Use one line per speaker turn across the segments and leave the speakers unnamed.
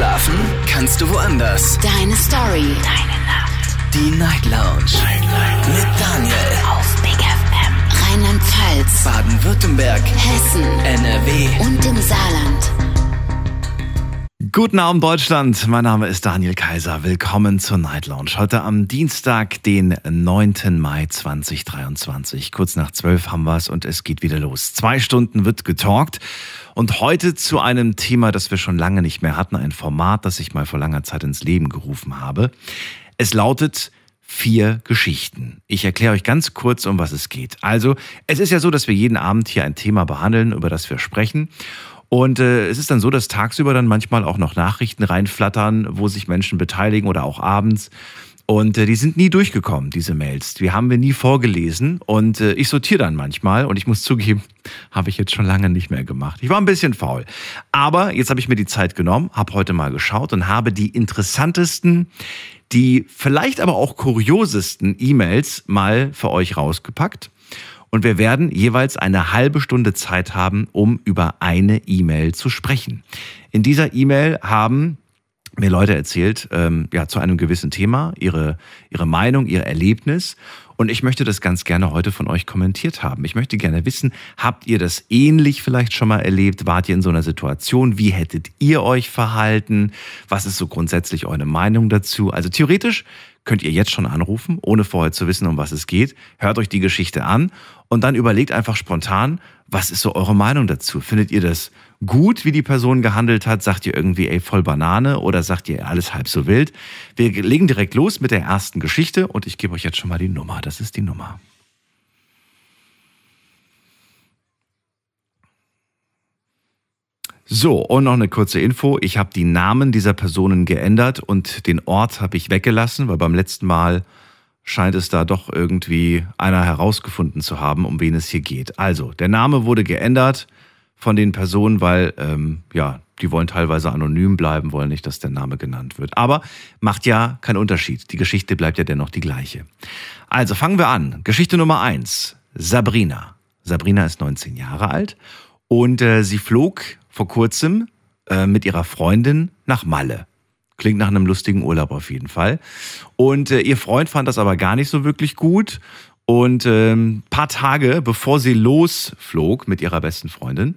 Schlafen kannst du woanders.
Deine Story. Deine Nacht.
Die Night Lounge. Night, Night. Mit Daniel.
Auf Big FM. Rheinland-Pfalz.
Baden-Württemberg.
Hessen.
NRW.
Und im Saarland.
Guten Abend Deutschland, mein Name ist Daniel Kaiser. Willkommen zur Night Lounge. Heute am Dienstag, den 9. Mai 2023. Kurz nach 12 haben wir es und es geht wieder los. Zwei Stunden wird getalkt und heute zu einem Thema, das wir schon lange nicht mehr hatten, ein Format, das ich mal vor langer Zeit ins Leben gerufen habe. Es lautet vier Geschichten. Ich erkläre euch ganz kurz, um was es geht. Also, es ist ja so, dass wir jeden Abend hier ein Thema behandeln, über das wir sprechen. Und äh, es ist dann so, dass tagsüber dann manchmal auch noch Nachrichten reinflattern, wo sich Menschen beteiligen oder auch abends. Und äh, die sind nie durchgekommen, diese Mails. Die haben wir nie vorgelesen. Und äh, ich sortiere dann manchmal. Und ich muss zugeben, habe ich jetzt schon lange nicht mehr gemacht. Ich war ein bisschen faul. Aber jetzt habe ich mir die Zeit genommen, habe heute mal geschaut und habe die interessantesten, die vielleicht aber auch kuriosesten E-Mails mal für euch rausgepackt. Und wir werden jeweils eine halbe Stunde Zeit haben, um über eine E-Mail zu sprechen. In dieser E-Mail haben mir Leute erzählt, ähm, ja, zu einem gewissen Thema, ihre, ihre Meinung, ihr Erlebnis. Und ich möchte das ganz gerne heute von euch kommentiert haben. Ich möchte gerne wissen, habt ihr das ähnlich vielleicht schon mal erlebt? Wart ihr in so einer Situation? Wie hättet ihr euch verhalten? Was ist so grundsätzlich eure Meinung dazu? Also theoretisch könnt ihr jetzt schon anrufen, ohne vorher zu wissen, um was es geht. Hört euch die Geschichte an und dann überlegt einfach spontan, was ist so eure Meinung dazu? Findet ihr das gut, wie die Person gehandelt hat? Sagt ihr irgendwie, ey, voll Banane oder sagt ihr alles halb so wild? Wir legen direkt los mit der ersten Geschichte und ich gebe euch jetzt schon mal die Nummer. Das ist die Nummer. So, und noch eine kurze Info. Ich habe die Namen dieser Personen geändert und den Ort habe ich weggelassen, weil beim letzten Mal scheint es da doch irgendwie einer herausgefunden zu haben, um wen es hier geht. Also, der Name wurde geändert von den Personen, weil, ähm, ja, die wollen teilweise anonym bleiben, wollen nicht, dass der Name genannt wird. Aber macht ja keinen Unterschied. Die Geschichte bleibt ja dennoch die gleiche. Also fangen wir an. Geschichte Nummer eins. Sabrina. Sabrina ist 19 Jahre alt und äh, sie flog vor kurzem äh, mit ihrer Freundin nach Malle. Klingt nach einem lustigen Urlaub auf jeden Fall. Und äh, ihr Freund fand das aber gar nicht so wirklich gut. Und ähm, paar Tage bevor sie losflog mit ihrer besten Freundin,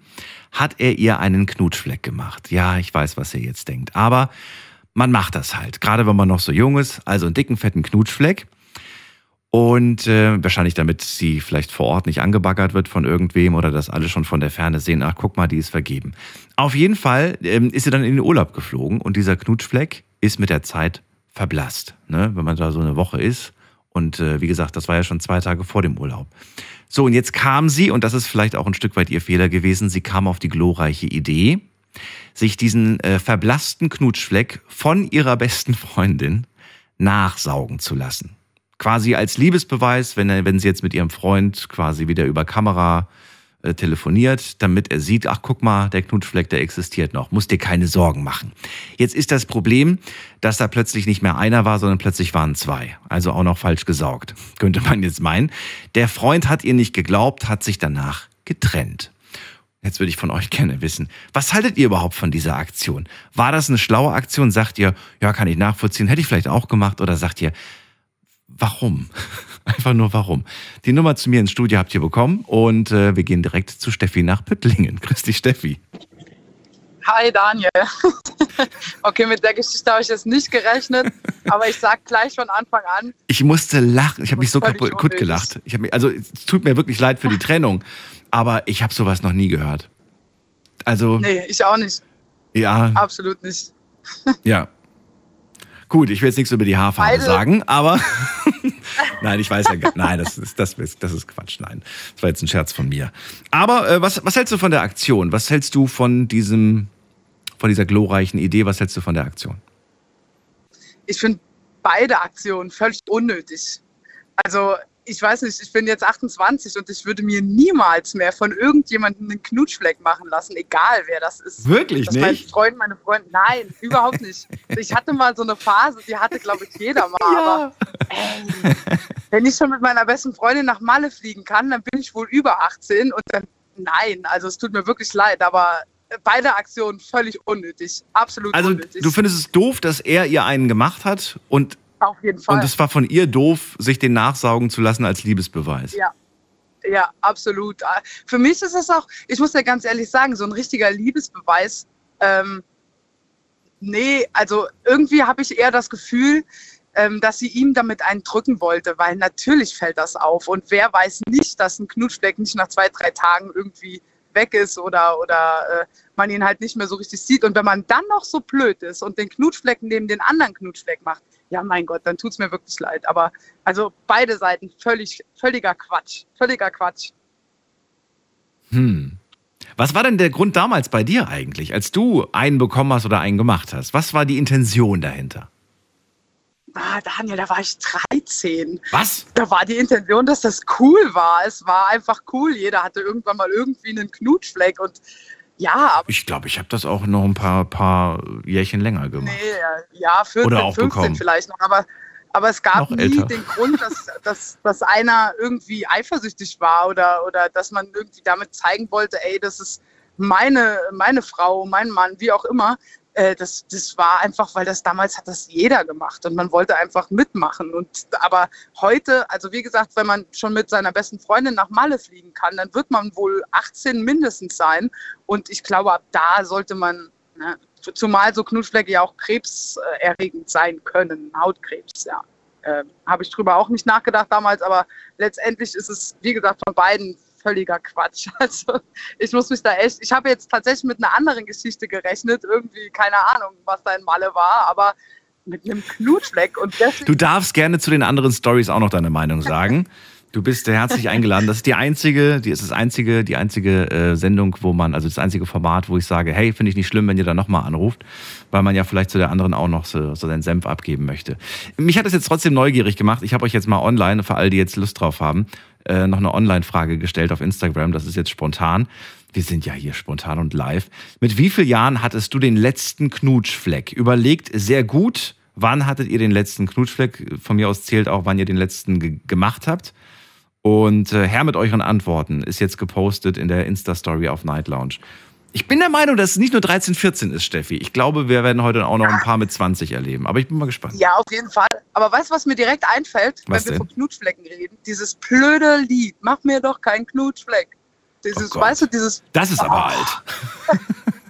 hat er ihr einen Knutschfleck gemacht. Ja, ich weiß, was ihr jetzt denkt. Aber man macht das halt. Gerade wenn man noch so jung ist. Also einen dicken, fetten Knutschfleck. Und äh, wahrscheinlich damit sie vielleicht vor Ort nicht angebaggert wird von irgendwem oder dass alle schon von der Ferne sehen, ach guck mal, die ist vergeben. Auf jeden Fall ähm, ist sie dann in den Urlaub geflogen und dieser Knutschfleck ist mit der Zeit verblasst. Ne? Wenn man da so eine Woche ist. Und äh, wie gesagt, das war ja schon zwei Tage vor dem Urlaub. So, und jetzt kam sie, und das ist vielleicht auch ein Stück weit ihr Fehler gewesen, sie kam auf die glorreiche Idee, sich diesen äh, verblassten Knutschfleck von ihrer besten Freundin nachsaugen zu lassen quasi als Liebesbeweis, wenn, wenn sie jetzt mit ihrem Freund quasi wieder über Kamera äh, telefoniert, damit er sieht, ach guck mal, der Knutschfleck, der existiert noch, muss dir keine Sorgen machen. Jetzt ist das Problem, dass da plötzlich nicht mehr einer war, sondern plötzlich waren zwei. Also auch noch falsch gesaugt, könnte man jetzt meinen. Der Freund hat ihr nicht geglaubt, hat sich danach getrennt. Jetzt würde ich von euch gerne wissen, was haltet ihr überhaupt von dieser Aktion? War das eine schlaue Aktion? Sagt ihr, ja, kann ich nachvollziehen, hätte ich vielleicht auch gemacht? Oder sagt ihr, warum? Einfach nur warum. Die Nummer zu mir ins Studio habt ihr bekommen und äh, wir gehen direkt zu Steffi nach Püttlingen. Grüß dich, Steffi.
Hi Daniel. okay, mit der Geschichte habe ich jetzt nicht gerechnet, aber ich sag gleich von Anfang an.
Ich musste lachen. Ich habe mich so kaputt gelacht. Ich mich, also es tut mir wirklich leid für die Trennung, aber ich habe sowas noch nie gehört. Also.
Nee, ich auch nicht.
Ja.
Absolut nicht.
ja, Gut, ich will jetzt nichts über die Haarfarbe Beide. sagen, aber nein, ich weiß ja gar nein, das ist, das, ist, das ist Quatsch, nein. Das war jetzt ein Scherz von mir. Aber äh, was, was hältst du von der Aktion? Was hältst du von diesem, von dieser glorreichen Idee? Was hältst du von der Aktion?
Ich finde beide Aktionen völlig unnötig. Also ich weiß nicht, ich bin jetzt 28 und ich würde mir niemals mehr von irgendjemandem einen Knutschfleck machen lassen, egal wer das ist.
Wirklich das nicht?
Mein Freund, meine Freundin, nein, überhaupt nicht. Ich hatte mal so eine Phase, die hatte, glaube ich, jeder mal. Ja. Aber ey, wenn ich schon mit meiner besten Freundin nach Malle fliegen kann, dann bin ich wohl über 18 und dann, nein, also es tut mir wirklich leid, aber beide Aktionen völlig unnötig. Absolut
Also
unnötig.
du findest es doof, dass er ihr einen gemacht hat und,
Auf jeden Fall.
und es war von ihr doof, sich den nachsaugen zu lassen als Liebesbeweis.
Ja. Ja, absolut. Ah, Für mich ist es auch, ich muss ja ganz ehrlich sagen, so ein richtiger Liebesbeweis. Ähm, nee, also irgendwie habe ich eher das Gefühl, ähm, dass sie ihm damit einen drücken wollte, weil natürlich fällt das auf. Und wer weiß nicht, dass ein Knutschfleck nicht nach zwei, drei Tagen irgendwie weg ist oder, oder äh, man ihn halt nicht mehr so richtig sieht. Und wenn man dann noch so blöd ist und den Knutschfleck neben den anderen Knutschfleck macht, ja mein Gott, dann tut's mir wirklich leid. Aber also beide Seiten völlig, völliger Quatsch. Völliger Quatsch.
Hm. Was war denn der Grund damals bei dir eigentlich, als du einen bekommen hast oder einen gemacht hast? Was war die Intention dahinter?
Ah, Daniel, da war ich 13.
Was?
Da war die Intention, dass das cool war. Es war einfach cool. Jeder hatte irgendwann mal irgendwie einen Knutschfleck und ja, aber
Ich glaube, ich habe das auch noch ein paar, paar Jährchen länger gemacht.
nee, ja, 14,
Oder auch
15
bekommen.
vielleicht noch, aber aber es gab
Noch
nie
älter.
den Grund, dass, dass, dass einer irgendwie eifersüchtig war oder, oder dass man irgendwie damit zeigen wollte, ey, das ist meine, meine Frau, mein Mann, wie auch immer. Äh, das, das war einfach, weil das damals hat das jeder gemacht und man wollte einfach mitmachen. Und aber heute, also wie gesagt, wenn man schon mit seiner besten Freundin nach Malle fliegen kann, dann wird man wohl 18 mindestens sein. Und ich glaube, ab da sollte man, ne, zumal so Knutschflecke ja auch krebserregend sein können, Hautkrebs, ja. Ähm, Habe ich drüber auch nicht nachgedacht damals, aber letztendlich ist es, wie gesagt, von beiden völliger Quatsch. Also ich muss mich da echt, ich habe jetzt tatsächlich mit einer anderen Geschichte gerechnet, irgendwie, keine Ahnung, was da in Malle war, aber mit einem Knutschfleck und deswegen,
Du darfst gerne zu den anderen Stories auch noch deine Meinung sagen. Du bist herzlich eingeladen. Das ist die einzige, die ist das einzige, die einzige äh, Sendung, wo man, also das einzige Format, wo ich sage, hey, finde ich nicht schlimm, wenn ihr da nochmal anruft, weil man ja vielleicht zu der anderen auch noch so, so seinen Senf abgeben möchte. Mich hat das jetzt trotzdem neugierig gemacht. Ich habe euch jetzt mal online, für all die jetzt Lust drauf haben, äh, noch eine Online-Frage gestellt auf Instagram. Das ist jetzt spontan. Wir sind ja hier spontan und live. Mit wie vielen Jahren hattest du den letzten Knutschfleck? Überlegt sehr gut, wann hattet ihr den letzten Knutschfleck? Von mir aus zählt auch, wann ihr den letzten ge gemacht habt. Und äh, her mit euren Antworten ist jetzt gepostet in der Insta-Story auf Night Lounge. Ich bin der Meinung, dass es nicht nur 13, 14 ist, Steffi. Ich glaube, wir werden heute auch noch ein paar mit 20 erleben. Aber ich bin mal gespannt.
ja, auf jeden Fall. Aber weißt du, was mir direkt einfällt,
Was
wenn wir
denn?
von Knutschflecken reden? Dieses blöde Lied, mach mir doch keinen Knutschfleck. Dieses,
Oh
weißt du, dieses
Das ist aber alt.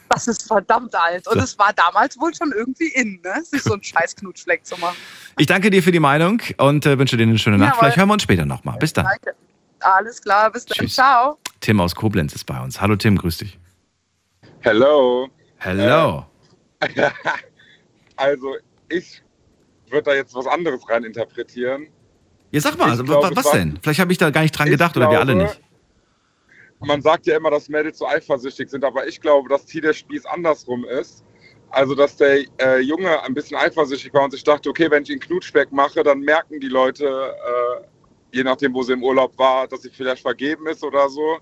Das ist verdammt alt. Und es war damals wohl schon irgendwie in, ne? sich so einen scheiß Knutschfleck zu machen.
Ich danke dir für die Meinung und äh, wünsche dir eine schöne Nacht.
Jawohl.
Vielleicht hören wir uns später nochmal. Bis dann.
Danke. Alles klar, bis dann.
Tschüss.
Ciao.
Tim aus Koblenz ist bei uns. Hallo Tim, grüß dich.
Hello.
Hello.
Also ich würde da jetzt was anderes rein interpretieren.
Ja, sag mal, also,
glaube,
wa- was denn? Vielleicht habe ich da gar nicht dran gedacht oder wir alle
glaube,
nicht.
Man sagt ja immer, dass Mädels so eifersüchtig sind, aber ich glaube, dass hier der Spieß andersrum ist. Also, dass der äh, Junge ein bisschen eifersüchtig war und sich dachte, okay, wenn ich ihn Knutschfleck mache, dann merken die Leute, äh, je nachdem, wo sie im Urlaub war, dass sie vielleicht vergeben ist oder so.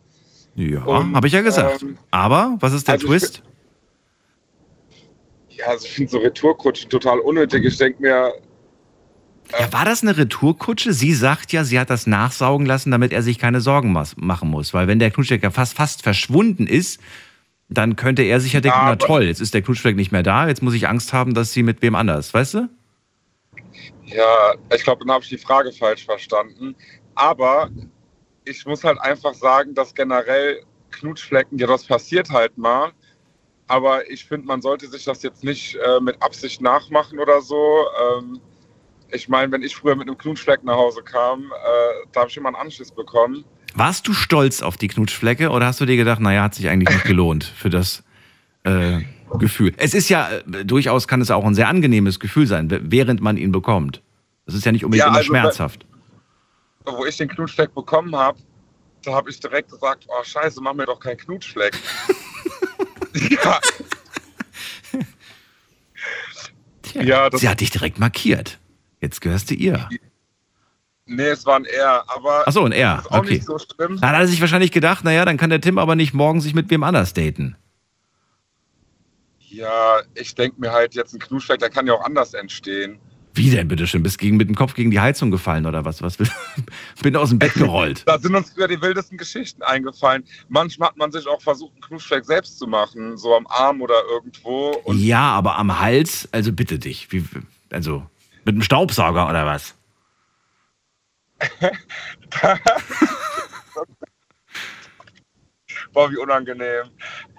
Ja, habe ich ja gesagt.
ähm,
Aber was ist der
also ich
Twist?
Ja, also ich finde so Retourkutschen total unnötig. Ich denke mir,
Ja, war das eine Retourkutsche? Sie sagt ja, sie hat das nachsaugen lassen, damit er sich keine Sorgen machen muss. Weil wenn der Knutschfleck fast, fast verschwunden ist, dann könnte er sich ja denken, na toll, jetzt ist der Knutschfleck nicht mehr da, jetzt muss ich Angst haben, dass sie mit wem anders, weißt du?
Ja, ich glaube, dann habe ich die Frage falsch verstanden. Aber ich muss halt einfach sagen, dass generell Knutschflecken, ja, das passiert halt mal. Aber ich finde, man sollte sich das jetzt nicht äh, mit Absicht nachmachen oder so. Ähm, ich meine, wenn ich früher mit einem Knutschfleck nach Hause kam, äh, da habe ich immer einen Anschiss bekommen.
Warst du stolz auf die Knutschflecke oder hast du dir gedacht, naja, hat sich eigentlich nicht gelohnt für das äh, Gefühl? Es ist ja, äh, durchaus kann es auch ein sehr angenehmes Gefühl sein, während man ihn bekommt. Das ist ja nicht unbedingt
Ja,
immer
also,
schmerzhaft.
Wo ich den Knutschfleck bekommen habe, da habe ich direkt gesagt, oh scheiße, mach mir doch keinen Knutschfleck. ja,
Tja,
ja, das-
sie hat dich direkt markiert. Jetzt gehörst du ihr.
nee, es war ein R, aber
Ach so, ein R,
ist auch
okay.
nicht so schlimm.
Dann hat er sich wahrscheinlich gedacht, naja, dann kann der Tim aber nicht morgen sich mit wem anders daten.
Ja, ich denke mir halt jetzt ein Knutschfleck, der kann ja auch anders entstehen.
Wie denn, bitteschön? Bist gegen, mit dem Kopf gegen die Heizung gefallen oder was? was Bin aus dem Bett gerollt.
Da sind uns früher die wildesten Geschichten eingefallen. Manchmal hat man sich auch versucht, einen Knutschfleck selbst zu machen, so am Arm oder irgendwo.
Ja, aber am Hals, also bitte dich. Wie, also mit einem Staubsauger oder was?
boah, wie unangenehm.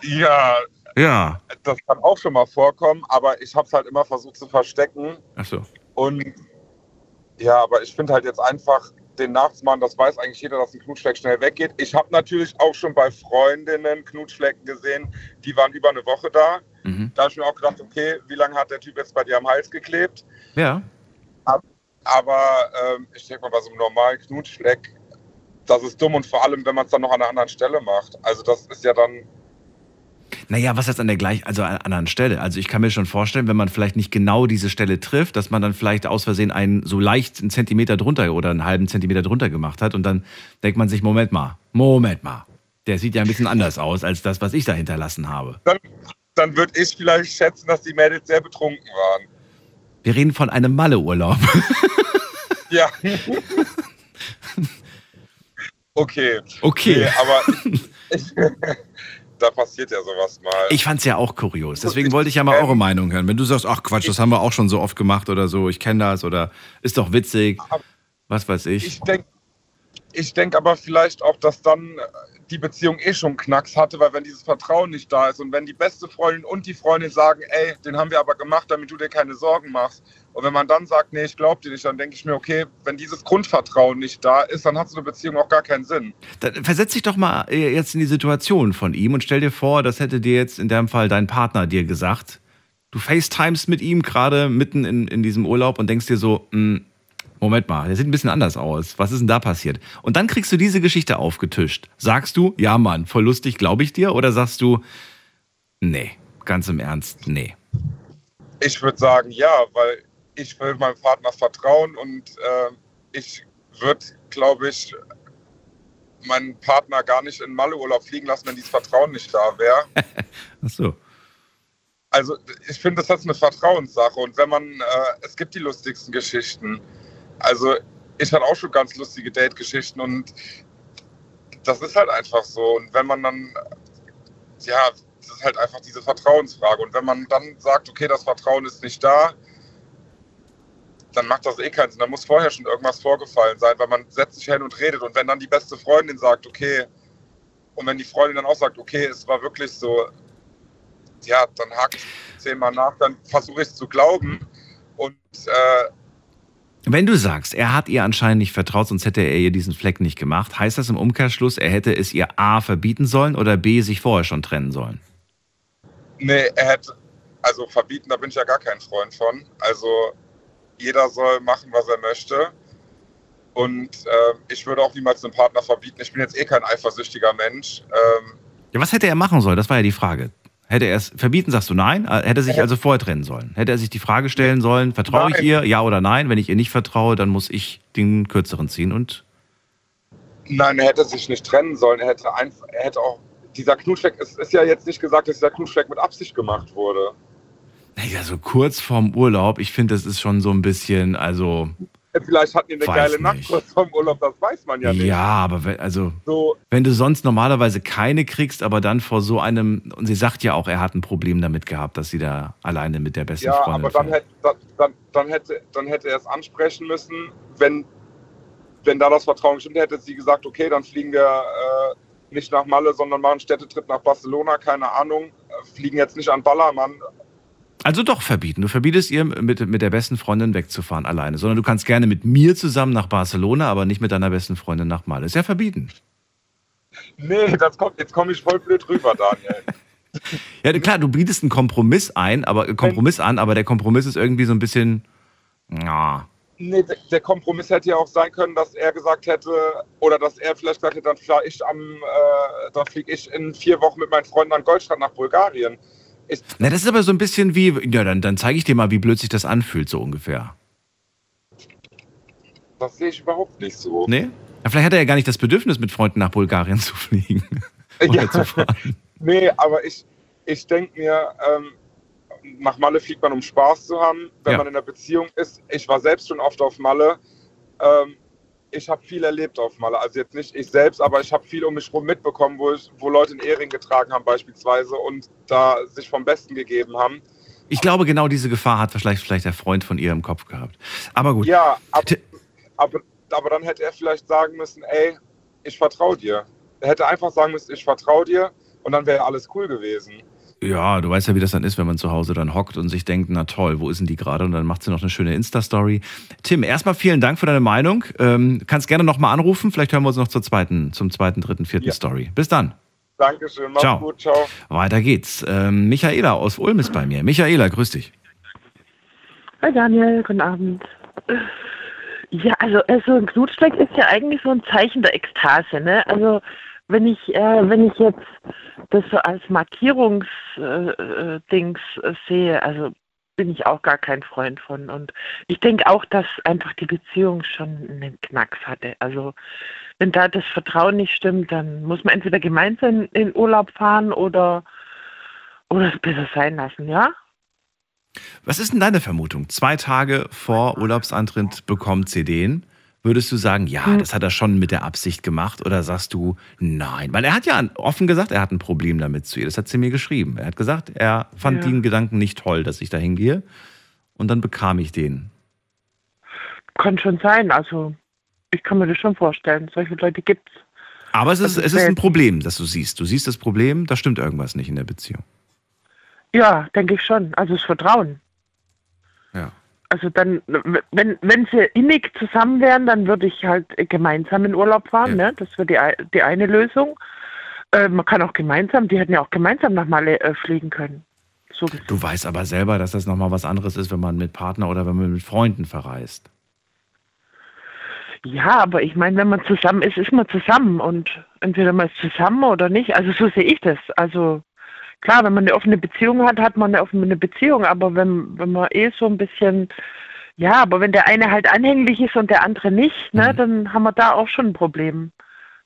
Ja,
Ja.
das kann auch schon mal vorkommen, aber ich habe es halt immer versucht zu verstecken.
Achso.
Und ja, aber ich finde halt jetzt einfach den Nachtsmann, das weiß eigentlich jeder, dass ein Knutschfleck schnell weggeht. Ich habe natürlich auch schon bei Freundinnen Knutschflecken gesehen, die waren über eine Woche da.
Mhm.
Da habe ich mir auch gedacht, okay, wie lange hat der Typ jetzt bei dir am Hals geklebt?
Ja.
Aber ähm, ich denke mal, bei so einem normalen Knutschfleck, das ist dumm und vor allem, wenn man es dann noch an einer anderen Stelle macht. Also das ist ja dann,
Naja, was heißt an der gleichen, also an einer anderen Stelle? Also ich kann mir schon vorstellen, wenn man vielleicht nicht genau diese Stelle trifft, dass man dann vielleicht aus Versehen einen so leicht einen Zentimeter drunter oder einen halben Zentimeter drunter gemacht hat und dann denkt man sich, Moment mal, Moment mal. Der sieht ja ein bisschen anders aus als das, was ich da hinterlassen habe.
dann, dann würde ich vielleicht schätzen, dass die Mädels sehr betrunken waren.
Wir reden von einem Malle-Urlaub.
Ja. okay.
Okay.
Nee, aber ich, da passiert ja sowas mal.
Ich fand's ja auch kurios. Deswegen wollte ich ja mal eure Meinung hören. Wenn du sagst, ach Quatsch, das haben wir auch schon so oft gemacht oder so, ich kenne das oder ist doch witzig, was weiß ich.
Ich denke ich denk aber vielleicht auch, dass dann die Beziehung eh schon Knacks hatte, weil wenn dieses Vertrauen nicht da ist und wenn die beste Freundin und die Freundin sagen, ey, den haben wir aber gemacht, damit du dir keine Sorgen machst. Und wenn man dann sagt, nee, ich glaub dir nicht, dann denke ich mir, okay, wenn dieses Grundvertrauen nicht da ist, dann hat so eine Beziehung auch gar keinen Sinn.
Dann versetz dich doch mal äh, jetzt in die Situation von ihm und stell dir vor, das hätte dir jetzt in dem Fall dein Partner dir gesagt. Du FaceTimest mit ihm gerade mitten in, in diesem Urlaub und denkst dir so, "Hm, Moment mal, der sieht ein bisschen anders aus. Was ist denn da passiert? Und dann kriegst du diese Geschichte aufgetischt. Sagst du, ja Mann, voll lustig, glaube ich dir? Oder sagst du, nee, ganz im Ernst, nee.
Ich würde sagen, ja, weil ich will meinem Partner vertrauen und äh, ich würde, glaube ich, meinen Partner gar nicht in Malleurlaub fliegen lassen, wenn dieses Vertrauen nicht da wäre.
Ach so.
Also ich finde, das ist eine Vertrauenssache und wenn man, äh, es gibt die lustigsten Geschichten. Also ich hatte auch schon ganz lustige Date-Geschichten und das ist halt einfach so. Und wenn man dann, ja, das ist halt einfach diese Vertrauensfrage. Und wenn man dann sagt, okay, das Vertrauen ist nicht da, dann macht das eh keinen Sinn. Da muss vorher schon irgendwas vorgefallen sein, weil man setzt sich hin und redet. Und wenn dann die beste Freundin sagt, okay, und wenn die Freundin dann auch sagt, okay, es war wirklich so, ja, dann hake ich zehnmal nach, dann versuche ich es zu glauben. Und äh,
Wenn du sagst, er hat ihr anscheinend nicht vertraut, sonst hätte er ihr diesen Fleck nicht gemacht, heißt das im Umkehrschluss, er hätte es ihr A verbieten sollen oder B sich vorher schon trennen sollen?
nee, er hätte, also verbieten, da bin ich ja gar kein Freund von. Also jeder soll machen, was er möchte. Und äh, ich würde auch niemals einen Partner verbieten. Ich bin jetzt eh kein eifersüchtiger Mensch. Ähm,
Ja, was hätte er machen sollen? Das war ja die Frage. Hätte er es verbieten, sagst du nein? Äh, Hätte er sich also vorher trennen sollen? Hätte er sich die Frage stellen sollen, vertraue ich ihr, ja oder nein? Wenn ich ihr nicht vertraue, dann muss ich den kürzeren ziehen und
Nein, er hätte sich nicht trennen sollen. Er hätte einfach, er hätte auch, dieser Knutschfleck, es ist ja jetzt nicht gesagt, dass dieser Knutschfleck mit Absicht gemacht wurde.
naja, so kurz vorm Urlaub, ich finde, das ist schon so ein bisschen, also
Vielleicht hatten die eine
Weiß
geile
nicht.
Nacht kurz vorm Urlaub, das weiß man ja
ja,
nicht.
aber wenn, also
So,
wenn du sonst normalerweise keine kriegst, aber dann vor so einem, und sie sagt ja auch, er hat ein Problem damit gehabt, dass sie da alleine mit der besten
ja,
Freundin
aber dann hätte, dann, dann, dann, hätte, dann hätte er es ansprechen müssen, wenn, wenn da das Vertrauen stimmt, hätte sie gesagt, okay, dann fliegen wir äh, nicht nach Malle, sondern machen Städtetrip nach Barcelona, keine Ahnung, äh, fliegen jetzt nicht an Ballermann.
Also doch verbieten. Du verbietest ihr, mit, mit der besten Freundin wegzufahren alleine, sondern du kannst gerne mit mir zusammen nach Barcelona, aber nicht mit deiner besten Freundin nach Malle. Ist ja verbieten.
Nee, das kommt, jetzt komme ich voll blöd rüber, Daniel.
Ja, klar, du bietest einen Kompromiss ein, aber äh, Kompromiss an, aber der Kompromiss ist irgendwie so ein bisschen. Ja.
Nee, der- der Kompromiss hätte ja auch sein können, dass er gesagt hätte, oder dass er vielleicht gesagt hätte, dann fliege ich, am, äh, dann flieg ich in vier Wochen mit meinen Freunden an Goldstrand nach Bulgarien.
Na, das ist aber so ein bisschen wie. Ja, dann, dann zeige ich dir mal, wie blöd sich das anfühlt, so ungefähr.
das sehe ich überhaupt nicht so.
Nee? Ja, vielleicht hat er ja gar nicht das Bedürfnis, mit Freunden nach Bulgarien zu fliegen. Oder
Ja.
zu fahren.
Nee, aber ich, ich denke mir, ähm, nach Malle fliegt man, um Spaß zu haben, wenn
Ja.
man in einer Beziehung ist. Ich war selbst schon oft auf Malle. Ähm, ich habe viel erlebt auf Malle. Also jetzt nicht ich selbst, aber ich habe viel um mich herum mitbekommen, wo, ich, wo Leute einen Ehering getragen haben beispielsweise und da sich vom Besten gegeben haben.
Ich glaube, genau diese Gefahr hat vielleicht, vielleicht der Freund von ihr im Kopf gehabt. Aber gut.
Ja, ab, aber, aber dann hätte er vielleicht sagen müssen, ey, ich vertraue dir. Er hätte einfach sagen müssen, ich vertraue dir und dann wäre alles cool gewesen.
Ja, du weißt ja, wie das dann ist, wenn man zu Hause dann hockt und sich denkt, na toll, wo ist denn die gerade? Und dann macht sie noch eine schöne Insta-Story. Tim, erstmal vielen Dank für deine Meinung. Ähm, kannst gerne nochmal anrufen. Vielleicht hören wir uns noch zur zweiten, zum zweiten, dritten, vierten
Ja.
Story. Bis dann.
Dankeschön, mach's
Ciao.
gut, ciao.
Weiter geht's. Ähm, Michaela aus Ulm ist bei mir. Michaela, grüß dich.
Hi Daniel, guten Abend. Ja, also äh, so ein Knutschfleck ist ja eigentlich so ein Zeichen der Ekstase, ne? Also wenn ich äh, wenn ich jetzt das so als Markierungsdings äh, Dings, äh, sehe, also bin ich auch gar kein Freund von. Und ich denke auch, dass einfach die Beziehung schon einen Knacks hatte. Also wenn da das Vertrauen nicht stimmt, dann muss man entweder gemeinsam in Urlaub fahren oder oder es besser sein lassen, ja?
Was ist denn deine Vermutung? Zwei Tage vor Urlaubsantritt bekommt sie den. Würdest du sagen, ja,
Hm.
das hat er schon mit der Absicht gemacht? Oder sagst du, nein? Weil er hat ja offen gesagt, er hat ein Problem damit zu ihr. Das hat sie mir geschrieben. Er hat gesagt, er fand
Ja.
den Gedanken nicht toll, dass ich da hingehe. Und dann bekam ich den.
Kann schon sein. Also ich kann mir das schon vorstellen. Solche Leute gibt's.
Aber es ist,
Also
es ist ein. Problem, das du siehst. Du siehst das Problem, da stimmt irgendwas nicht in der Beziehung.
Ja, denke ich schon. Also das Vertrauen.
Ja.
Also dann, wenn, wenn sie innig zusammen wären, dann würde ich halt gemeinsam in Urlaub fahren.
Ja.
Ne? Das wäre die, die eine Lösung. Äh, man kann auch gemeinsam, die hätten ja auch gemeinsam nach Malle äh, fliegen können. So.
Du weißt aber selber, dass das nochmal was anderes ist, wenn man mit Partner oder wenn man mit Freunden verreist.
Ja, aber ich meine, wenn man zusammen ist, ist man zusammen und entweder man ist zusammen oder nicht. Also so sehe ich das. Also klar, wenn man eine offene Beziehung hat, hat man eine offene Beziehung, aber wenn, wenn man eh so ein bisschen, ja, aber wenn der eine halt anhänglich ist und der andere nicht, ne,
Mhm.
dann haben wir da auch schon ein Problem.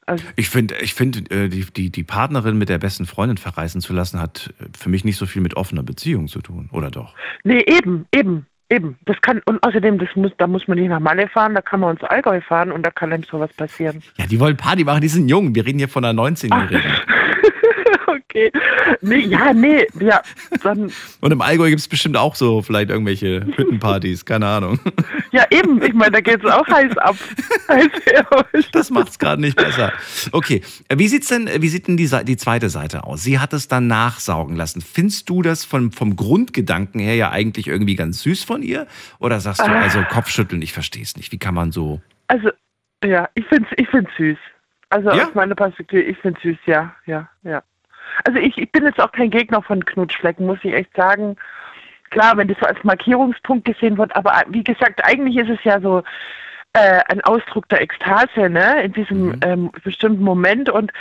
Also
Ich finde, ich find, äh, die, die, die Partnerin mit der besten Freundin verreisen zu lassen, hat für mich nicht so viel mit offener Beziehung zu tun, oder doch?
Nee, eben, eben, eben. Das kann, und außerdem, das muss, da muss man nicht nach Malle fahren, da kann man ins Allgäu fahren und da kann einem sowas passieren.
Ja, die wollen Party machen, die sind jung. Wir reden hier von einer 19-Jährigen.
okay. Nee, ja, nee, ja, dann,
Und im Allgäu gibt es bestimmt auch so vielleicht irgendwelche Hüttenpartys, keine Ahnung.
ja eben, ich meine, da geht es auch heiß ab. heiß.
Das macht es gerade nicht besser. Okay, wie sieht's denn, wie sieht denn die, die zweite Seite aus? Sie hat es dann nachsaugen lassen. Findest du das vom, vom Grundgedanken her ja eigentlich irgendwie ganz süß von ihr? Oder sagst du
Ah.
also Kopfschütteln, ich verstehe es nicht. Wie kann man so.
Also, ja, ich finde ich find's süß. Also
Ja?
aus meiner Perspektive, ich finde süß, ja, ja, ja. Also ich, ich bin jetzt auch kein Gegner von Knutschflecken, muss ich echt sagen. Klar, wenn das so als Markierungspunkt gesehen wird, aber wie gesagt, eigentlich ist es ja so äh, ein Ausdruck der Ekstase, ne, in diesem
Mhm.
ähm, bestimmten Moment und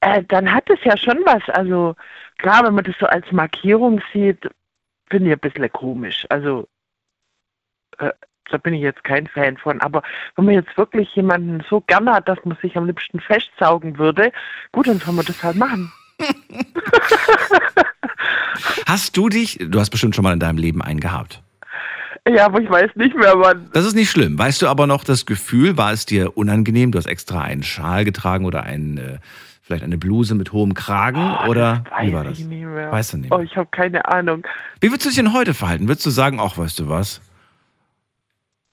äh, dann hat es ja schon was. Also klar, wenn man das so als Markierung sieht, finde ich ein bisschen komisch. Also äh, da bin ich jetzt kein Fan von. Aber wenn man jetzt wirklich jemanden so gerne hat, dass man sich am liebsten festsaugen würde, gut, dann soll man das halt machen.
Hast du dich, du hast bestimmt schon mal in deinem Leben einen gehabt.
Ja, aber ich weiß nicht mehr, wann.
Das ist nicht schlimm. Weißt du aber noch das Gefühl, war es dir unangenehm? Du hast extra einen Schal getragen oder einen, äh, vielleicht eine Bluse mit hohem Kragen oder
Weiß
wie war das?
ich nicht mehr.
Weißt du nicht
Oh,
mehr.
ich habe keine Ahnung.
Wie würdest du dich denn heute verhalten? Würdest du sagen, ach, weißt du was?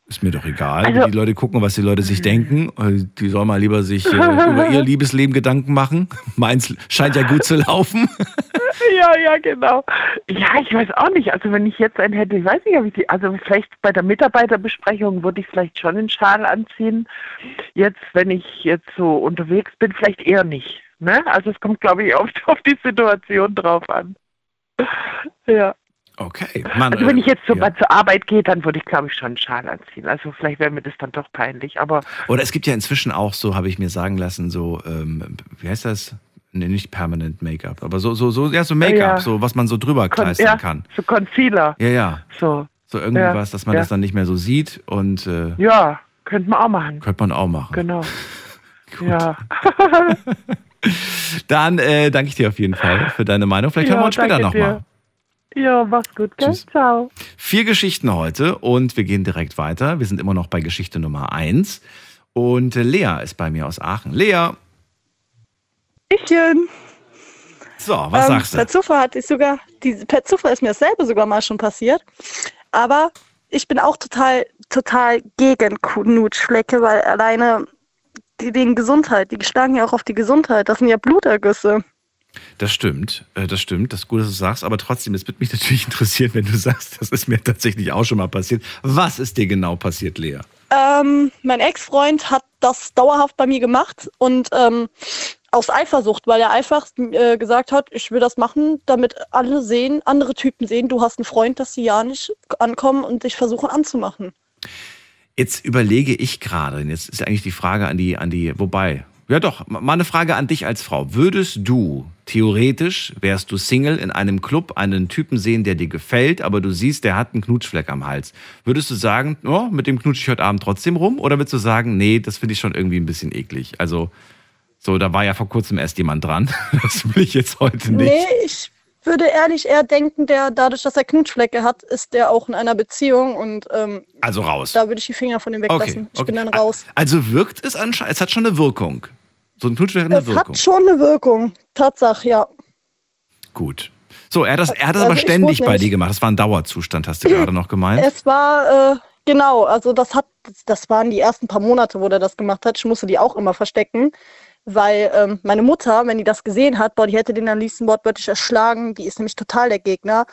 Ist mir doch egal,
Also-
die Leute gucken, was die Leute sich denken. Äh, Die sollen mal lieber sich äh, über ihr Liebesleben Gedanken machen. Meins scheint ja gut zu laufen.
Ja, ja, genau. Ja, ich weiß auch nicht. Also wenn ich jetzt einen hätte, ich weiß nicht, ob ich die, also vielleicht bei der Mitarbeiterbesprechung würde ich vielleicht schon einen Schal anziehen. Jetzt, wenn ich jetzt so unterwegs bin, vielleicht eher nicht. Ne? Also es kommt, glaube ich, auf, auf die Situation drauf an. Ja.
Okay. Mann,
Also wenn ich jetzt so
ja.
mal zur Arbeit gehe, dann würde ich, glaube ich, schon einen Schal anziehen. Also vielleicht wäre mir das dann doch peinlich. Aber
Oder es gibt ja inzwischen auch so, habe ich mir sagen lassen, so, ähm, wie heißt das? Nee, nicht Permanent Make-up, aber so, so, so, ja, so Make-up,
Ja.
so, was man so drüber
Kon
kleistern
ja,
kann.
so Concealer.
Ja, ja.
So.
So irgendwas, dass man das dann nicht mehr so sieht und äh,
Ja, könnte man auch machen.
könnte man auch machen.
Genau. Ja.
Dann äh, danke ich dir auf jeden Fall für deine Meinung. Vielleicht hören wir uns später nochmal.
Ja, mach's gut, gell?
Tschüss.
Ciao.
Vier Geschichten heute und wir gehen direkt weiter. Wir sind immer noch bei Geschichte Nummer eins. Und äh, Lea ist bei mir aus Aachen. Lea,
Hallöchen.
so, was
Ähm,
sagst du?
Per Zufall hatte ich sogar, die, per Zufall ist mir dasselbe sogar mal schon passiert. Aber ich bin auch total, total gegen Knutschflecke, weil alleine die, wegen Gesundheit, die schlagen ja auch auf die Gesundheit. Das sind ja Blutergüsse.
Das stimmt, äh, das stimmt, das ist gut, dass du sagst, aber trotzdem, es wird mich natürlich interessieren, wenn du sagst, das ist mir tatsächlich auch schon mal passiert. Was ist dir genau passiert, Lea?
Ähm, mein Ex-Freund hat das dauerhaft bei mir gemacht und ähm, aus Eifersucht, weil er einfach äh, gesagt hat, ich will das machen, damit alle sehen, andere Typen sehen, du hast einen Freund, dass sie ja nicht ankommen und dich versuchen anzumachen.
Jetzt überlege ich gerade, und jetzt ist eigentlich die Frage an die, an die, wobei, ja doch, mal eine Frage an dich als Frau. Würdest du theoretisch, wärst du Single, in einem Club einen Typen sehen, der dir gefällt, aber du siehst, der hat einen Knutschfleck am Hals. Würdest du sagen, oh, mit dem knutsche ich heute Abend trotzdem rum? Oder würdest du sagen, nee, das finde ich schon irgendwie ein bisschen eklig? Also, so, da war ja vor kurzem erst jemand dran. Das will ich jetzt heute nicht.
Nee, ich würde ehrlich eher denken, der dadurch, dass er Knutschflecke hat, ist der auch in einer Beziehung und ähm,
Also raus.
da würde ich die Finger von ihm weglassen.
Okay,
Ich bin
okay.
dann raus.
Also wirkt es anscheinend, es hat schon eine Wirkung. So ein Knutschfleck hat eine
Es
Wirkung.
hat schon eine Wirkung. Tatsache, ja.
Gut. So, er hat das, er hat das
Also
aber ständig bei dir gemacht. Das war ein Dauerzustand, hast du gerade noch gemeint.
Es war, äh, genau, also das hat, das waren die ersten paar Monate, wo der das gemacht hat. Ich musste die auch immer verstecken, weil ähm, meine Mutter, wenn die das gesehen hat, boah, die hätte den am liebsten wortwörtlich erschlagen. Die ist nämlich total der Gegner.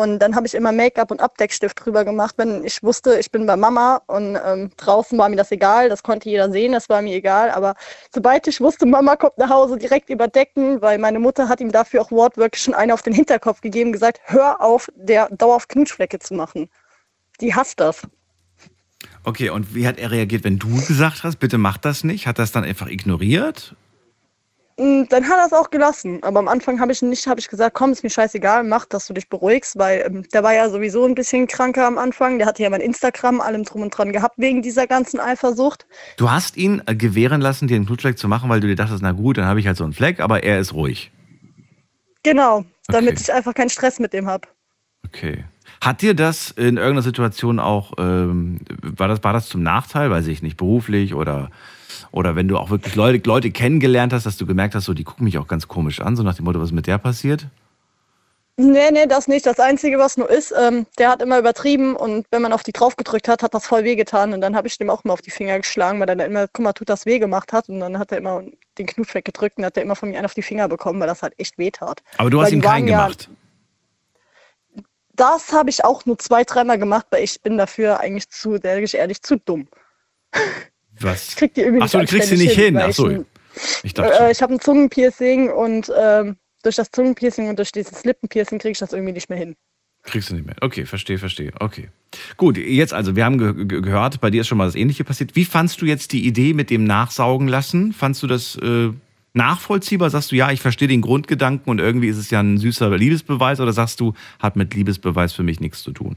Und dann habe ich immer Make-up und Abdeckstift drüber gemacht, wenn ich wusste, ich bin bei Mama und ähm, draußen war mir das egal, das konnte jeder sehen, das war mir egal. Aber sobald ich wusste, Mama kommt nach Hause, direkt überdecken, weil meine Mutter hat ihm dafür auch wortwörtlich schon einen auf den Hinterkopf gegeben, gesagt, hör auf, der dauerhaft Knutschflecke zu machen. Die hasst das.
Okay, und wie hat er reagiert, wenn du gesagt hast, bitte mach das nicht? Hat er das dann einfach ignoriert?
Und Dann hat er es auch gelassen. Aber am Anfang habe ich nicht, habe ich gesagt, komm, ist mir scheißegal, mach, dass du dich beruhigst, weil ähm, der war ja sowieso ein bisschen kranker am Anfang. Der hatte ja mein Instagram, allem drum und dran gehabt wegen dieser ganzen Eifersucht.
Du hast ihn äh, gewähren lassen, dir einen Knutschfleck zu machen, weil du dir dachtest, na gut, dann habe ich halt so einen Fleck, aber er ist ruhig.
Genau, damit
Okay.
ich einfach keinen Stress mit dem habe.
Okay. Hat dir das in irgendeiner Situation auch, ähm, war, das, war das zum Nachteil, weiß ich nicht, beruflich oder, oder wenn du auch wirklich Leute, Leute kennengelernt hast, dass du gemerkt hast, so, die gucken mich auch ganz komisch an, so nach dem Motto, was ist mit der passiert?
Nee, nee, das nicht. Das Einzige, was nur ist, ähm, der hat immer übertrieben und wenn man auf die drauf gedrückt hat, hat das voll weh getan. Und dann habe ich dem auch immer auf die Finger geschlagen, weil er dann immer, guck mal, tut das weh gemacht hat. Und dann hat er immer den Knut weggedrückt und hat er immer von mir einen auf die Finger bekommen, weil das halt echt weh tat.
Aber du hast
Weil
ihm
die waren
keinen
ja-
gemacht.
Das habe ich auch nur zwei, dreimal gemacht, weil ich bin dafür eigentlich zu, ehrlich, ehrlich, zu dumm.
Was?
Ich krieg die irgendwie
Achso, du kriegst sie nicht hin.
weil
Achso.
Ich,
dachte
äh, ich habe ein Zungenpiercing und ähm, durch das Zungenpiercing und durch dieses Lippenpiercing kriege ich das irgendwie nicht mehr hin.
Kriegst du nicht mehr. Okay, verstehe, verstehe. Okay. Gut, jetzt also, wir haben ge ge gehört, bei dir ist schon mal das Ähnliche passiert. Wie fandst du jetzt die Idee mit dem Nachsaugen lassen? Fandst du das äh, nachvollziehbar? Sagst du, ja, ich verstehe den Grundgedanken und irgendwie ist es ja ein süßer Liebesbeweis oder sagst du, hat mit Liebesbeweis für mich nichts zu tun?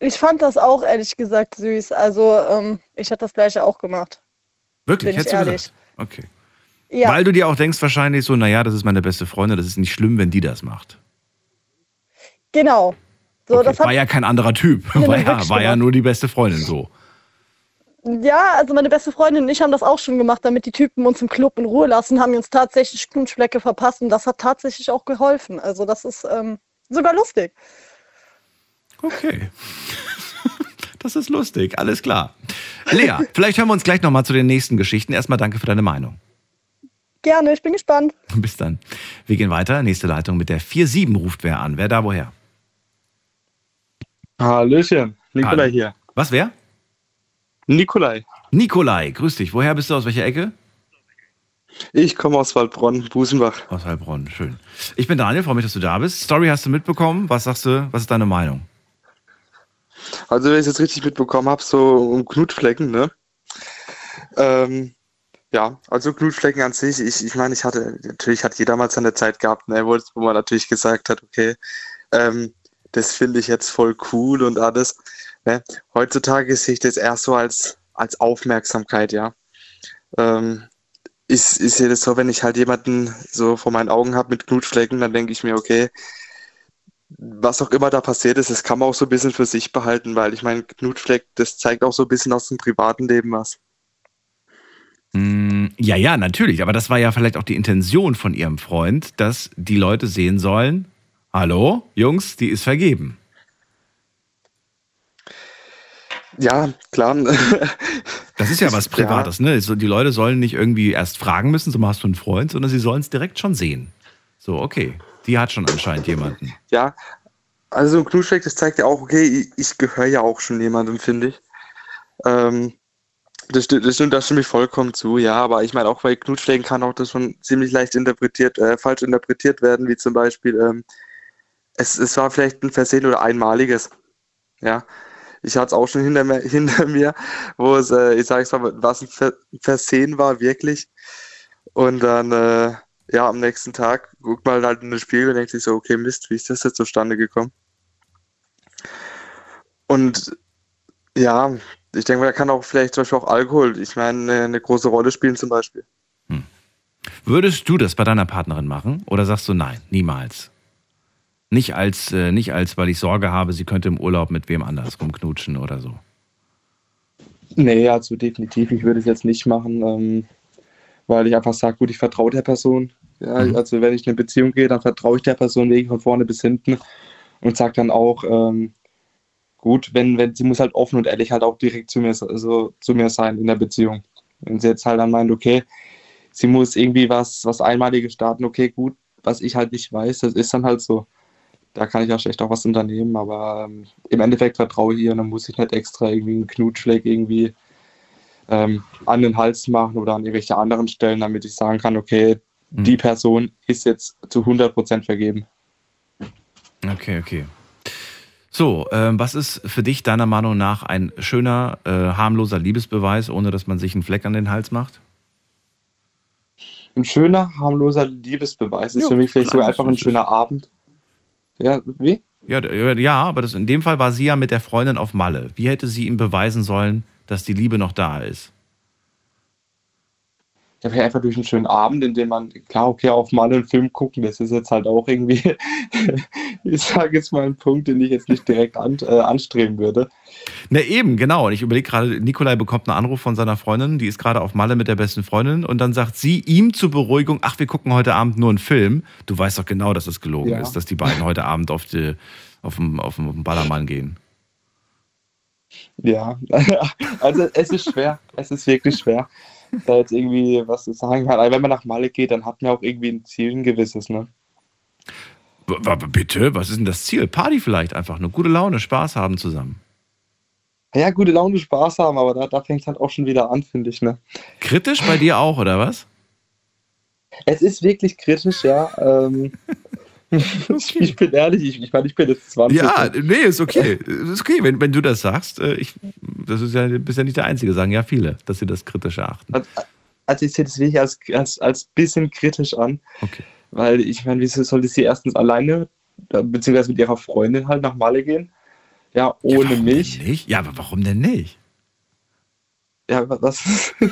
Ich fand das auch ehrlich gesagt süß. Also ähm, ich hätte das gleiche auch gemacht.
Wirklich, hättest du gesagt? Okay.
Ja,
Weil du dir auch denkst wahrscheinlich so, naja, das ist meine beste Freundin, das ist nicht schlimm, wenn die das macht.
genau. So,
okay. War ja kein anderer Typ.
Nee,
War, ja, war ja
gemacht.
nur die beste Freundin so.
ja, also meine beste Freundin und ich haben das auch schon gemacht, damit die Typen uns im Club in Ruhe lassen, haben uns tatsächlich Knutschflecke verpasst und das hat tatsächlich auch geholfen. Also das ist ähm, sogar lustig.
Okay. Das ist lustig, alles klar. Lea, vielleicht hören wir uns gleich nochmal zu den nächsten Geschichten. Erstmal danke für deine Meinung.
Gerne, ich bin gespannt.
Bis dann. Wir gehen weiter. Nächste Leitung mit der 4-7 ruft wer an. Wer da woher?
Hallöchen, Nikolai
Hallo.
hier.
Was, wer?
Nikolai,
Nikolai, grüß dich. Woher bist du? Aus welcher Ecke?
ich komme aus Waldbronn, Busenbach.
Aus Heilbronn, schön. Ich bin Daniel, freue mich, dass du da bist. Story hast du mitbekommen. Was sagst du? Was ist deine Meinung?
Also, wenn ich es jetzt richtig mitbekommen habe, so um Knutflecken, ne? Ähm, ja, also Knutflecken an sich, ich, ich meine, ich hatte, natürlich hat jeder mal seine Zeit gehabt, ne, wo, wo man natürlich gesagt hat, okay, ähm, das finde ich jetzt voll cool und alles. Ne? Heutzutage sehe ich das eher so als, als Aufmerksamkeit, ja. Ähm, ich, ich sehe das so, wenn ich halt jemanden so vor meinen Augen habe mit Knutflecken, dann denke ich mir, okay, was auch immer da passiert ist, das kann man auch so ein bisschen für sich behalten, weil ich meine, Knutschfleck, das zeigt auch so ein bisschen aus dem privaten Leben was.
Mm, Ja, ja, natürlich. Aber das war ja vielleicht auch die Intention von ihrem Freund, dass die Leute sehen sollen, hallo, Jungs, die ist vergeben.
Ja, klar.
Das ist ja was Privates, ne? So, Die Leute sollen nicht irgendwie erst fragen müssen, so hast du einen Freund, sondern sie sollen es direkt schon sehen. So, okay. Die hat schon anscheinend jemanden.
Ja, also ein Knutschfleck, das zeigt ja auch, okay, ich, gehöre ja auch schon jemandem, finde ich. Ähm, das, das stimmt, da stimme ich vollkommen zu, ja, aber ich meine, auch bei Knutschflecken kann auch das schon ziemlich leicht interpretiert, äh, falsch interpretiert werden, wie zum Beispiel, ähm, es, es war vielleicht ein Versehen oder einmaliges. Ja, ich hatte es auch schon hinter mir, hinter mir wo es, äh, ich sage es mal, was ein Ver Versehen war, wirklich. Und dann, äh, ja, am nächsten Tag guckt man halt in den Spiegel und denkt sich so, okay, Mist, wie ist das jetzt zustande gekommen? Und ja, ich denke, da kann auch vielleicht zum Beispiel auch Alkohol, ich meine, eine, große Rolle spielen zum Beispiel.
Würdest du das bei deiner Partnerin machen oder sagst du nein, niemals? Nicht als, äh, nicht als, weil ich Sorge habe, sie könnte im Urlaub mit wem anders rumknutschen oder so.
Nee, also definitiv, ich würde es jetzt nicht machen, ähm, weil ich einfach sage, gut, ich vertraue der Person. Ja,
Mhm.
Also wenn ich in eine Beziehung gehe, dann vertraue ich der Person wirklich von vorne bis hinten und sage dann auch, ähm, gut, wenn, wenn, sie muss halt offen und ehrlich halt auch direkt zu mir, also, zu mir sein in der Beziehung. Wenn sie jetzt halt dann meint, okay, sie muss irgendwie was, was Einmaliges starten, okay, gut, was ich halt nicht weiß, das ist dann halt so. Da kann ich ja schlecht auch was unternehmen, aber ähm, im Endeffekt vertraue ich ihr und dann muss ich nicht extra irgendwie einen Knutschfleck irgendwie ähm, an den Hals machen oder an irgendwelche anderen Stellen, damit ich sagen kann, okay,
Mhm.
die Person ist jetzt zu 100% vergeben.
Okay, okay. So, ähm, was ist für dich deiner Meinung nach ein schöner, äh, harmloser Liebesbeweis, ohne dass man sich einen Fleck an den Hals macht?
Ein schöner, harmloser Liebesbeweis ist
Ja,
für mich vielleicht sogar einfach ein schöner Abend. Ja, wie?
Ja, ja, aber das, in dem Fall war sie ja mit der Freundin auf Malle. Wie hätte sie ihm beweisen sollen, dass die Liebe noch da ist?
Ja, einfach durch einen schönen Abend, in dem man, klar, okay, auf mal einen Film gucken, das ist jetzt halt auch irgendwie, ich sage jetzt mal einen Punkt, den ich jetzt nicht direkt an, äh, anstreben würde.
Na eben, genau. Und ich überlege gerade, Nikolai bekommt einen Anruf von seiner Freundin, die ist gerade auf Malle mit der besten Freundin und dann sagt sie ihm zur Beruhigung, ach, wir gucken heute Abend nur einen Film. Du weißt doch genau, dass es gelogen
Ja.
ist, dass die beiden heute Abend auf, die, auf, den, auf den Ballermann gehen.
Ja, also es ist schwer, es ist wirklich schwer, da jetzt irgendwie was zu sagen. Aber wenn man nach Malle geht, dann hat man auch irgendwie ein Ziel, ein gewisses, ne?
W- Bitte, was ist denn das Ziel? Party vielleicht einfach, nur gute Laune, Spaß haben zusammen.
Ja, gute Laune, Spaß haben, aber da, da fängt es halt auch schon wieder an, finde ich, ne?
Kritisch bei dir auch, oder was?
Es ist wirklich kritisch, ja. Ähm, ich, ich bin ehrlich, ich, ich meine, ich bin jetzt 20.
Ja, nee, ist okay. Ist okay, wenn, wenn du das sagst. Äh, Ich, das ist ja, bist ja nicht der Einzige, sagen ja viele, dass sie das kritisch erachten.
Also ich sehe das wirklich als, als, als bisschen kritisch an.
Okay.
Weil ich meine, wieso sollte sie erstens alleine, äh, beziehungsweise mit ihrer Freundin halt nach Malle gehen? Ja, ohne
warum
mich.
Nicht? Ja, aber warum denn nicht?
Ja, wa- was?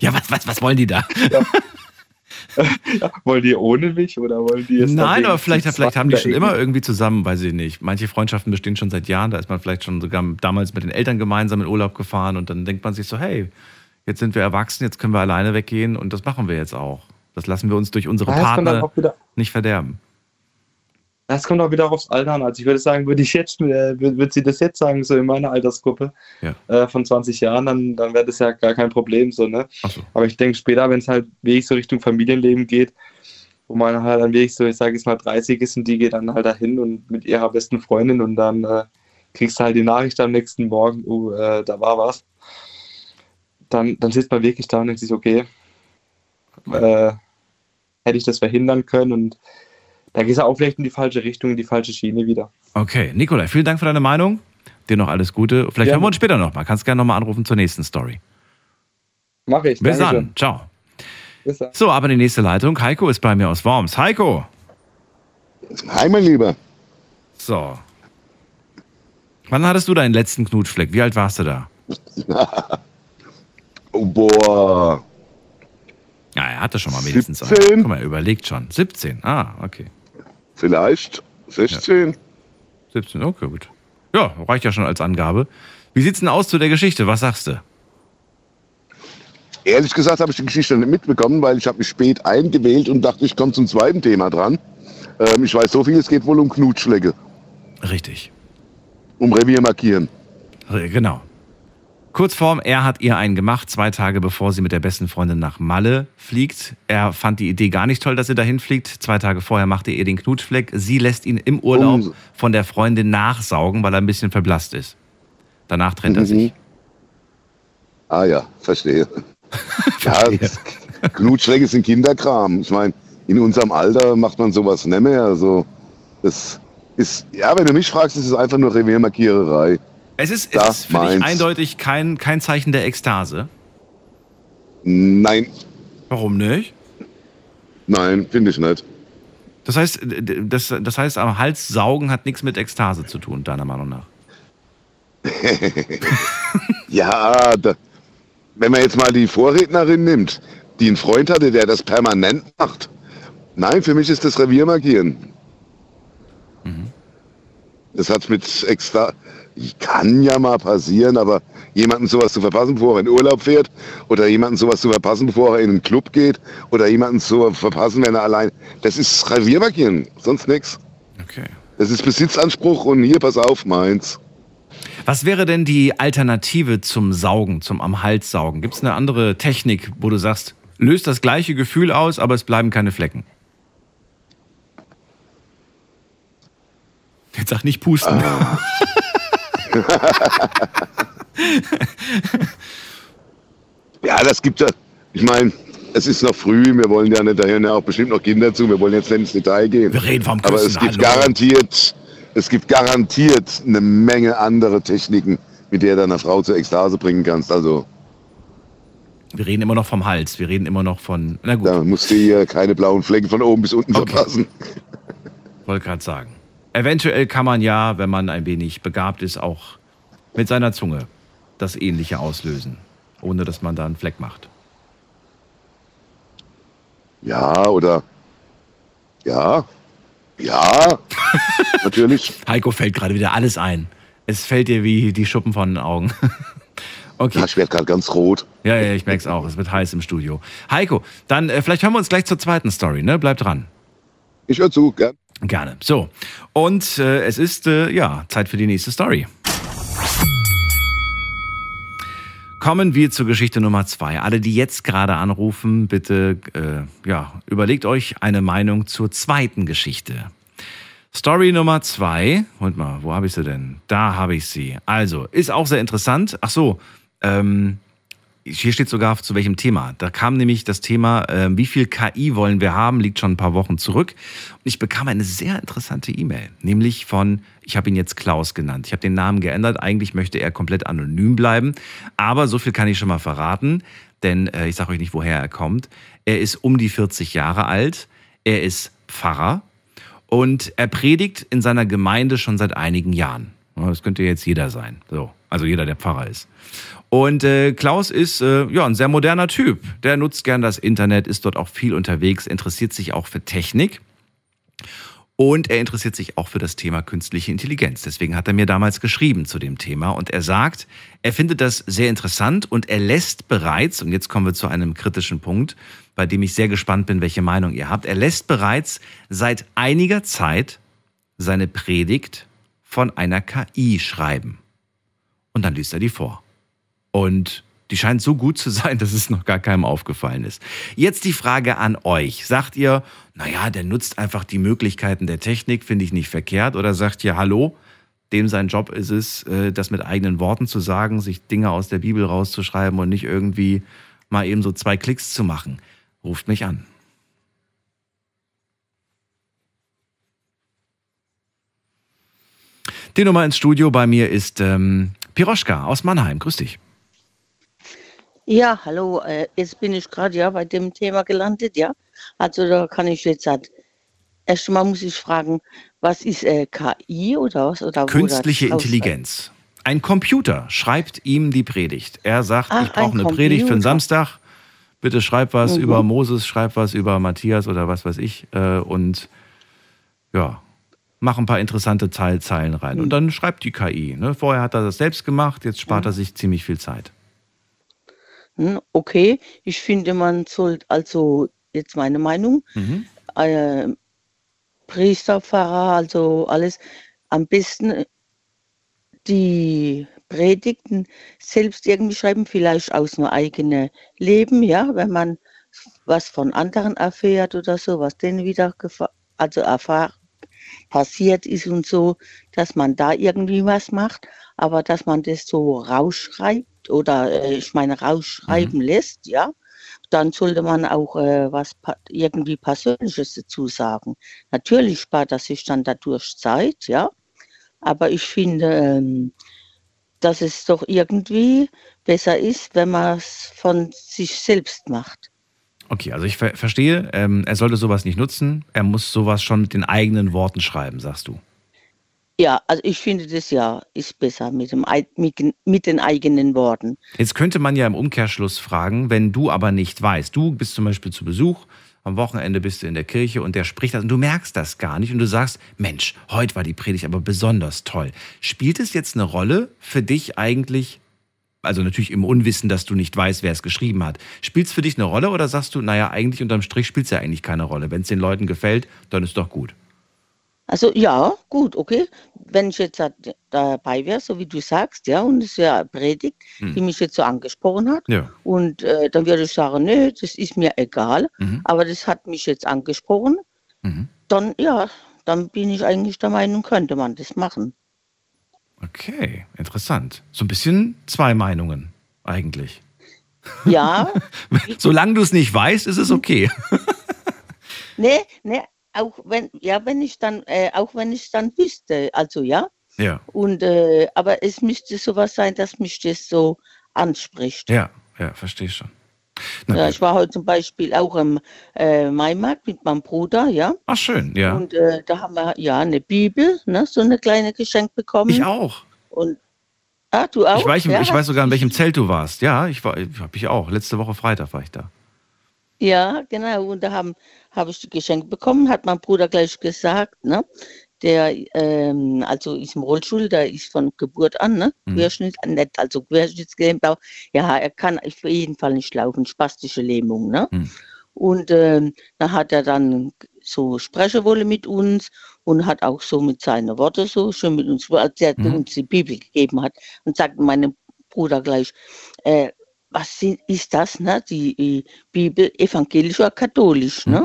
Ja, was, was, was wollen die da?
ja, wollen die ohne mich oder wollen die jetzt
Nein, aber vielleicht, vielleicht haben die schon immer irgendwie zusammen, weiß ich nicht. Manche Freundschaften bestehen schon seit Jahren, da ist man vielleicht schon sogar damals mit den Eltern gemeinsam in Urlaub gefahren und dann denkt man sich so, hey, jetzt sind wir erwachsen, jetzt können wir alleine weggehen und das machen wir jetzt auch. Das lassen wir uns durch unsere
Ja,
Partner nicht verderben.
Das kommt auch wieder aufs Alter an. Also ich würde sagen, würde ich jetzt, äh, würde sie das jetzt sagen, so in meiner Altersgruppe
Ja.
äh, von 20 Jahren, dann, dann wäre das ja gar kein Problem, so, ne?
So.
Aber ich denke später, wenn es halt wirklich so Richtung Familienleben geht, wo man halt dann wirklich so, ich sage jetzt mal 30 ist und die geht dann halt dahin und mit ihrer besten Freundin und dann äh, kriegst du halt die Nachricht am nächsten Morgen, uh, äh, da war was. Dann, dann sitzt man wirklich da und denkt sich, okay, äh, hätte ich das verhindern können und da geht es auch vielleicht in die falsche Richtung, in die falsche Schiene wieder.
Okay, Nikolai, vielen Dank für deine Meinung. Dir noch alles Gute. Vielleicht
Gerne.
hören wir uns später nochmal. Kannst gerne nochmal anrufen zur nächsten Story.
Mache ich.
Bis
Dankeschön.
dann. Ciao.
Bis dann.
So, aber die nächste Leitung. Heiko ist bei mir aus Worms. Heiko.
Hi, mein Lieber.
So. Wann hattest du deinen letzten Knutschfleck? Wie alt warst du da?
Oh, boah.
Ja, er hatte schon mal wenigstens einen.
17.
Guck mal, er überlegt schon. 17. Ah, okay.
Vielleicht 16.
17, okay, gut. Ja, reicht ja schon als Angabe. Wie sieht's denn aus zu der Geschichte? Was sagst du?
Ehrlich gesagt habe ich die Geschichte nicht mitbekommen, weil ich habe mich spät eingewählt und dachte, ich komme zum zweiten Thema dran. Ähm, ich weiß so viel, es geht wohl um Knutschlecke,
Richtig.
um Revier markieren.
Re- Genau. Kurzform, er hat ihr einen gemacht, zwei Tage bevor sie mit der besten Freundin nach Malle fliegt. Er fand die Idee gar nicht toll, dass sie dahin fliegt. Zwei Tage vorher machte er ihr den Knutschfleck. Sie lässt ihn im Urlaub
Um-
von der Freundin nachsaugen, weil er ein bisschen verblasst ist. Danach trennt er
Mhm.
sich.
Ah ja, verstehe.
Verstehe.
Ja, Knutschlecke sind Kinderkram. Ich meine, in unserem Alter macht man sowas nicht mehr. Also, das ist, ja, wenn du mich fragst, ist es einfach nur Reviermarkiererei.
Es ist, es ist für dich
meins.
eindeutig kein, kein Zeichen der Ekstase.
Nein,
Warum nicht?
nein, finde ich nicht.
Das heißt, das, das heißt, am Hals saugen hat nichts mit Ekstase zu tun, deiner Meinung nach.
Ja, da, wenn man jetzt mal die Vorrednerin nimmt, die einen Freund hatte, der das permanent macht. Nein, für mich ist das Reviermarkieren. Das hat mit extra. Kann ja mal passieren, aber jemanden sowas zu verpassen, bevor er in Urlaub fährt, oder jemanden sowas zu verpassen, bevor er in einen Club geht, oder jemanden zu verpassen, wenn er allein. Das ist Reviermarkieren, sonst nichts.
Okay.
Das ist Besitzanspruch und hier, pass auf, meins.
Was wäre denn die Alternative zum Saugen, zum am Hals saugen? Gibt es eine andere Technik, wo du sagst, löst das gleiche Gefühl aus, aber es bleiben keine Flecken? Jetzt sag nicht pusten.
Ja, das gibt ja. Ich meine, es ist noch früh, wir wollen ja nicht, da hören ja auch bestimmt noch Kinder zu, wir wollen jetzt nicht ins Detail gehen.
Wir reden vom
Aber
Küssen,
es gibt
hallo.
garantiert, es gibt garantiert eine Menge andere Techniken, mit der du eine Frau zur Ekstase bringen kannst. Also
Wir reden immer noch vom Hals. Wir reden immer noch von. Na gut,
da musst du hier keine blauen Flecken von oben bis unten
Okay.
verpassen.
wollte gerade sagen. Eventuell kann man ja, wenn man ein wenig begabt ist, auch mit seiner Zunge das Ähnliche auslösen, ohne dass man da einen Fleck macht.
Ja, oder ja, ja, natürlich.
Heiko fällt gerade wieder alles ein. Es fällt dir wie die Schuppen von den Augen. Okay.
Ja, ich werde gerade ganz rot.
Ja, ja, ich merk's auch. Es wird heiß im Studio. Heiko, dann äh, vielleicht hören wir uns gleich zur zweiten Story, ne? Bleib dran.
Ich höre zu, gern.
Gerne. So. Und äh, es ist, äh, ja, Zeit für die nächste Story. Kommen wir zur Geschichte Nummer zwei. Alle, die jetzt gerade anrufen, bitte, äh, ja, überlegt euch eine Meinung zur zweiten Geschichte. Story Nummer zwei. Holt mal, wo habe ich sie denn? Da habe ich sie. Also, ist auch sehr interessant. Ach so, ähm, hier steht sogar zu welchem Thema. Da kam nämlich das Thema, ähm, wie viel KI wollen wir haben, liegt schon ein paar Wochen zurück. Und ich bekam eine sehr interessante E-Mail, nämlich von, ich habe ihn jetzt Klaus genannt. Ich habe den Namen geändert. Eigentlich möchte er komplett anonym bleiben. Aber so viel kann ich schon mal verraten, denn äh, ich sage euch nicht, woher er kommt. Er ist um die 40 Jahre alt. Er ist Pfarrer und er predigt in seiner Gemeinde schon seit einigen Jahren. Ja, Das könnte jetzt jeder sein. So, also jeder, der Pfarrer ist. Und äh, Klaus ist äh, ja ein sehr moderner Typ. Der nutzt gern das Internet, ist dort auch viel unterwegs, interessiert sich auch für Technik. Und er interessiert sich auch für das Thema künstliche Intelligenz. Deswegen hat er mir damals geschrieben zu dem Thema. Und er sagt, er findet das sehr interessant und er lässt bereits, und jetzt kommen wir zu einem kritischen Punkt, bei dem ich sehr gespannt bin, welche Meinung ihr habt, er lässt bereits seit einiger Zeit seine Predigt von einer KI schreiben. Und dann liest er die vor. Und die scheint so gut zu sein, dass es noch gar keinem aufgefallen ist. Jetzt die Frage an euch. Sagt ihr, naja, der nutzt einfach die Möglichkeiten der Technik, finde ich nicht verkehrt? Oder sagt ihr, hallo, dem sein Job ist es, äh, das mit eigenen Worten zu sagen, sich Dinge aus der Bibel rauszuschreiben und nicht irgendwie mal eben so zwei Klicks zu machen? Ruft mich an. Die Nummer ins Studio bei mir ist ähm, Piroschka aus Mannheim. Grüß dich.
Ja, hallo. Äh, jetzt bin ich gerade ja bei dem Thema gelandet, ja. Also da kann ich jetzt halt. Erstmal muss ich fragen, was ist äh, KI oder was? Oder
Künstliche Intelligenz. Ein Computer schreibt ihm die Predigt. Er sagt,
Ach,
ich brauche
ein
eine Predigt für den. Samstag. Bitte schreib was
Mhm.
über Moses, schreib was über Matthias oder was weiß ich. Äh, Und ja, mach ein paar interessante Zeil- Zeilen rein. Und dann schreibt die KI. Ne? Vorher hat er das selbst gemacht, jetzt spart er sich ziemlich viel Zeit.
Hm, Okay, ich finde, man sollte, also jetzt meine Meinung,
Mhm.
äh, Priester, Pfarrer, also alles, am besten die Predigten selbst irgendwie schreiben, vielleicht aus nur eigene Leben, ja, wenn man was von anderen erfährt oder so, was denen wieder also erfahr passiert ist und so, dass man da irgendwie was macht, aber dass man das so rausschreibt oder äh, ich meine rausschreiben lässt, ja, dann sollte man auch äh, was irgendwie Persönliches dazu sagen. Natürlich spart das sich dann dadurch Zeit, ja, aber ich finde, ähm, dass es doch irgendwie besser ist, wenn man es von sich selbst macht.
Okay, also ich ver verstehe, ähm, er sollte sowas nicht nutzen. Er muss sowas schon mit den eigenen Worten schreiben, sagst du.
Ja, also ich finde das ja ist besser mit, dem, mit, mit den eigenen Worten.
Jetzt könnte man ja im Umkehrschluss fragen, wenn du aber nicht weißt, du bist zum Beispiel zu Besuch, am Wochenende bist du in der Kirche und der spricht das und du merkst das gar nicht und du sagst, Mensch, heute war die Predigt aber besonders toll. Spielt es jetzt eine Rolle für dich eigentlich, also natürlich im Unwissen, dass du nicht weißt, wer es geschrieben hat, spielt es für dich eine Rolle oder sagst du, naja, eigentlich unterm Strich spielt es ja eigentlich keine Rolle. Wenn es den Leuten gefällt, dann ist doch gut.
Also ja, gut, okay. Wenn ich jetzt da- dabei wäre, so wie du sagst, ja, und es wäre Predigt,
Hm.
die mich jetzt so angesprochen hat,
Ja.
und äh, dann würde ich sagen, nö, das ist mir egal,
Mhm.
aber das hat mich jetzt angesprochen,
Mhm.
dann ja, dann bin ich eigentlich der Meinung, könnte man das machen.
Okay, interessant. So ein bisschen zwei Meinungen eigentlich.
Ja,
Solange du es nicht weißt, ist es okay.
nee, nee, auch wenn, ja, wenn ich dann, äh, auch wenn ich dann wüsste, also ja,
Ja,
und äh, aber es müsste sowas sein, dass mich das so anspricht.
ja, ja, verstehe schon.
Ja, ich war heute zum Beispiel auch im äh, Maimarkt mit meinem Bruder, ja.
Ach schön, ja.
Und äh, da haben wir ja eine Bibel, ne, so eine kleine geschenkt bekommen.
Ich auch.
Und ah, du auch?
Ich weiß,
ja,
ich weiß sogar, in welchem Zelt du warst. Ja, ich war, hab ich auch. Letzte Woche Freitag war ich da.
Ja, genau. Und da habe ich die geschenkt bekommen, hat mein Bruder gleich gesagt, ne? Der ähm, also ist im Rollstuhl, der ist von Geburt an, ne?
Mhm.
Querschnitt, nicht, also Querschnittsgelähmt auch. Ja, er kann auf jeden Fall nicht laufen, spastische Lähmung, ne?
Mhm.
Und ähm, da hat er dann so sprechen wollen mit uns und hat auch so mit seinen Worten so schon mit uns, als er
Mhm.
uns die Bibel gegeben hat und sagte meinem Bruder gleich, äh, was ist das, ne? Die, Bibel evangelisch oder katholisch, ne?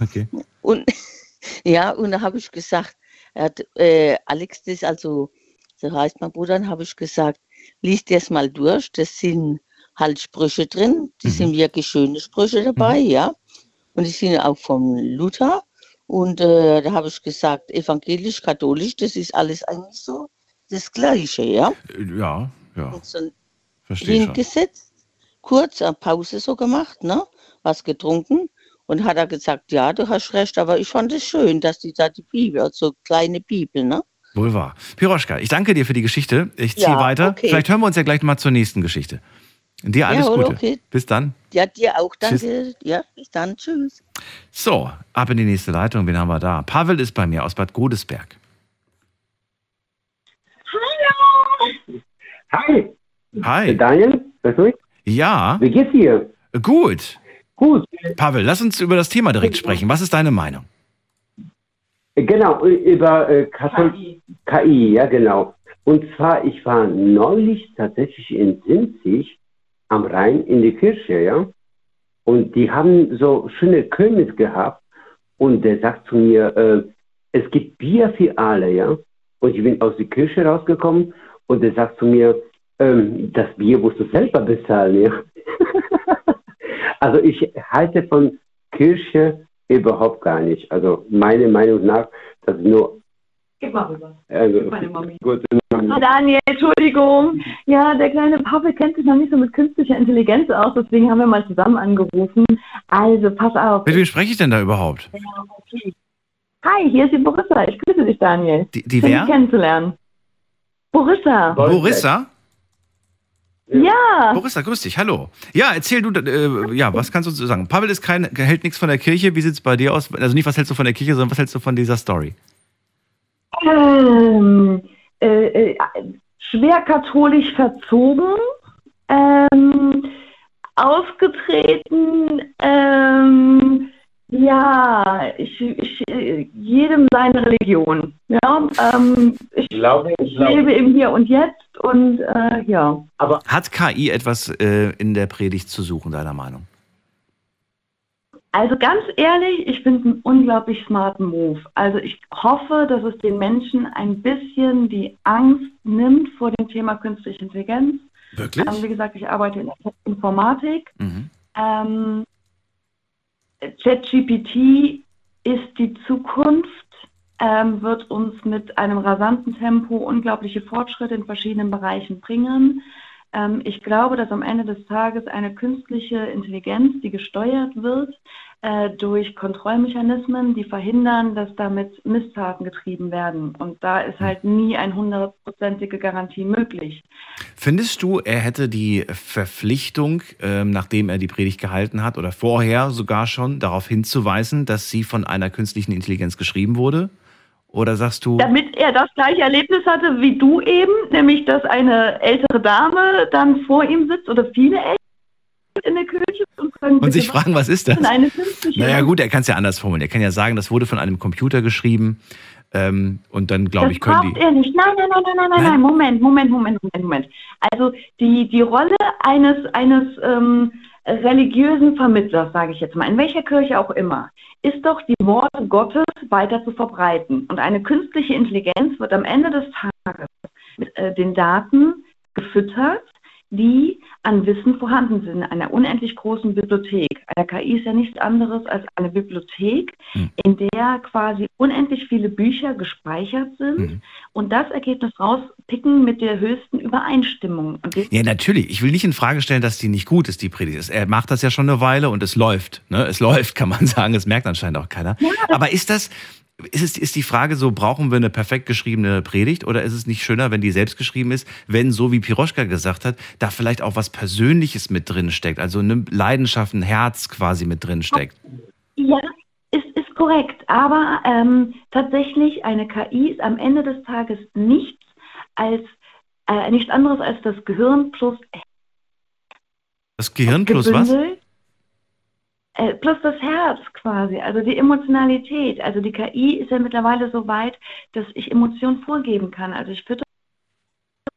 Okay.
Und ja, und da habe ich gesagt, hat, äh, Alex, das also, so heißt mein Bruder, dann habe ich gesagt, lies das mal durch, das sind halt Sprüche drin, die sind wirklich schöne Sprüche dabei, ja. Und die sind auch von Luther. Und äh, da habe ich gesagt, evangelisch, katholisch, das ist alles eigentlich so das Gleiche, ja.
Ja, ja,
Und so
verstehe schon.
hingesetzt, kurz eine Pause so gemacht, ne? Was getrunken. Und hat er gesagt, ja, du hast recht, aber ich fand es schön, dass die da die Bibel, also kleine Bibel, ne?
Wohl wahr. Piroschka, ich danke dir für die Geschichte. Ich ziehe
Ja,
weiter.
okay.
Vielleicht hören wir uns ja gleich mal zur nächsten Geschichte. Dir alles
Jawohl,
Gute.
okay.
Bis dann.
Ja, dir auch,
Tschüss.
danke. Ja, bis dann, tschüss.
So, ab in die nächste Leitung. Wen haben wir da? Pavel ist bei mir aus Bad Godesberg.
Hi.
Hi.
Daniel, hörst du?
Ja.
Wie geht's dir?
Gut.
Gut.
Pavel, lass uns über das Thema direkt sprechen. Was ist deine Meinung?
Genau, über äh, Kathol KI. ja genau. Und zwar, ich war neulich tatsächlich in Sinzig am Rhein in der Kirche, ja. Und die haben so schöne König gehabt. Und der sagt zu mir, äh, es gibt Bier für alle, ja. Und ich bin aus der Kirche rausgekommen und der sagt zu mir, ähm, das Bier musst du selber bezahlen, ja. also ich halte von Kirche überhaupt gar nicht. Also meiner Meinung nach, das ist nur
Gib mal rüber.
also,
Meine Mami.
Gute
Ah, Daniel, Entschuldigung. Ja, der kleine Pavel kennt sich noch nicht so mit künstlicher Intelligenz aus, deswegen haben wir mal zusammen angerufen. Also, pass auf.
Mit wem spreche ich denn da überhaupt?
Hi, hier ist die Borissa. Ich grüße dich, Daniel.
Die, die
Schön,
wer?
dich kennenzulernen. Borissa.
Borissa?
Ja.
Borissa, grüß dich. Hallo. Ja, erzähl du, äh, ja, was kannst du dazu sagen? Pavel ist kein, hält nichts von der Kirche. Wie sieht's bei dir aus? Also nicht, was hältst du von der Kirche, sondern was hältst du von dieser Story?
Ähm, äh, äh, schwer katholisch verzogen, ähm, ausgetreten, ähm, ja, ich, ich, jedem seine Religion. Ja, ähm, ich,
glaube,
ich
glaube.
lebe im Hier und Jetzt und äh, ja.
Aber
Hat KI etwas äh, in der Predigt zu suchen, deiner Meinung?
Also ganz ehrlich, ich finde es einen unglaublich smarten Move. Also ich hoffe, dass es den Menschen ein bisschen die Angst nimmt vor dem Thema künstliche Intelligenz.
Wirklich?
Ähm, wie gesagt, ich arbeite in der Informatik.
Mhm.
Ähm, ChatGPT ist die Zukunft, ähm, wird uns mit einem rasanten Tempo unglaubliche Fortschritte in verschiedenen Bereichen bringen. Ähm, ich glaube, dass am Ende des Tages eine künstliche Intelligenz, die gesteuert wird äh, durch Kontrollmechanismen, die verhindern, dass damit Misstaten getrieben werden. Und da ist halt nie eine hundertprozentige Garantie möglich.
Findest du, er hätte die Verpflichtung, ähm, nachdem er die Predigt gehalten hat oder vorher sogar schon, darauf hinzuweisen, dass sie von einer künstlichen Intelligenz geschrieben wurde? Oder sagst du,
Damit er das gleiche Erlebnis hatte wie du eben, nämlich dass eine ältere Dame dann vor ihm sitzt oder viele Eltern in der Kirche und, fragen,
und sich fragen, was ist das?
eine
Naja gut, er kann es ja anders formulieren. Er kann ja sagen, das wurde von einem Computer geschrieben ähm, und dann, glaube ich, können die...
er nicht. Nein, nein, nein, nein, nein, nein, nein, Moment, Moment, Moment, Moment, Moment. Also die, die Rolle eines, eines ähm, religiösen Vermittlers, sage ich jetzt mal, in welcher Kirche auch immer, ist doch die Worte Gottes weiter zu verbreiten. Und eine künstliche Intelligenz wird am Ende des Tages mit äh, den Daten gefüttert, die an Wissen vorhanden sind, in einer unendlich großen Bibliothek. Eine KI ist ja nichts anderes als eine Bibliothek, in der quasi unendlich viele Bücher gespeichert sind und das Ergebnis rauspicken mit der höchsten Übereinstimmung.
Ja, natürlich. Ich will nicht in Frage stellen, dass die nicht gut ist, die Predigt. Er macht das ja schon eine Weile und es läuft. Ne? Es läuft, kann man sagen. Es merkt anscheinend auch keiner. Aber ist das, ist, es, ist die Frage so, brauchen wir eine perfekt geschriebene Predigt oder ist es nicht schöner, wenn die selbst geschrieben ist, wenn, so wie Piroschka gesagt hat, da vielleicht auch was Persönliches mit drin steckt, also eine Leidenschaft, ein Herz quasi mit drin steckt?
Ja, ist, ist korrekt. Aber ähm, tatsächlich, eine KI ist am Ende des Tages nichts als äh, nichts anderes als das Gehirn plus
Das Gehirn plus was?
Äh, plus das Herz quasi, also die Emotionalität. Also die KI ist ja mittlerweile so weit, dass ich Emotionen vorgeben kann. Also ich würde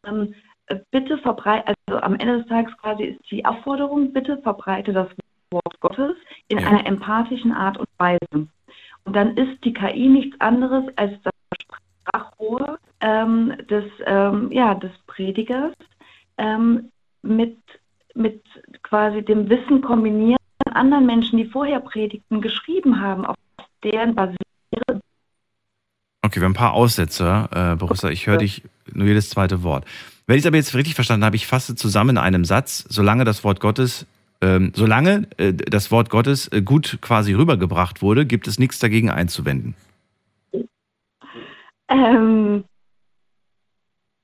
ähm, äh, bitte verbreite, also am Ende des Tages quasi ist die Aufforderung, bitte verbreite das Wort Gottes in einer empathischen Art und Weise. Und dann ist die KI nichts anderes als das Sprachrohr ähm, des, ähm, ja, des Predigers ähm, mit, mit quasi dem Wissen kombiniert anderen Menschen, die vorher Predigten geschrieben haben, auf deren basieren.
Okay, wir haben ein paar Aussetzer, äh, Borussia. Ich höre dich nur jedes zweite Wort. Wenn ich es aber jetzt richtig verstanden habe, ich fasse zusammen in einem Satz, solange das Wort Gottes, ähm, solange äh, das Wort Gottes äh, gut quasi rübergebracht wurde, gibt es nichts dagegen einzuwenden.
Ähm,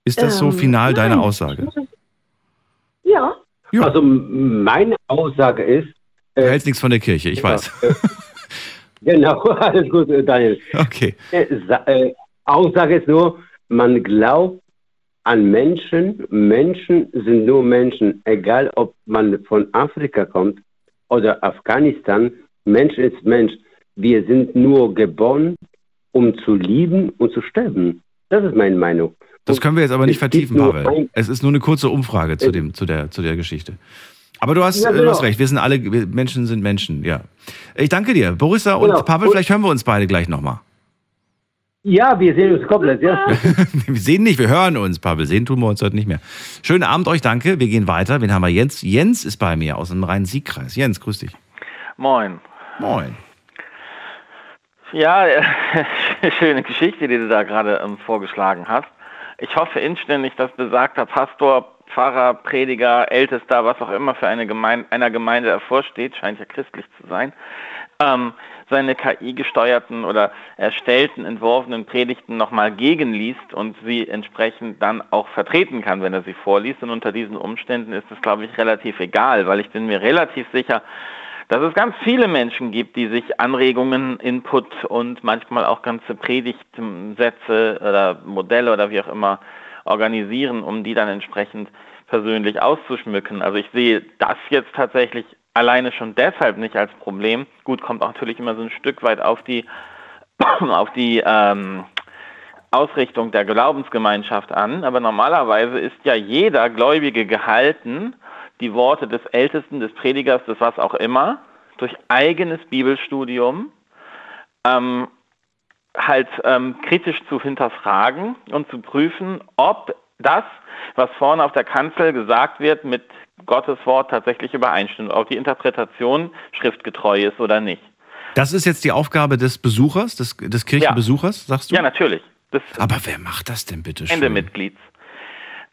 Ist das so
Ähm,
final deine
nein.
Aussage?
Ja.
Also m- meine Aussage ist.
Du hältst nichts von der Kirche, ich weiß.
Genau, alles gut, äh, Daniel.
Okay.
Äh, sa- äh, Aussage ist nur, man glaubt an Menschen. Menschen sind nur Menschen, egal ob man von Afrika kommt oder Afghanistan. Mensch ist Mensch. Wir sind nur geboren, um zu lieben und zu sterben. Das ist meine Meinung.
Das können wir jetzt aber nicht vertiefen, Pavel. Es ist nur eine kurze Umfrage zu, dem, zu, der, zu der Geschichte. Aber du hast,
Ja,
äh, du
genau.
hast recht, wir sind alle, wir, Menschen sind Menschen, ja. Ich danke dir. Borissa und
Genau.
Pavel,
Und-
vielleicht hören wir uns beide gleich nochmal.
Ja, wir sehen uns komplett, ja.
wir sehen nicht, wir hören uns, Pavel. Sehen tun wir uns heute nicht mehr. Schönen Abend euch, danke. Wir gehen weiter. Wen haben wir Jens? Jens ist bei mir aus dem Rhein-Sieg-Kreis. Jens, grüß dich.
Moin.
Moin.
Ja, äh, schöne Geschichte, die du da gerade ähm, vorgeschlagen hast. Ich hoffe inständig, dass besagter Pastor, Pfarrer, Prediger, Ältester, was auch immer für eine Gemeinde, einer Gemeinde hervorsteht, scheint ja christlich zu sein, ähm, seine KI-gesteuerten oder erstellten, entworfenen Predigten nochmal gegenliest und sie entsprechend dann auch vertreten kann, wenn er sie vorliest. Und unter diesen Umständen ist es, glaube ich, relativ egal, weil ich bin mir relativ sicher, dass es ganz viele Menschen gibt, die sich Anregungen, Input und manchmal auch ganze Predigtsätze oder Modelle oder wie auch immer organisieren, um die dann entsprechend persönlich auszuschmücken. Also ich sehe das jetzt tatsächlich alleine schon deshalb nicht als Problem. Gut, kommt auch natürlich immer so ein Stück weit auf die auf die ähm, Ausrichtung der Glaubensgemeinschaft an, aber normalerweise ist ja jeder Gläubige gehalten, die Worte des Ältesten, des Predigers, des was auch immer, durch eigenes Bibelstudium ähm, halt ähm, kritisch zu hinterfragen und zu prüfen, ob das, was vorne auf der Kanzel gesagt wird, mit Gottes Wort tatsächlich übereinstimmt, ob die Interpretation schriftgetreu ist oder nicht.
Das ist jetzt die Aufgabe des Besuchers, des, des Kirchenbesuchers, sagst du?
Ja, natürlich. Das
Aber wer macht das denn bitte schön?
Gemeindemitglieds.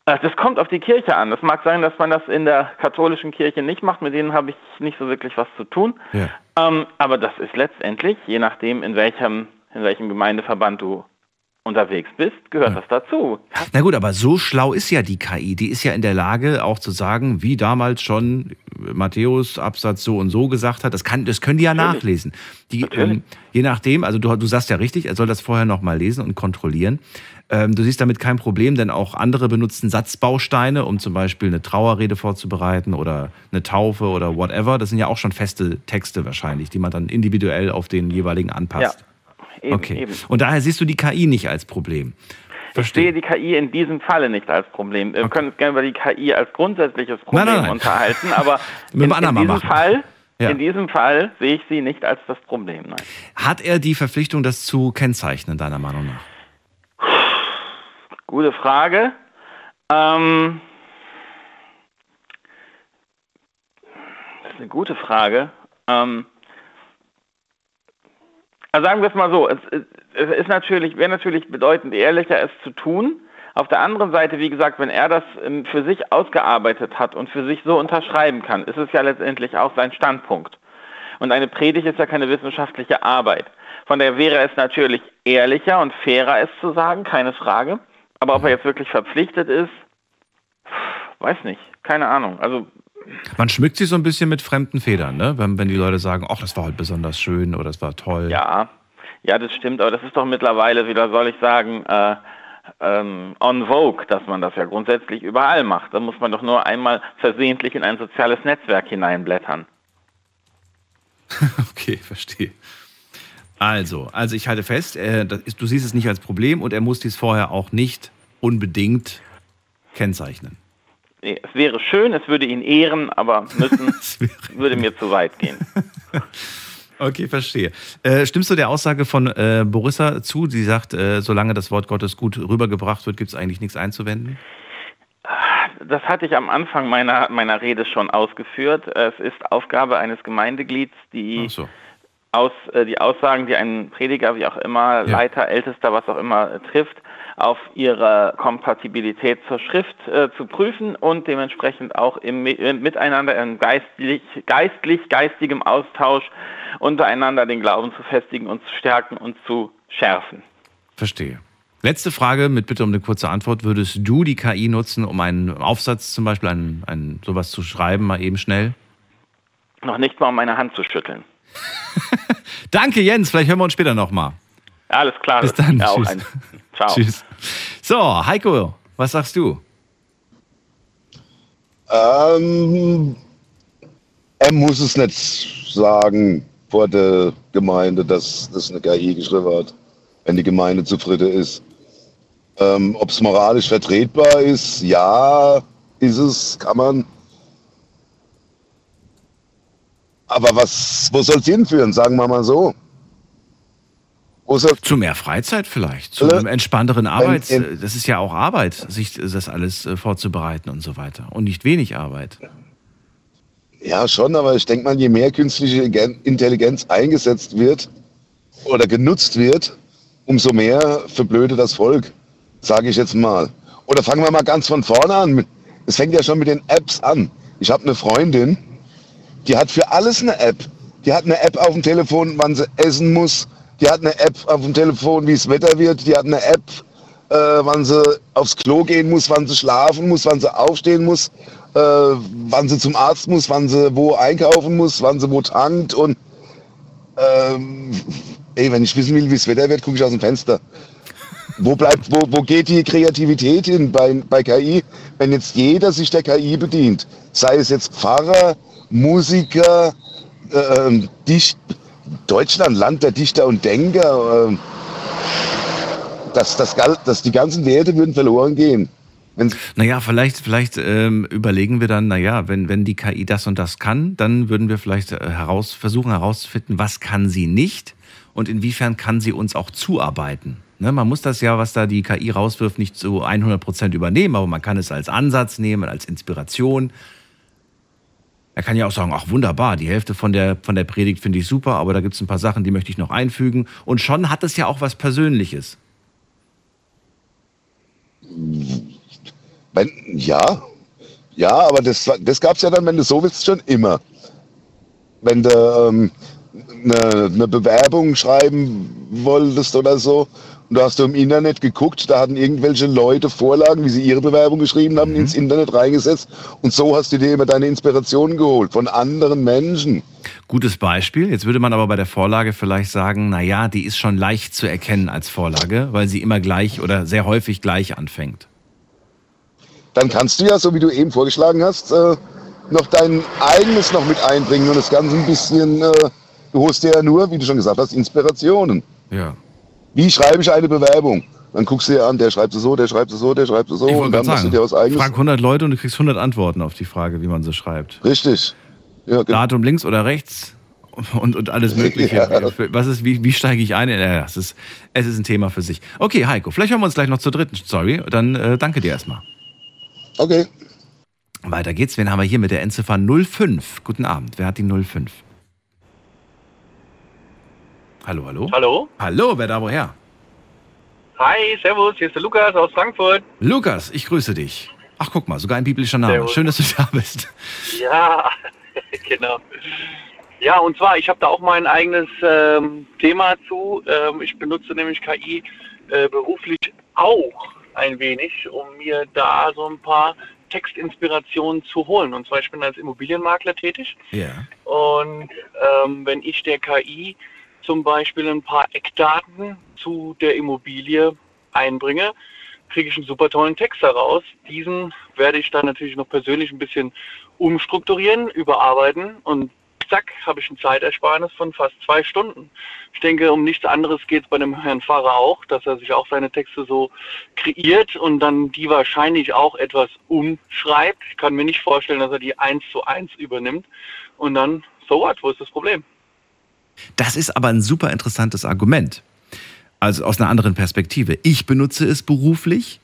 Äh, Das kommt auf die Kirche an. Das mag sein, dass man das in der katholischen Kirche nicht macht. Mit denen habe ich nicht so wirklich was zu tun.
Ja.
Ähm, aber das ist letztendlich, je nachdem, in welchem, in welchem Gemeindeverband du unterwegs bist, gehört das dazu.
Na gut, aber so schlau ist ja die KI. Die ist ja in der Lage, auch zu sagen, wie damals schon Matthäus Absatz so und so gesagt hat. Das, kann, das können die ja
Natürlich.
nachlesen. Die, ähm, je nachdem, also du, du sagst ja richtig, er soll das vorher nochmal lesen und kontrollieren. Ähm, du siehst damit kein Problem, denn auch andere benutzen Satzbausteine, um zum Beispiel eine Trauerrede vorzubereiten oder eine Taufe oder whatever. Das sind ja auch schon feste Texte wahrscheinlich, die man dann individuell auf den jeweiligen anpasst.
Ja, eben,
okay.
eben.
Und daher siehst du die KI nicht als Problem.
Ich sehe die KI in diesem Falle nicht als Problem. Wir können uns gerne über die KI als grundsätzliches Problem
Nein, nein, nein.
unterhalten, aber in, in diesem
machen.
Fall,
Ja.
in diesem Fall sehe ich sie nicht als das Problem. Nein.
Hat er die Verpflichtung, das zu kennzeichnen, deiner Meinung nach?
Gute Frage. Ähm, das ist eine gute Frage. Ähm, also sagen wir es mal so, es, es ist natürlich, wäre natürlich bedeutend ehrlicher, es zu tun. Auf der anderen Seite, wie gesagt, wenn er das ähm, für sich ausgearbeitet hat und für sich so unterschreiben kann, ist es ja letztendlich auch sein Standpunkt. Und eine Predigt ist ja keine wissenschaftliche Arbeit. Von daher wäre es natürlich ehrlicher und fairer, es zu sagen, keine Frage. Aber ob er jetzt wirklich verpflichtet ist, weiß nicht, keine Ahnung. Also
Man schmückt sich so ein bisschen mit fremden Federn, ne? wenn, wenn die Leute sagen, ach, das war heute besonders schön oder das war toll.
Ja, ja, das stimmt, aber das ist doch mittlerweile, wie soll ich sagen, äh, ähm, on vogue, dass man das ja grundsätzlich überall macht. Da muss man doch nur einmal versehentlich in ein soziales Netzwerk hineinblättern.
Okay, verstehe. Also, also ich halte fest, äh, ist, du siehst es nicht als Problem und er muss dies vorher auch nicht unbedingt kennzeichnen.
Nee, es wäre schön, es würde ihn ehren, aber müssen würde mir zu weit gehen.
Okay, verstehe. Äh, stimmst du der Aussage von äh, Borissa zu, die sagt, äh, solange das Wort Gottes gut rübergebracht wird, gibt es eigentlich nichts einzuwenden?
Das hatte ich am Anfang meiner, meiner Rede schon ausgeführt. Es ist Aufgabe eines Gemeindeglieds, die,
so.
aus, äh, die Aussagen, die ein Prediger, wie auch immer, Leiter, Ältester, was auch immer, äh, trifft, auf ihre Kompatibilität zur Schrift äh, zu prüfen und dementsprechend auch im Mi- äh, Miteinander in geistlich, geistlich, geistigem Austausch untereinander den Glauben zu festigen und zu stärken und zu schärfen.
Verstehe. Letzte Frage mit Bitte um eine kurze Antwort. Würdest du die KI nutzen, um einen Aufsatz zum Beispiel, einen, einen, sowas zu schreiben, mal eben schnell?
Noch nicht mal um meine Hand zu schütteln.
Danke, Jens. Vielleicht hören wir uns später nochmal.
Alles klar.
Bis
das
dann.
ja auch
Tschüss.
ein- Ciao.
Tschüss. So, Heiko, was sagst du?
Ähm, er muss es nicht sagen vor der Gemeinde, dass das eine KI geschrieben hat, wenn die Gemeinde zufrieden ist. Ähm, Ob es moralisch vertretbar ist, ja, ist es, kann man. Aber was, wo soll es hinführen, sagen wir mal so? Soll
Zu mehr Freizeit vielleicht, zu einem entspannteren Arbeits...
ähm,
Das ist ja auch Arbeit, sich das alles äh, vorzubereiten und so weiter. Und nicht wenig Arbeit.
Ja, schon, aber ich denke mal, je mehr künstliche Gen- Intelligenz eingesetzt wird oder genutzt wird, umso mehr verblödet das Volk, sage ich jetzt mal. Oder fangen wir mal ganz von vorne an. Es fängt ja schon mit den Apps an. Ich habe eine Freundin, die hat für alles eine App. Die hat eine App auf dem Telefon, wann sie essen muss. Die hat eine App auf dem Telefon, wie es Wetter wird. Die hat eine App, äh, wann sie aufs Klo gehen muss, wann sie schlafen muss, wann sie aufstehen muss, äh, wann sie zum Arzt muss, wann sie wo einkaufen muss, wann sie wo tankt und ähm, ey, wenn ich wissen will, wie es Wetter wird, gucke ich aus dem Fenster. Wo bleibt, wo, wo geht die Kreativität hin bei, bei KI, wenn jetzt jeder sich der KI bedient? Sei es jetzt Pfarrer, Musiker, äh, Dicht, Deutschland, Land der Dichter und Denker. Äh, das, das, das, die ganzen Werte würden verloren gehen.
Naja, vielleicht, vielleicht ähm, überlegen wir dann, naja, wenn, wenn die KI das und das kann, dann würden wir vielleicht äh, heraus, versuchen herauszufinden, was kann sie nicht und inwiefern kann sie uns auch zuarbeiten. Ne, man muss das ja, was da die KI rauswirft, nicht zu 100 Prozent übernehmen, aber man kann es als Ansatz nehmen, als Inspiration. Er kann ja auch sagen, ach wunderbar, die Hälfte von der, von der Predigt finde ich super, aber da gibt es ein paar Sachen, die möchte ich noch einfügen. Und schon hat es ja auch was Persönliches.
Wenn, ja, ja, aber das, das gab es ja dann, wenn du so willst, schon immer. Wenn du ähm, eine, eine Bewerbung schreiben wolltest oder so und da hast du im Internet geguckt, da hatten irgendwelche Leute Vorlagen, wie sie ihre Bewerbung geschrieben haben, mhm. ins Internet reingesetzt und so hast du dir immer deine Inspirationen geholt von anderen Menschen.
Gutes Beispiel. Jetzt würde man aber bei der Vorlage vielleicht sagen, na ja, die ist schon leicht zu erkennen als Vorlage, weil sie immer gleich oder sehr häufig gleich anfängt.
Dann kannst du ja, so wie du eben vorgeschlagen hast, äh, noch dein eigenes noch mit einbringen und das Ganze ein bisschen, äh, du holst dir ja nur, wie du schon gesagt hast, Inspirationen.
Ja.
Wie schreibe ich eine Bewerbung? Dann guckst du dir an, der schreibt es so, der schreibt es so, der schreibt es so. und dann
machst du dir was eigenes. Frag 100 Leute und du kriegst 100 Antworten auf die Frage, wie man sie schreibt.
Richtig.
Ja, genau. Datum links oder rechts und, und alles Mögliche. Ja. Was ist, wie, wie steige ich ein? Ja, es, ist, es ist ein Thema für sich. Okay, Heiko, vielleicht hören wir uns gleich noch zur dritten Story. Dann äh, danke dir erstmal.
Okay.
Weiter geht's. Wen haben wir hier mit der Endziffer 05? Guten Abend. Wer hat die 05? Hallo, hallo.
Hallo.
Hallo, wer da woher?
Hi, servus, hier ist der Lukas aus Frankfurt.
Lukas, ich grüße dich. Ach, guck mal, sogar ein biblischer Name. Servus. Schön, dass du da bist.
Ja, genau. Ja, und zwar, ich habe da auch mein eigenes ähm, Thema zu. Ähm, ich benutze nämlich KI äh, beruflich auch ein wenig, um mir da so ein paar Textinspirationen zu holen. Und zwar, ich bin als Immobilienmakler tätig.
Ja.
Und ähm, wenn ich der KI zum Beispiel ein paar Eckdaten zu der Immobilie einbringe, kriege ich einen super tollen Text daraus. Diesen werde ich dann natürlich noch persönlich ein bisschen umstrukturieren, überarbeiten und zack, habe ich ein Zeitersparnis von fast zwei Stunden. Ich denke, um nichts anderes geht es bei dem Herrn Pfarrer auch, dass er sich auch seine Texte so kreiert und dann die wahrscheinlich auch etwas umschreibt. Ich kann mir nicht vorstellen, dass er die eins zu eins übernimmt. Und dann, so what, wo ist das Problem?
Das ist aber ein super interessantes Argument. Also aus einer anderen Perspektive. Ich benutze es beruflich.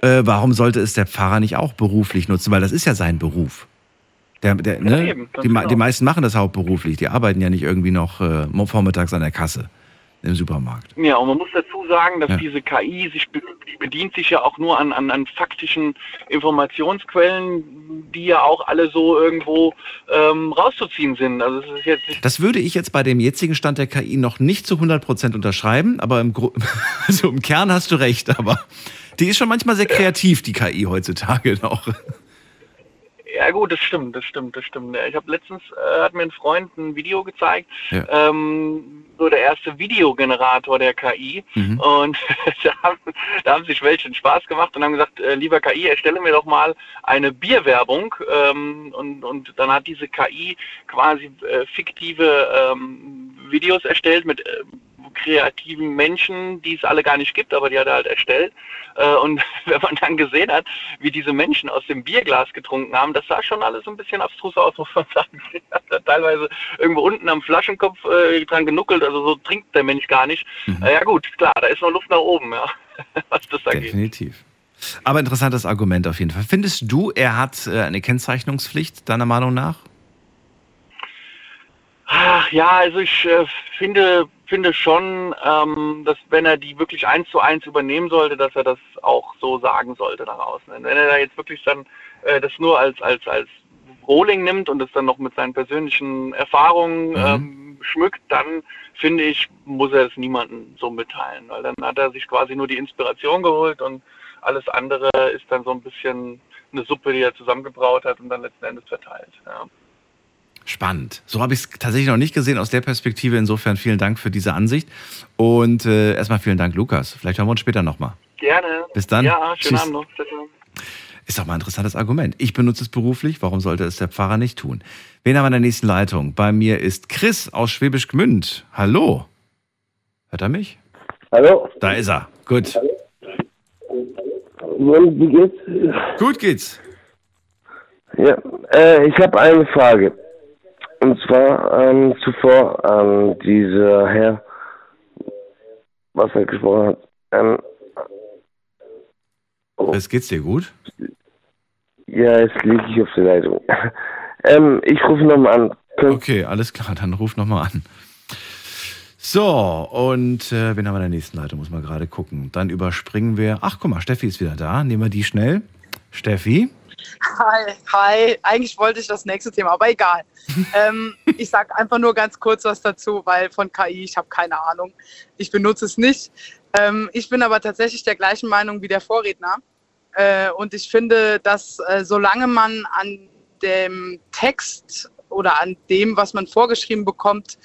Äh, warum sollte es der Pfarrer nicht auch beruflich nutzen? Weil das ist ja sein Beruf. Der, der, ne? eben, die, genau. die, meisten machen das hauptberuflich. Die arbeiten ja nicht irgendwie noch äh, vormittags an der Kasse im Supermarkt.
Ja, und man muss dazu sagen, dass ja. diese KI sich die bedient sich ja auch nur an, an, an faktischen Informationsquellen, die ja auch alle so irgendwo ähm, rauszuziehen sind. Also es ist jetzt
das würde ich jetzt bei dem jetzigen Stand der KI noch nicht zu 100 Prozent unterschreiben, aber im, also im Kern hast du recht, aber die ist schon manchmal sehr kreativ, die KI heutzutage noch.
Ja gut, das stimmt, das stimmt, das stimmt. Ich habe letztens äh, hat mir ein Freund ein Video gezeigt, ja. ähm, so der erste Videogenerator der KI mhm. und da, haben, da haben sich welche Spaß gemacht und haben gesagt, äh, lieber KI, erstelle mir doch mal eine Bierwerbung ähm, und, und dann hat diese KI quasi äh, fiktive ähm, Videos erstellt mit äh, kreativen Menschen, die es alle gar nicht gibt, aber die hat er halt erstellt. Äh, und wenn man dann gesehen hat, wie diese Menschen aus dem Bierglas getrunken haben, das sah schon alles ein bisschen abstrus aus, muss man sagen. Hat teilweise irgendwo unten am Flaschenkopf äh, dran genuckelt, also so trinkt der Mensch gar nicht. Mhm. Äh, ja gut, klar, da ist noch Luft nach oben, ja, was das
angeht. Definitiv. Aber interessantes Argument auf jeden Fall. Findest du, er hat eine Kennzeichnungspflicht, deiner Meinung nach?
Ach, ja, also ich äh, finde, finde schon, ähm, dass wenn er die wirklich eins zu eins übernehmen sollte, dass er das auch so sagen sollte nach außen. Wenn er da jetzt wirklich dann äh, das nur als, als, als Rohling nimmt und es dann noch mit seinen persönlichen Erfahrungen
Mhm.
ähm, schmückt, dann finde ich, muss er es niemandem so mitteilen, weil dann hat er sich quasi nur die Inspiration geholt und alles andere ist dann so ein bisschen eine Suppe, die er zusammengebraut hat und dann letzten Endes verteilt. Ja.
Spannend. So habe ich es tatsächlich noch nicht gesehen aus der Perspektive. Insofern vielen Dank für diese Ansicht. Und äh, erstmal vielen Dank, Lukas. Vielleicht hören wir uns später nochmal.
Gerne.
Bis dann.
Ja, schönen
Tschüss.
Abend noch.
Ist doch mal ein interessantes Argument. Ich benutze es beruflich, warum sollte es der Pfarrer nicht tun? Wen haben wir in der nächsten Leitung? Bei mir ist Chris aus Schwäbisch Gmünd. Hallo. Hört er mich?
Hallo.
Da ist er. Gut.
Und wie geht's?
Gut geht's.
Ja, äh, ich habe eine Frage. Und zwar ähm, zuvor ähm, dieser Herr, was er gesprochen hat. Ähm,
Es geht's dir gut?
ja, jetzt liege ich auf der Leitung. ähm, ich rufe nochmal an.
Okay, alles klar, dann ruf nochmal an. So, und äh, wen haben wir in der nächsten Leitung? Muss man gerade gucken. Dann überspringen wir. Ach, guck mal, Steffi ist wieder da. Nehmen wir die schnell. Steffi?
Hi, hi. Eigentlich wollte ich das nächste Thema, aber egal. ähm, ich sage einfach nur ganz kurz was dazu, weil von KI, ich habe keine Ahnung. Ich benutze es nicht. Ähm, ich bin aber tatsächlich der gleichen Meinung wie der Vorredner. Äh, und ich finde, dass äh, solange man an dem Text oder an dem, was man vorgeschrieben bekommt,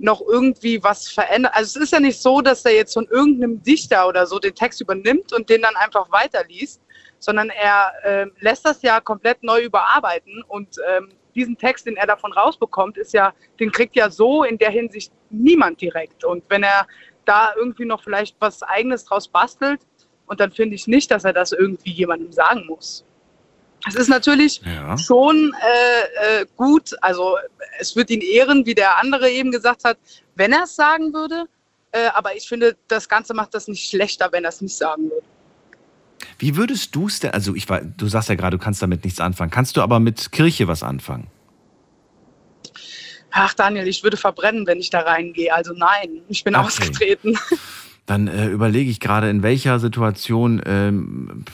noch irgendwie was verändert. Also es ist ja nicht so, dass er jetzt von irgendeinem Dichter oder so den Text übernimmt und den dann einfach weiterliest, sondern er ähm, lässt das ja komplett neu überarbeiten und ähm, diesen Text, den er davon rausbekommt, ist ja, den kriegt ja so in der Hinsicht niemand direkt. Und wenn er da irgendwie noch vielleicht was Eigenes draus bastelt, und dann finde ich nicht, dass er das irgendwie jemandem sagen muss. Es ist natürlich
Ja.
schon äh, äh, gut, also es wird ihn ehren, wie der andere eben gesagt hat, wenn er es sagen würde. Äh, aber ich finde, das Ganze macht das nicht schlechter, wenn er es nicht sagen würde.
Wie würdest du es denn, also ich war, du sagst ja gerade, du kannst damit nichts anfangen. Kannst du aber mit Kirche was anfangen?
Ach Daniel, ich würde verbrennen, wenn ich da reingehe. Also nein, ich bin
Okay.
ausgetreten.
Dann äh, überlege ich gerade, in welcher Situation ähm,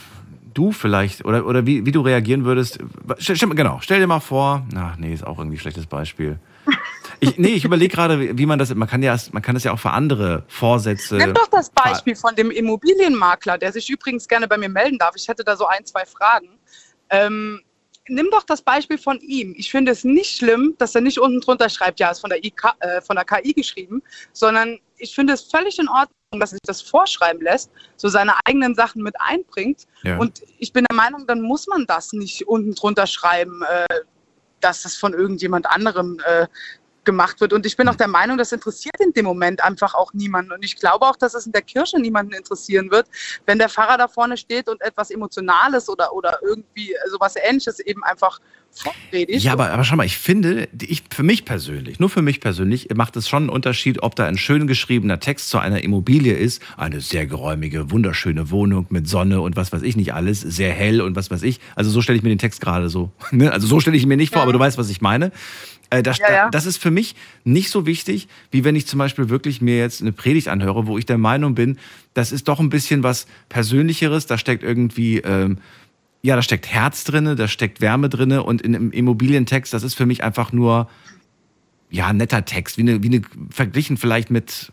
du vielleicht oder, oder wie, wie du reagieren würdest. Stell, stell, genau, stell dir mal vor, ach nee, ist auch irgendwie ein schlechtes Beispiel. Ich, nee, ich überlege gerade, wie- man das, man kann ja, man kann das ja auch für andere Vorsätze.
Nimm doch das Beispiel von dem Immobilienmakler, der sich übrigens gerne bei mir melden darf. Ich hätte da so ein, zwei Fragen. Ähm, nimm doch das Beispiel von ihm. Ich finde es nicht schlimm, dass er nicht unten drunter schreibt, ja, ist von der, IK, äh, von der KI geschrieben, sondern ich finde es völlig in Ordnung, dass er sich das vorschreiben lässt, so seine eigenen Sachen mit einbringt.
Ja.
Und ich bin der Meinung, dann muss man das nicht unten drunter schreiben, äh, dass es von irgendjemand anderem äh, gemacht wird. Und ich bin auch der Meinung, das interessiert in dem Moment einfach auch niemanden. Und ich glaube auch, dass es in der Kirche niemanden interessieren wird, wenn der Pfarrer da vorne steht und etwas Emotionales oder, oder irgendwie sowas Ähnliches eben einfach vorpredigt.
Ja, aber, aber schau mal, ich finde, ich, für mich persönlich, nur für mich persönlich, macht es schon einen Unterschied, ob da ein schön geschriebener Text zu einer Immobilie ist, eine sehr geräumige, wunderschöne Wohnung mit Sonne und was weiß ich nicht alles, sehr hell und was weiß ich. Also so stelle ich mir den Text gerade so. Ne? Also so stelle ich ihn mir nicht vor, aber du weißt, was ich meine. Äh, das,
Ja, ja.
das ist für mich nicht so wichtig, wie wenn ich zum Beispiel wirklich mir jetzt eine Predigt anhöre, wo ich der Meinung bin, das ist doch ein bisschen was Persönlicheres, da steckt irgendwie, ähm, ja, da steckt Herz drinne, da steckt Wärme drinne und in einem Immobilientext, das ist für mich einfach nur, ja, netter Text, wie eine, wie eine, verglichen vielleicht mit,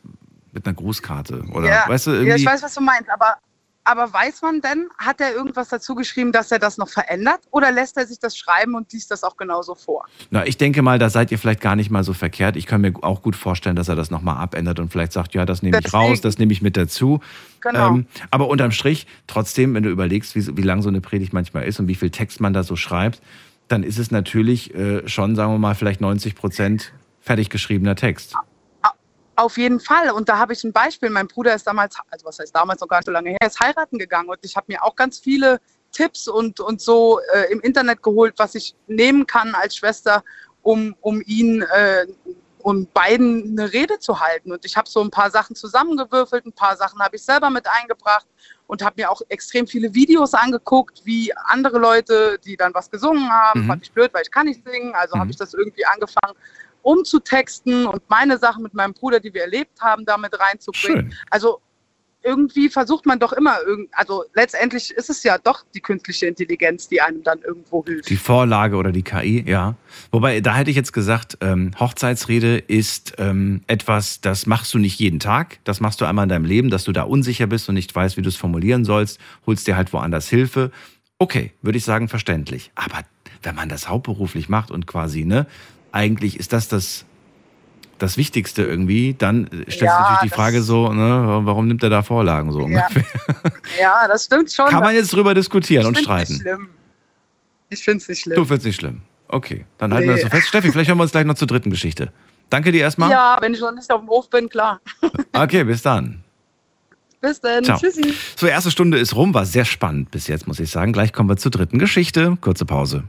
mit einer Grußkarte oder,
ja,
weißt du,
ja,
irgendwie.
ich weiß, was du meinst, aber, aber weiß man denn, hat er irgendwas dazu geschrieben, dass er das noch verändert oder lässt er sich das schreiben und liest das auch genauso vor?
Na, ich denke mal, da seid ihr vielleicht gar nicht mal so verkehrt. Ich kann mir auch gut vorstellen, dass er das nochmal abändert und vielleicht sagt, ja, das nehme ich
Deswegen.
raus, das nehme ich mit dazu.
Genau.
Ähm, aber unterm Strich, trotzdem, wenn du überlegst, wie, wie lang so eine Predigt manchmal ist und wie viel Text man da so schreibt, dann ist es natürlich äh, schon, sagen wir mal, vielleicht 90 Prozent fertig geschriebener Text.
Auf jeden Fall. Und da habe ich ein Beispiel. Mein Bruder ist damals, also was heißt damals noch gar nicht so lange her, ist heiraten gegangen. Und ich habe mir auch ganz viele Tipps und, und so äh, im Internet geholt, was ich nehmen kann als Schwester, um, um ihn, äh, um beiden eine Rede zu halten. Und ich habe so ein paar Sachen zusammengewürfelt, ein paar Sachen habe ich selber mit eingebracht und habe mir auch extrem viele Videos angeguckt, wie andere Leute, die dann was gesungen haben.
Mhm.
Fand ich blöd, weil ich kann nicht singen. Also
Mhm.
habe ich das irgendwie angefangen umzutexten und meine Sachen mit meinem Bruder, die wir erlebt haben, damit reinzubringen.
Schön.
Also irgendwie versucht man doch immer, also letztendlich ist es ja doch die künstliche Intelligenz, die einem dann irgendwo hilft.
Die Vorlage oder die KI, ja. Wobei, da hätte ich jetzt gesagt, ähm, Hochzeitsrede ist ähm, etwas, das machst du nicht jeden Tag. Das machst du einmal in deinem Leben, dass du da unsicher bist und nicht weißt, wie du es formulieren sollst, holst dir halt woanders Hilfe. Okay, würde ich sagen, verständlich. Aber wenn man das hauptberuflich macht und quasi, ne, eigentlich ist das das das Wichtigste irgendwie, dann stellt ja, sich natürlich die Frage so, ne, warum nimmt er da Vorlagen so
ja. Ja, das stimmt schon.
Kann man jetzt drüber diskutieren ich und streiten.
Nicht schlimm. Ich finde es nicht schlimm.
Du findest es nicht schlimm. Okay, dann nee. halten wir das so fest. Steffi, vielleicht hören wir uns gleich noch zur dritten Geschichte. Danke dir erstmal.
Ja, wenn ich noch nicht auf dem Hof bin, klar.
Okay, bis dann.
Bis dann.
Ciao.
Tschüssi.
So, erste Stunde ist rum, war sehr spannend bis jetzt, muss ich sagen. Gleich kommen wir zur dritten Geschichte. Kurze Pause.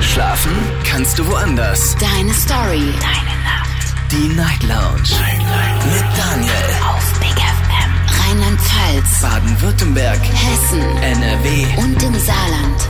Schlafen kannst du woanders.
Deine Story. Deine Nacht.
Die Night Lounge. Night, Night. Mit Daniel.
Auf Big FM. Rheinland-Pfalz.
Baden-Württemberg.
Hessen.
NRW.
Und im Saarland.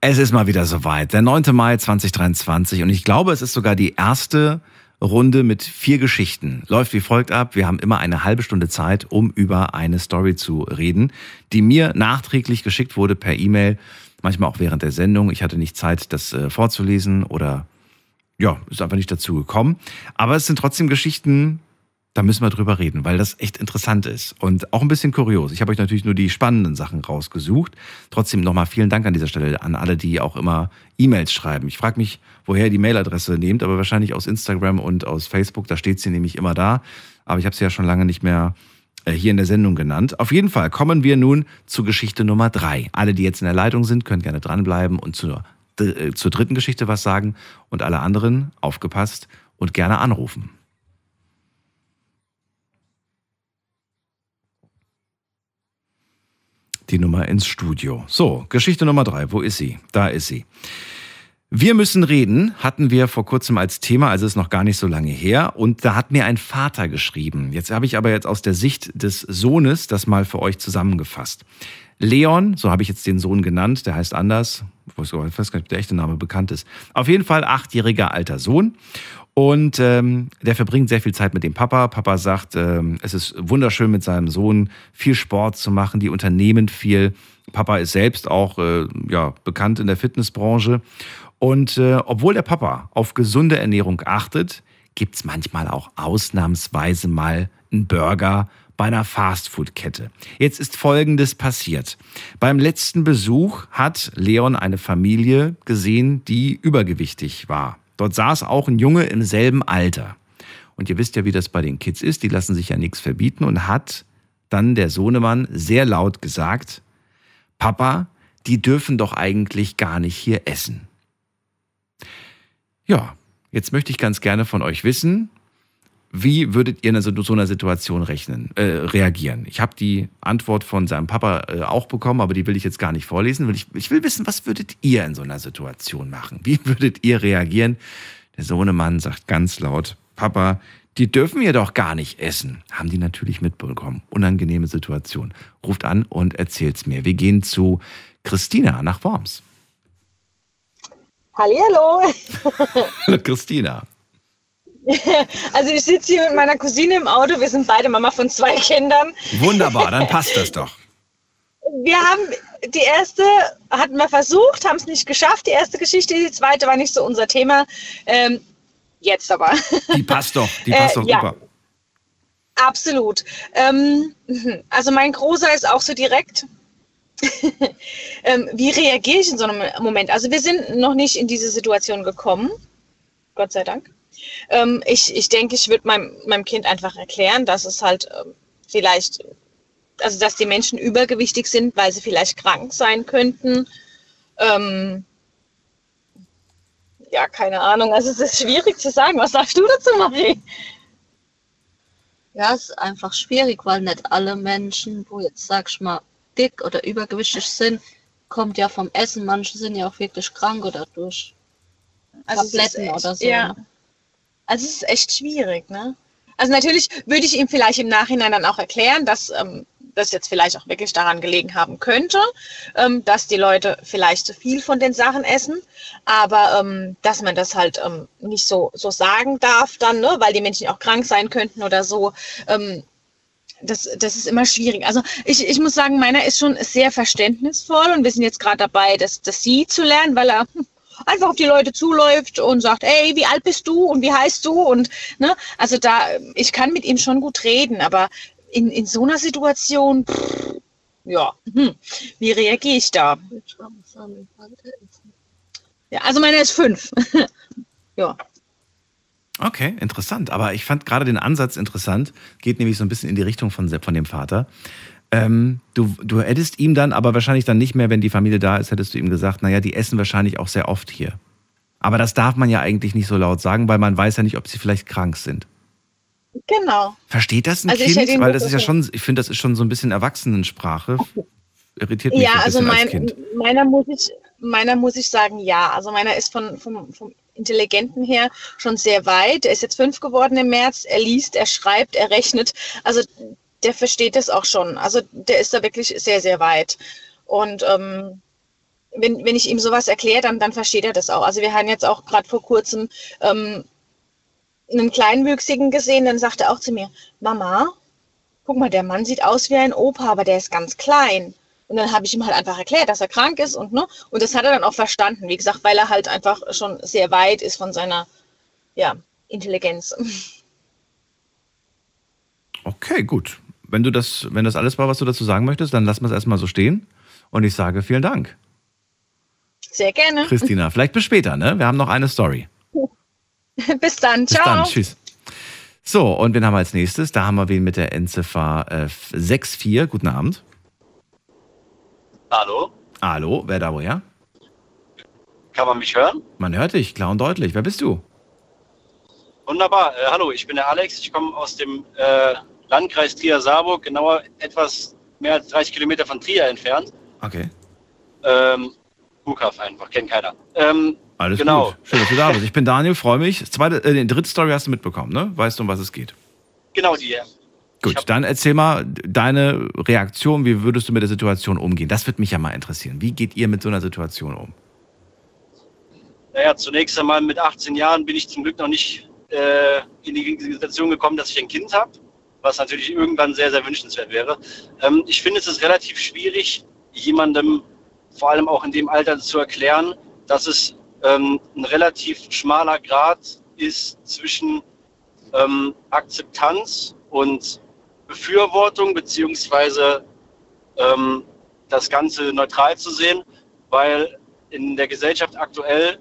Es ist mal wieder soweit. Der 9. Mai 2023. Und ich glaube, es ist sogar die erste Runde mit vier Geschichten. Läuft wie folgt ab. Wir haben immer eine halbe Stunde Zeit, um über eine Story zu reden, die mir nachträglich geschickt wurde per E-Mail. Manchmal auch während der Sendung. Ich hatte nicht Zeit, das äh, vorzulesen oder ja, ist einfach nicht dazu gekommen. Aber es sind trotzdem Geschichten, da müssen wir drüber reden, weil das echt interessant ist und auch ein bisschen kurios. Ich habe euch natürlich nur die spannenden Sachen rausgesucht. Trotzdem nochmal vielen Dank an dieser Stelle an alle, die auch immer E-Mails schreiben. Ich frage mich, woher ihr die Mailadresse nehmt, aber wahrscheinlich aus Instagram und aus Facebook. Da steht sie nämlich immer da. Aber ich habe sie ja schon lange nicht mehr hier in der Sendung genannt. Auf jeden Fall kommen wir nun zu Geschichte Nummer drei. Alle, die jetzt in der Leitung sind, können gerne dranbleiben und zur äh, zur dritten Geschichte was sagen und alle anderen aufgepasst und gerne anrufen. Die Nummer ins Studio. So, Geschichte Nummer drei. Wo ist sie? Da ist sie. Wir müssen reden, hatten wir vor kurzem als Thema, also ist noch gar nicht so lange her. Und da hat mir ein Vater geschrieben. Jetzt habe ich aber jetzt aus der Sicht des Sohnes das mal für euch zusammengefasst. Leon, so habe ich jetzt den Sohn genannt, der heißt anders. Ich weiß gar nicht, ob der echte Name bekannt ist. Auf jeden Fall achtjähriger alter Sohn. Und ähm, der verbringt sehr viel Zeit mit dem Papa. Papa sagt, ähm, es ist wunderschön mit seinem Sohn viel Sport zu machen, die unternehmen viel. Papa ist selbst auch äh, ja, bekannt in der Fitnessbranche. Und äh, obwohl der Papa auf gesunde Ernährung achtet, gibt es manchmal auch ausnahmsweise mal einen Burger bei einer Fastfood-Kette. Jetzt ist Folgendes passiert. Beim letzten Besuch hat Leon eine Familie gesehen, die übergewichtig war. Dort saß auch ein Junge im selben Alter. Und ihr wisst ja, wie das bei den Kids ist, die lassen sich ja nichts verbieten und hat dann der Sohnemann sehr laut gesagt, Papa, die dürfen doch eigentlich gar nicht hier essen. Ja, jetzt möchte ich ganz gerne von euch wissen, wie würdet ihr in so einer Situation rechnen, äh, reagieren? Ich habe die Antwort von seinem Papa äh, auch bekommen, aber die will ich jetzt gar nicht vorlesen. Ich, ich will wissen, was würdet ihr in so einer Situation machen? Wie würdet ihr reagieren? Der Sohnemann sagt ganz laut, Papa, die dürfen wir doch gar nicht essen. Haben die natürlich mitbekommen. Unangenehme Situation. Ruft an und erzählt's mir. Wir gehen zu Christina nach Worms.
Hallihallo.
Hallo Christina.
Also ich sitze hier mit meiner Cousine im Auto. Wir sind beide Mama von zwei Kindern.
Wunderbar, dann passt das doch.
Wir haben die erste hatten wir versucht, haben es nicht geschafft. Die erste Geschichte, die zweite war nicht so unser Thema. Ähm, jetzt aber.
Die passt doch, die passt äh, doch super.
Ja, absolut. Ähm, also mein Großer ist auch so direkt. ähm, wie reagiere ich in so einem Moment? Also wir sind noch nicht in diese Situation gekommen. Gott sei Dank. Ähm, ich, ich denke, ich würde meinem, meinem Kind einfach erklären, dass es halt ähm, vielleicht, also dass die Menschen übergewichtig sind, weil sie vielleicht krank sein könnten. Ähm, ja, keine Ahnung. Also es ist schwierig zu sagen. Was sagst du dazu, Marie?
Ja, es ist einfach schwierig, weil nicht alle Menschen, wo jetzt, sag ich mal, dick oder übergewichtig sind, kommt ja vom Essen. Manche sind ja auch wirklich krank oder durch also Tabletten
echt,
oder so.
Ja. Also es ist echt schwierig, ne? Also natürlich würde ich ihm vielleicht im Nachhinein dann auch erklären, dass ähm, das jetzt vielleicht auch wirklich daran gelegen haben könnte, ähm, dass die Leute vielleicht zu viel von den Sachen essen, aber ähm, dass man das halt ähm, nicht so, so sagen darf dann, ne? weil die Menschen auch krank sein könnten oder so. Das, das ist immer schwierig. Also ich, ich muss sagen, meiner ist schon sehr verständnisvoll und wir sind jetzt gerade dabei, das, das Sie zu lernen, weil er einfach auf die Leute zuläuft und sagt, ey, wie alt bist du und wie heißt du? Und ne, also da, ich kann mit ihm schon gut reden, aber in, in so einer Situation, pff, ja, hm, wie reagiere ich da? Ja, also meiner ist fünf. ja.
Okay, interessant. Aber ich fand gerade den Ansatz interessant. Geht nämlich so ein bisschen in die Richtung von, von dem Vater. Ähm, du, du hättest ihm dann aber wahrscheinlich dann nicht mehr, wenn die Familie da ist, hättest du ihm gesagt, naja, die essen wahrscheinlich auch sehr oft hier. Aber das darf man ja eigentlich nicht so laut sagen, weil man weiß ja nicht, ob sie vielleicht krank sind.
Genau.
Versteht das ein
Also ich
Kind? Weil das ist ja schon, ich finde, das ist schon so ein bisschen Erwachsenensprache. Irritiert mich
Ja, also
bisschen als
mein,
Kind.
meiner muss ich, meiner muss ich sagen, ja. Also meiner ist von, vom, vom Intelligenten her schon sehr weit. Er ist jetzt fünf geworden im März. Er liest, er schreibt, er rechnet. Also der versteht das auch schon. Also der ist da wirklich sehr, sehr weit. Und ähm, wenn, wenn ich ihm sowas erkläre, dann, dann versteht er das auch. Also wir haben jetzt auch gerade vor kurzem ähm, einen Kleinwüchsigen gesehen, dann sagte er auch zu mir, Mama, guck mal, der Mann sieht aus wie ein Opa, aber der ist ganz klein. Und dann habe ich ihm halt einfach erklärt, dass er krank ist und ne, und das hat er dann auch verstanden, wie gesagt, weil er halt einfach schon sehr weit ist von seiner ja, Intelligenz.
Okay, gut. Wenn du das, wenn das alles war, was du dazu sagen möchtest, dann lassen wir es erstmal so stehen. Und ich sage vielen Dank.
Sehr gerne.
Christina, vielleicht bis später, ne? Wir haben noch eine Story.
Bis dann.
Bis
Ciao.
dann, tschüss. So, und wen haben wir als nächstes? Da haben wir wen mit der Endziffer äh, 64. Guten Abend.
Hallo,
Hallo, wer da woher?
kann man mich hören?
Man hört dich, klar und deutlich. Wer bist du?
Wunderbar. Äh, hallo, ich bin der Alex. Ich komme aus dem äh, Landkreis Trier-Saarburg, genauer etwas mehr als 30 Kilometer von Trier entfernt.
Okay.
Ähm, Burghaff einfach, kennt keiner. Ähm,
Alles
genau.
gut. Schön, dass du da bist. Ich bin Daniel, freue mich. Zweite, äh, die dritte Story hast du mitbekommen, ne? Weißt du, um was es geht?
Genau die. ja.
Gut, dann erzähl mal deine Reaktion. Wie würdest du mit der Situation umgehen? Das wird mich ja mal interessieren. Wie geht ihr mit so einer Situation um?
Naja, zunächst einmal mit 18 Jahren bin ich zum Glück noch nicht äh, in die Situation gekommen, dass ich ein Kind habe, was natürlich irgendwann sehr, sehr wünschenswert wäre. Ähm, ich finde es ist relativ schwierig, jemandem vor allem auch in dem Alter zu erklären, dass es ähm, ein relativ schmaler Grad ist zwischen ähm, Akzeptanz und Befürwortung, beziehungsweise ähm, das Ganze neutral zu sehen, weil in der Gesellschaft aktuell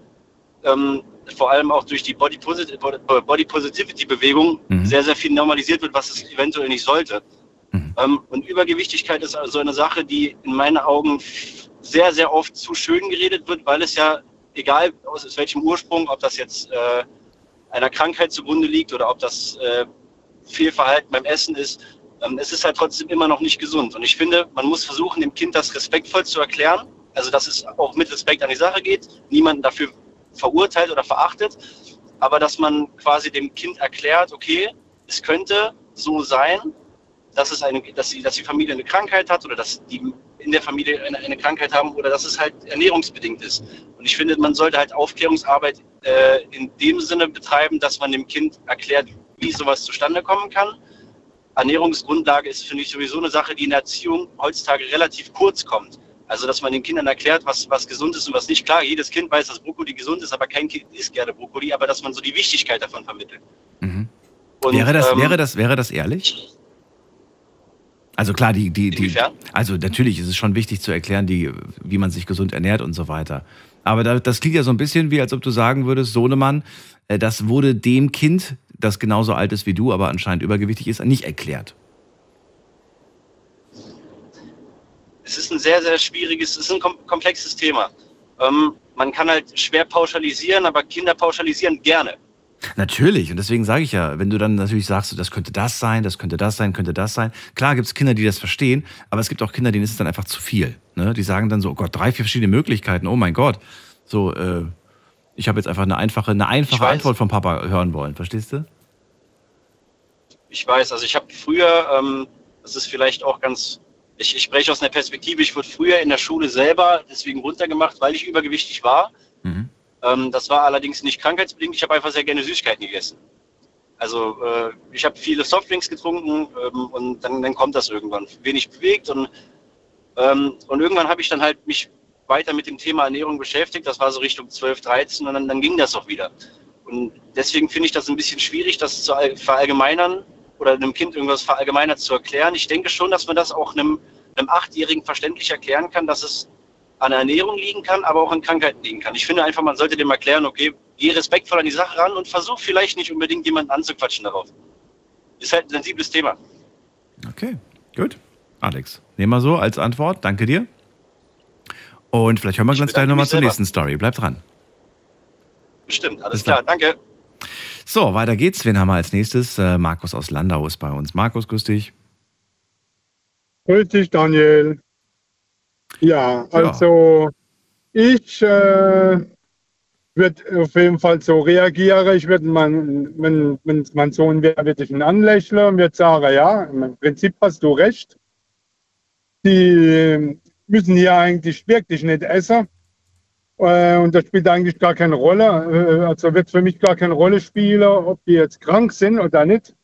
ähm, vor allem auch durch die Body, Posit Body Positivity Bewegung sehr, sehr viel normalisiert wird, was es eventuell nicht sollte. Ähm, und Übergewichtigkeit ist also eine Sache, die in meinen Augen sehr, sehr oft zu schön geredet wird, weil es ja, egal aus, aus welchem Ursprung, ob das jetzt äh, einer Krankheit zugrunde liegt oder ob das äh, Fehlverhalten beim Essen ist, es ist halt trotzdem immer noch nicht gesund. Und ich finde, man muss versuchen, dem Kind das respektvoll zu erklären. Also, dass es auch mit Respekt an die Sache geht, niemanden dafür verurteilt oder verachtet, aber dass man quasi dem Kind erklärt, okay, es könnte so sein, dass, es eine, dass, die, dass die Familie eine Krankheit hat oder dass die in der Familie eine, eine Krankheit haben oder dass es halt ernährungsbedingt ist. Und ich finde, man sollte halt Aufklärungsarbeit äh, in dem Sinne betreiben, dass man dem Kind erklärt, wie sowas zustande kommen kann. Ernährungsgrundlage ist, finde ich, sowieso eine Sache, die in der Erziehung heutzutage relativ kurz kommt. Also, dass man den Kindern erklärt, was, was gesund ist und was nicht. Klar, jedes Kind weiß, dass Brokkoli gesund ist, aber kein Kind isst gerne Brokkoli, aber dass man so die Wichtigkeit davon vermittelt. Und,
wäre, das,
ähm,
wäre, das, wäre das ehrlich? Also klar, die, die, die, also natürlich ist es schon wichtig zu erklären, die, wie man sich gesund ernährt und so weiter. Aber da, das klingt ja so ein bisschen wie, als ob du sagen würdest, Sohnemann, äh, das wurde dem Kind, das genauso alt ist wie du, aber anscheinend übergewichtig ist, nicht erklärt.
es ist ein sehr, sehr schwieriges, es ist ein kom komplexes Thema. Ähm, man kann halt schwer pauschalisieren, aber Kinder pauschalisieren gerne.
Natürlich, und deswegen sage ich ja, wenn du dann natürlich sagst, das könnte das sein, das könnte das sein, könnte das sein. Klar gibt es Kinder, die das verstehen, aber es gibt auch Kinder, denen ist es dann einfach zu viel. Ne? Die sagen dann so, oh Gott, drei, vier verschiedene Möglichkeiten, oh mein Gott. So, äh, ich habe jetzt einfach eine einfache, eine einfache. Antwort vom Papa hören wollen, verstehst du?
Ich weiß, also ich habe früher, ähm, das ist vielleicht auch ganz, ich, ich spreche aus einer Perspektive, ich wurde früher in der Schule selber deswegen runtergemacht, weil ich übergewichtig war. Ähm, das war allerdings nicht krankheitsbedingt, ich habe einfach sehr gerne Süßigkeiten gegessen. Also äh, ich habe viele Softdrinks getrunken ähm, und dann, dann kommt das irgendwann. Wenig bewegt und, ähm, und irgendwann habe ich dann halt mich weiter mit dem Thema Ernährung beschäftigt. Das war so Richtung 12, 13 und dann, dann ging das auch wieder. Und deswegen finde ich das ein bisschen schwierig, das zu verallgemeinern oder einem Kind irgendwas verallgemeinert zu erklären. Ich denke schon, dass man das auch einem, einem Achtjährigen verständlich erklären kann, dass es an Ernährung liegen kann, aber auch an Krankheiten liegen kann. Ich finde einfach, man sollte dem erklären, okay, geh respektvoll an die Sache ran und versuch vielleicht nicht unbedingt jemanden anzuquatschen darauf. Ist halt ein sensibles Thema.
Okay, gut. Alex, nehmen wir so als Antwort. Danke dir. Und vielleicht hören wir ganz gleich nochmal zur nächsten Story. Bleib dran.
Bestimmt, alles klar, danke.
So, weiter geht's. Wen haben wir als nächstes? Äh, Markus aus Landau ist bei uns. Markus, grüß dich.
Grüß dich, Daniel. Ja, also ja. ich äh, würde auf jeden Fall so reagieren. Ich würde, mein, wenn, wenn mein Sohn wäre, würde ich ihn anlächeln und würde sagen, ja, im Prinzip hast du recht. Die müssen hier eigentlich wirklich nicht essen. Äh, und das spielt eigentlich gar keine Rolle. Äh, also wird für mich gar keine Rolle spielen, ob die jetzt krank sind oder nicht.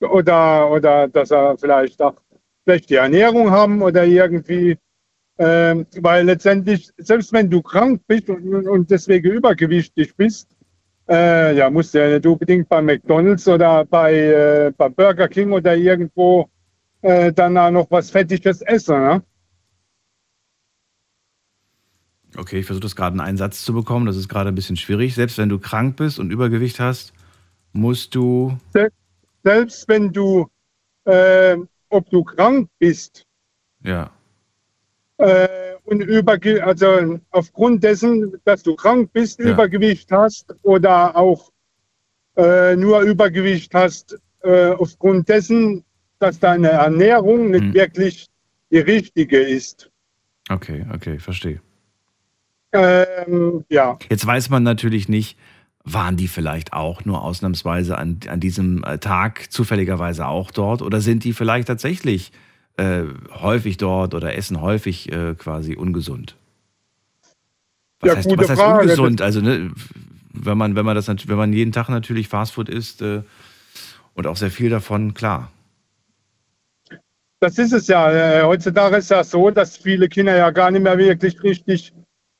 Oder, oder dass er vielleicht auch schlechte Ernährung haben oder irgendwie. Ähm, weil letztendlich, selbst wenn du krank bist und, und deswegen übergewichtig bist, äh, ja, musst du ja nicht unbedingt bei McDonalds oder bei, äh, bei Burger King oder irgendwo äh, dann noch was Fettiges essen. Ne?
Okay, ich versuche das gerade in einen Satz zu bekommen. Das ist gerade ein bisschen schwierig. Selbst wenn du krank bist und Übergewicht hast, musst du.
Selbst wenn du, äh, ob du krank bist.
Ja.
Äh, und Überge also aufgrund dessen, dass du krank bist, ja. Übergewicht hast oder auch äh, nur Übergewicht hast, äh, aufgrund dessen, dass deine Ernährung nicht hm. wirklich die richtige ist.
Okay, okay, verstehe.
Ähm, ja.
Jetzt weiß man natürlich nicht, waren die vielleicht auch nur ausnahmsweise an, an diesem äh, Tag zufälligerweise auch dort oder sind die vielleicht tatsächlich äh, häufig dort oder essen häufig äh, quasi ungesund? Was ja, heißt, gute was heißt Frage. ungesund? Also, ne, wenn man, wenn man das wenn man jeden Tag natürlich Fastfood isst äh, und auch sehr viel davon, klar.
Das ist es ja. Äh, heutzutage ist ja so, dass viele Kinder ja gar nicht mehr wirklich richtig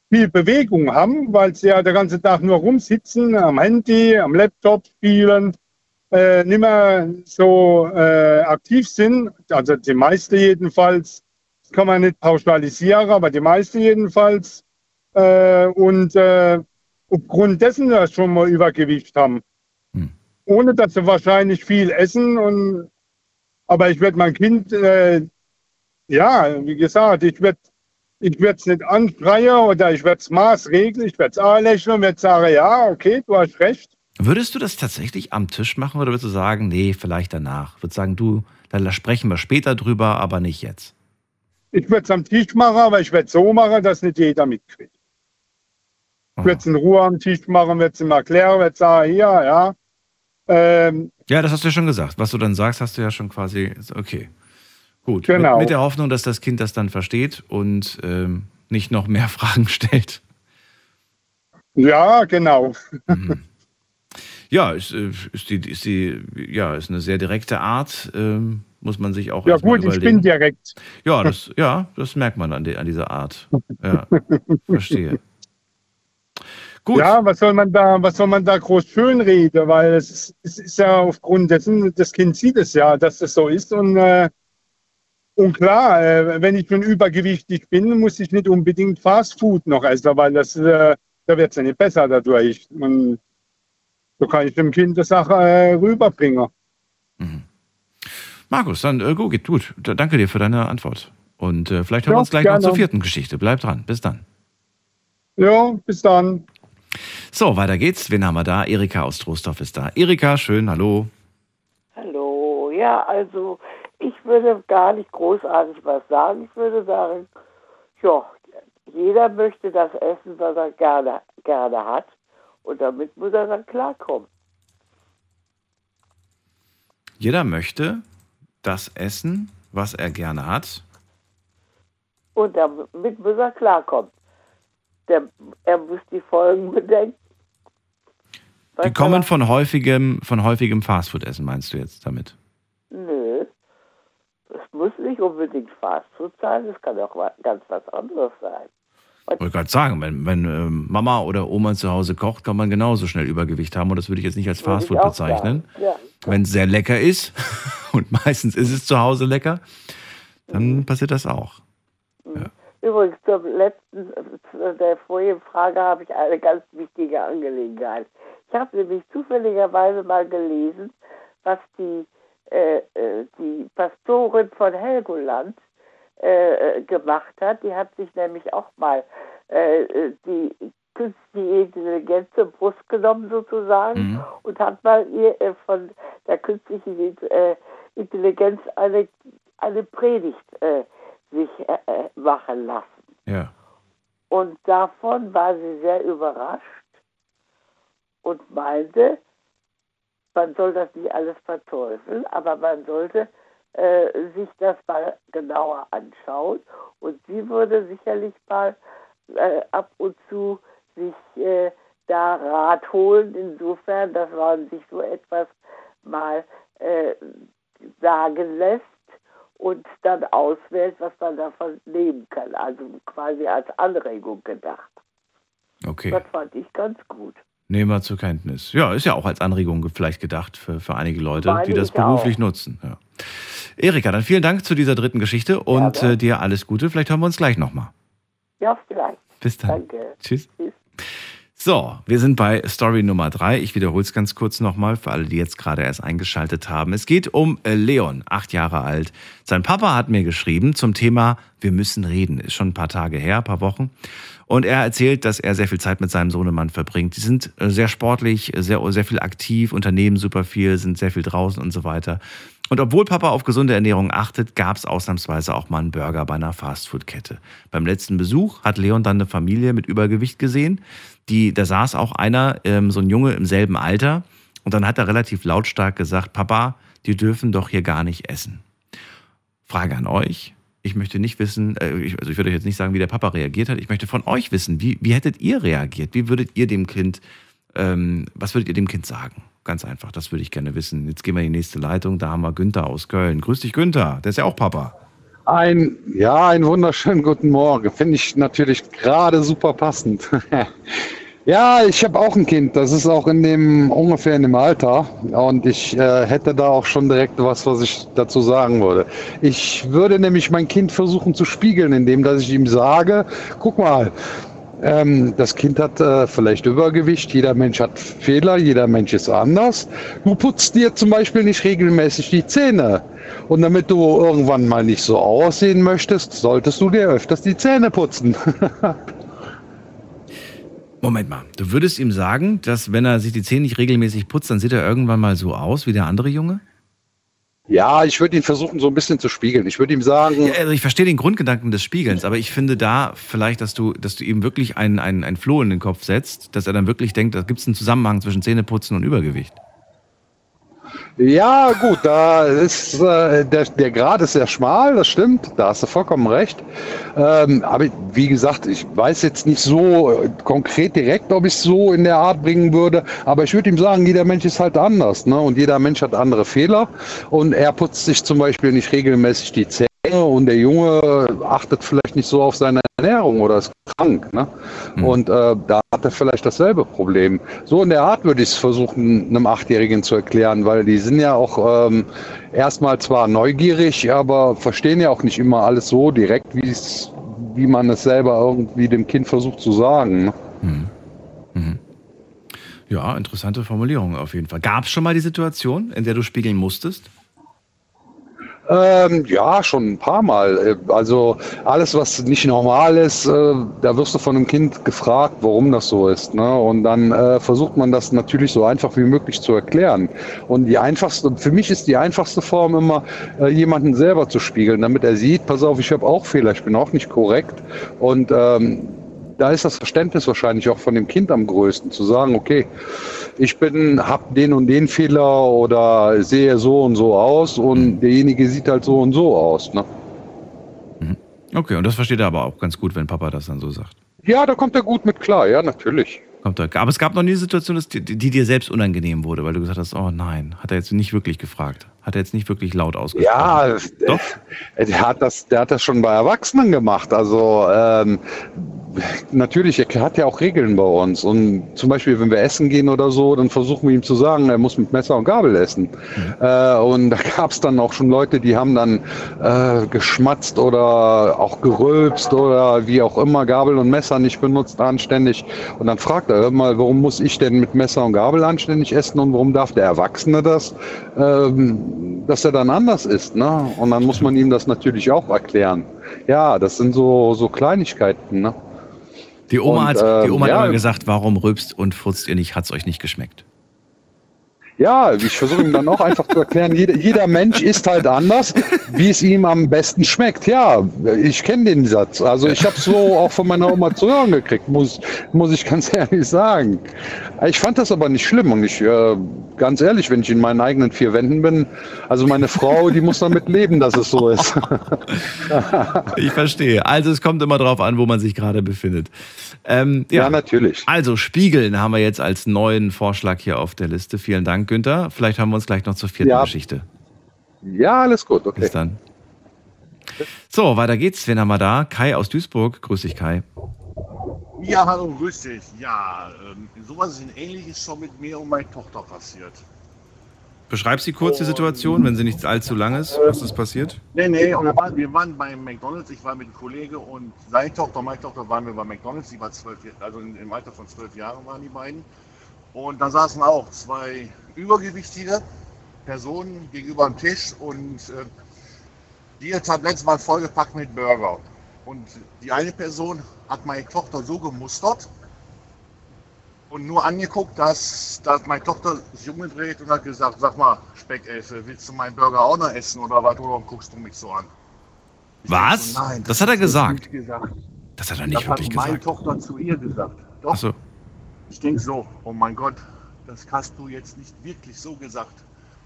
viel Bewegung haben, weil sie ja den ganzen Tag nur rumsitzen, am Handy, am Laptop spielen, äh, nicht mehr so äh, aktiv sind. Also die meisten jedenfalls, das kann man nicht pauschalisieren, aber die meisten jedenfalls. Äh, und äh, aufgrund dessen dass schon mal Übergewicht haben. Hm. Ohne dass sie wahrscheinlich viel essen. Und, aber ich werde mein Kind, äh, ja, wie gesagt, ich werde ich werde es nicht anschreien oder ich werde es maßregeln, ich werde es anlächeln und werde sagen, ja, okay, du hast recht.
Würdest du das tatsächlich am Tisch machen oder würdest du sagen, nee, vielleicht danach? Würdest sagen, du, da sprechen wir später drüber, aber nicht jetzt?
Ich würde es am Tisch machen, aber ich werde es so machen, dass nicht jeder mitkriegt. Ich würde es in Ruhe am Tisch machen, werde es ihm erklären, werde sagen, hier, ja. Ähm,
ja, das hast du ja schon gesagt. Was du dann sagst, hast du ja schon quasi, okay. Gut, genau. mit, mit, der Hoffnung, dass das Kind das dann versteht und ähm, nicht noch mehr Fragen stellt.
Ja, genau.
Mhm. Ja, ist, äh, ist, die, ist die, ja, ist eine sehr direkte Art, ähm, muss man sich auch.
Ja, gut, ich bin direkt.
Ja, das, ja, das merkt man an, die, an dieser Art. Ja, verstehe.
Gut. Ja, was soll man da, was soll man da groß schönreden? Weil es ist, es ist ja aufgrund dessen, das Kind sieht es ja, dass das so ist und äh, und klar, äh, wenn ich schon übergewichtig bin, muss ich nicht unbedingt Fast Food noch essen, weil das, äh, da wird es ja nicht besser dadurch. Und so kann ich dem Kind die Sache äh, rüberbringen.
Mhm. Markus, dann äh, gut, gut. Danke dir für deine Antwort. Und äh, vielleicht hören ja, wir uns gleich gerne. noch zur vierten Geschichte. Bleib dran. Bis dann.
Ja, bis dann.
So, weiter geht's. Wen haben wir da? Erika aus Trostorf ist da. Erika, schön, hallo.
Hallo, ja, also ich würde gar nicht großartig was sagen. Ich würde sagen, ja, jeder möchte das essen, was er gerne, gerne hat. Und damit muss er dann klarkommen.
Jeder möchte das essen, was er gerne hat.
Und damit muss er klarkommen. Der, er muss die Folgen bedenken.
Die kommen von häufigem, von häufigem Fastfood-Essen, meinst du jetzt damit?
Nö. Es muss nicht unbedingt Fastfood sein, es kann auch ganz was anderes sein.
Ich wollte gerade sagen, wenn, wenn ähm, Mama oder Oma zu Hause kocht, kann man genauso schnell Übergewicht haben und das würde ich jetzt nicht als Fastfood bezeichnen.
ja.
Wenn es sehr lecker ist, und meistens ist es zu Hause lecker, dann passiert das auch.
Übrigens, zur letzten, zu der vorigen Frage habe ich eine ganz wichtige Angelegenheit. Ich habe nämlich zufälligerweise mal gelesen, was die, äh, äh, die Pastorin von Helgoland äh, äh, gemacht hat. Die hat sich nämlich auch mal äh, die künstliche Intelligenz zur Brust genommen sozusagen und hat mal ihr äh, von der künstlichen äh, Intelligenz eine, eine Predigt sich machen lassen.
Ja.
Und davon war sie sehr überrascht und meinte, man soll das nicht alles verteufeln, aber man sollte äh, sich das mal genauer anschauen. Und sie würde sicherlich mal äh, ab und zu sich äh, da Rat holen, insofern, dass man sich so etwas mal äh, sagen lässt und dann auswählt, was man davon nehmen kann. Also quasi als Anregung gedacht.
Okay.
Das fand ich ganz gut.
Nehmen wir zur Kenntnis. Ja, ist ja auch als Anregung vielleicht gedacht für, für einige Leute,
Meine
die das
ich
beruflich
auch.
nutzen. Ja. Erika, dann vielen Dank zu dieser dritten Geschichte und äh, dir alles Gute. Vielleicht hören wir uns gleich nochmal.
Ja, vielleicht.
Bis dann.
Danke.
Tschüss. So, wir sind bei Story Nummer drei. Ich wiederhole es ganz kurz nochmal für alle, die jetzt gerade erst eingeschaltet haben. Es geht um äh, Leon, acht Jahre alt. Sein Papa hat mir geschrieben zum Thema Wir müssen reden. Ist schon ein paar Tage her, ein paar Wochen. Und er erzählt, dass er sehr viel Zeit mit seinem Sohnemann verbringt. Die sind äh, sehr sportlich, sehr, sehr viel aktiv, unternehmen super viel, sind sehr viel draußen und so weiter. Und obwohl Papa auf gesunde Ernährung achtet, gab es ausnahmsweise auch mal einen Burger bei einer Fastfood-Kette. Beim letzten Besuch hat Leon dann eine Familie mit Übergewicht gesehen. Die, da saß auch einer, ähm, so ein Junge im selben Alter. Und dann hat er relativ lautstark gesagt, Papa, die dürfen doch hier gar nicht essen. Frage an euch. Ich möchte nicht wissen, äh, ich, also ich würde euch jetzt nicht sagen, wie der Papa reagiert hat. Ich möchte von euch wissen, wie, wie hättet ihr reagiert? Wie würdet ihr dem Kind, ähm, was würdet ihr dem Kind sagen? Ganz einfach, das würde ich gerne wissen. Jetzt gehen wir in die nächste Leitung. Da haben wir Günther aus Köln. Grüß dich, Günther. Der ist ja auch Papa.
Ein, ja, einen wunderschönen guten Morgen. Finde ich natürlich gerade super passend. ja, ich habe auch ein Kind. Das ist auch in dem ungefähr in dem Alter. Und ich äh, hätte da auch schon direkt was, was ich dazu sagen würde. Ich würde nämlich mein Kind versuchen zu spiegeln, indem dass ich ihm sage, guck mal, ähm, das Kind hat äh, vielleicht Übergewicht, jeder Mensch hat Fehler, jeder Mensch ist anders. Du putzt dir zum Beispiel nicht regelmäßig die Zähne. Und damit du irgendwann mal nicht so aussehen möchtest, solltest du dir öfters die Zähne putzen.
Moment mal, du würdest ihm sagen, dass wenn er sich die Zähne nicht regelmäßig putzt, dann sieht er irgendwann mal so aus wie der andere Junge?
ja, ich würde ihn versuchen, so ein bisschen zu spiegeln. Ich würde ihm sagen,
Ja, also ich verstehe den Grundgedanken des Spiegelns, aber ich finde da vielleicht, dass du, dass du ihm wirklich einen, einen, einen Floh in den Kopf setzt, dass er dann wirklich denkt, da gibt es einen Zusammenhang zwischen Zähneputzen und Übergewicht.
Ja, gut, da ist äh, der, der Grad ist sehr schmal, das stimmt, da hast du vollkommen recht. Ähm, aber wie gesagt, ich weiß jetzt nicht so äh, konkret direkt, ob ich es so in der Art bringen würde, aber ich würde ihm sagen, jeder Mensch ist halt anders, ne? Und jeder Mensch hat andere Fehler. Und er putzt sich zum Beispiel nicht regelmäßig die Zähne und der Junge achtet vielleicht nicht so auf seine Ernährung oder ist krank. Ne? Und äh, da er vielleicht dasselbe Problem. So in der Art würde ich es versuchen, einem Achtjährigen zu erklären, weil die sind ja auch ähm, erstmal zwar neugierig, aber verstehen ja auch nicht immer alles so direkt, wie man es selber irgendwie dem Kind versucht zu sagen. Ne?
Ja, interessante Formulierung auf jeden Fall. Gab es schon mal die Situation, in der du spiegeln musstest?
Ähm, ja, schon ein paar Mal. Äh, Also alles, was nicht normal ist, äh, da wirst du von einem Kind gefragt, warum das so ist. Ne? Und dann äh, versucht man das natürlich so einfach wie möglich zu erklären. Und die einfachste, für mich ist die einfachste Form immer, äh, jemanden selber zu spiegeln, damit er sieht, pass auf, ich habe auch Fehler, ich bin auch nicht korrekt. Und ähm, da ist das Verständnis wahrscheinlich auch von dem Kind am größten, zu sagen, okay, ich bin, hab den und den Fehler oder sehe so und so aus und derjenige sieht halt so und so aus. Ne?
Okay, und das versteht er aber auch ganz gut, wenn Papa das dann so sagt.
Ja, da kommt er gut mit klar, ja, natürlich.
Kommt da. Aber es gab noch nie eine Situation, die, die dir selbst unangenehm wurde, weil du gesagt hast, oh nein, hat er jetzt nicht wirklich gefragt. Hat er jetzt nicht wirklich laut ausgesprochen.
Ja,
Doch?
Der, hat das, der hat das schon bei Erwachsenen gemacht. Also ähm, natürlich, er hat ja auch Regeln bei uns. Und zum Beispiel, wenn wir essen gehen oder so, dann versuchen wir ihm zu sagen, er muss mit Messer und Gabel essen.
Mhm.
Äh, und da gab es dann auch schon Leute, die haben dann äh, geschmatzt oder auch gerülpst oder wie auch immer, Gabel und Messer nicht benutzt anständig. Und dann fragt er, mal, warum muss ich denn mit Messer und Gabel anständig essen und warum darf der Erwachsene das? Ähm, dass er dann anders ist. Ne? Und dann muss man ihm das natürlich auch erklären. Ja, das sind so, so Kleinigkeiten. Ne?
Die Oma,
Und,
hat, die
ähm,
Oma
ja,
hat immer gesagt, warum rülpst und furzt ihr nicht, hat's euch nicht geschmeckt.
Ja, ich versuche ihm dann auch einfach zu erklären, jeder, jeder Mensch ist halt anders, wie es ihm am besten schmeckt. Ja, ich kenne den Satz. Also ich habe so auch von meiner Oma zu hören gekriegt, muss, muss ich ganz ehrlich sagen. Ich fand das aber nicht schlimm und ich, äh, ganz ehrlich, wenn ich in meinen eigenen vier Wänden bin, also meine Frau, die muss damit leben, dass es so ist.
Ich verstehe. Also es kommt immer drauf an, wo man sich gerade befindet. Ähm, ja,
natürlich.
Also Spiegeln haben wir jetzt als neuen Vorschlag hier auf der Liste. Vielen Dank, Günther. Vielleicht haben wir uns gleich noch zur vierten
Ja.
Geschichte.
Ja, alles gut, okay.
Bis dann. So, weiter geht's. Wen haben wir da? Kai aus Duisburg. Grüß dich, Kai.
Ja, hallo, grüß dich. Ja, ähm, sowas in ähnliches schon mit mir und meiner Tochter passiert.
Beschreib sie kurz, die Situation, wenn sie nicht allzu lang ist. Was ist passiert?
Nee, nee, und wir waren, wir waren bei McDonalds, ich war mit einem Kollege und seine Tochter, meine Tochter waren wir bei McDonalds, die war zwölf, also im Alter von zwölf Jahren waren die beiden. Und da saßen auch zwei übergewichtige Personen gegenüber am Tisch und äh, die Tabletts waren vollgepackt mit Burger. Und die eine Person hat meine Tochter so gemustert und nur angeguckt, dass, dass meine Tochter sich umgedreht und hat gesagt, sag mal, Speckelfe, willst du meinen Burger auch noch essen oder was? Oder guckst du mich so an?
Was?
So, nein,
das hat er gesagt.
nicht gesagt.
Das hat er nicht
das
wirklich
hat meine
gesagt.
Tochter zu ihr gesagt. Doch.
Achso.
Ich denke so, oh mein Gott, das hast du jetzt nicht wirklich so gesagt.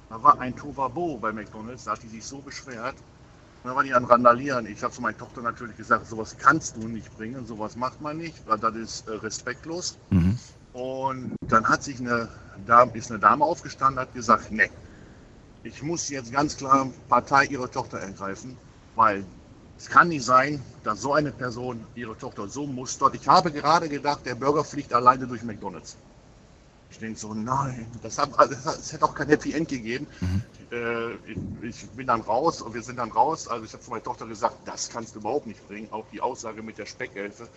Da war ein Tovabo bei McDonalds, da hat die sich so beschwert. Und dann war die an Randalieren. Ich habe zu meiner Tochter natürlich gesagt, sowas kannst du nicht bringen, sowas macht man nicht, weil das ist äh, respektlos.
Mhm.
Und dann hat sich eine Dame, ist eine Dame aufgestanden, hat gesagt, nee, ich muss jetzt ganz klar Partei ihrer Tochter ergreifen, weil es kann nicht sein, dass so eine Person ihre Tochter so mustert. Ich habe gerade gedacht, der Burger fliegt alleine durch McDonalds. Ich denke so, nein, das hat, das hätte auch kein Happy End gegeben. Äh, ich, bin dann raus und wir sind dann raus. Also ich habe zu meiner Tochter gesagt, das kannst du überhaupt nicht bringen. Auch die Aussage mit der Speckelfe,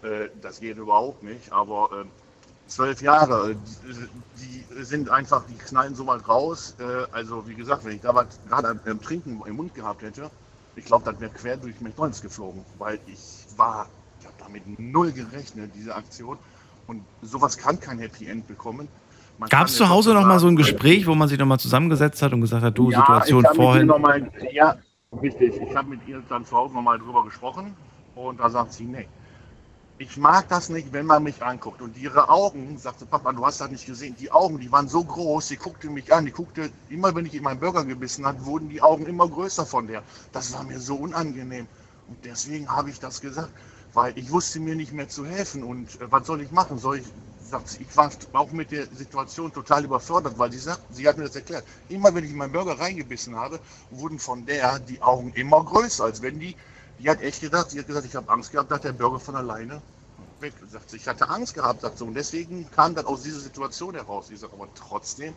äh, das geht überhaupt nicht. Aber äh, zwölf Jahre, äh, die, die sind einfach, die knallen so mal raus. Äh, also wie gesagt, wenn ich da was gerade am Trinken im Mund gehabt hätte, ich glaube, das wäre quer durch McDonalds geflogen, weil ich war, ich habe damit null gerechnet, diese Aktion. Und sowas kann kein Happy End bekommen.
Gab es zu Hause
Tochter
noch mal so ein Gespräch, wo man sich noch mal zusammengesetzt hat und gesagt hat, du,
ja,
Situation vorhin?
Mal, ja, richtig. Ich habe mit ihr dann zu Hause nochmal drüber gesprochen und da sagt sie, nee, ich mag das nicht, wenn man mich anguckt. Und ihre Augen, sagte Papa, du hast das nicht gesehen, die Augen, die waren so groß, sie guckte mich an, die guckte, immer wenn ich in meinen Burger gebissen hat, wurden die Augen immer größer von der. Das war mir so unangenehm. Und deswegen habe ich das gesagt, weil ich wusste mir nicht mehr zu helfen. Und äh, was soll ich machen? Soll ich, sagt ich war auch mit der Situation total überfordert, weil sie sagt, sie hat mir das erklärt. Immer wenn ich in meinen Burger reingebissen habe, wurden von der die Augen immer größer, als wenn die, die hat echt gedacht, sie hat gesagt, ich habe Angst gehabt, dass der Burger von alleine weg. Sagt sie, ich hatte Angst gehabt, sagt sie. Und deswegen kam dann aus dieser Situation heraus. Ich sage aber trotzdem,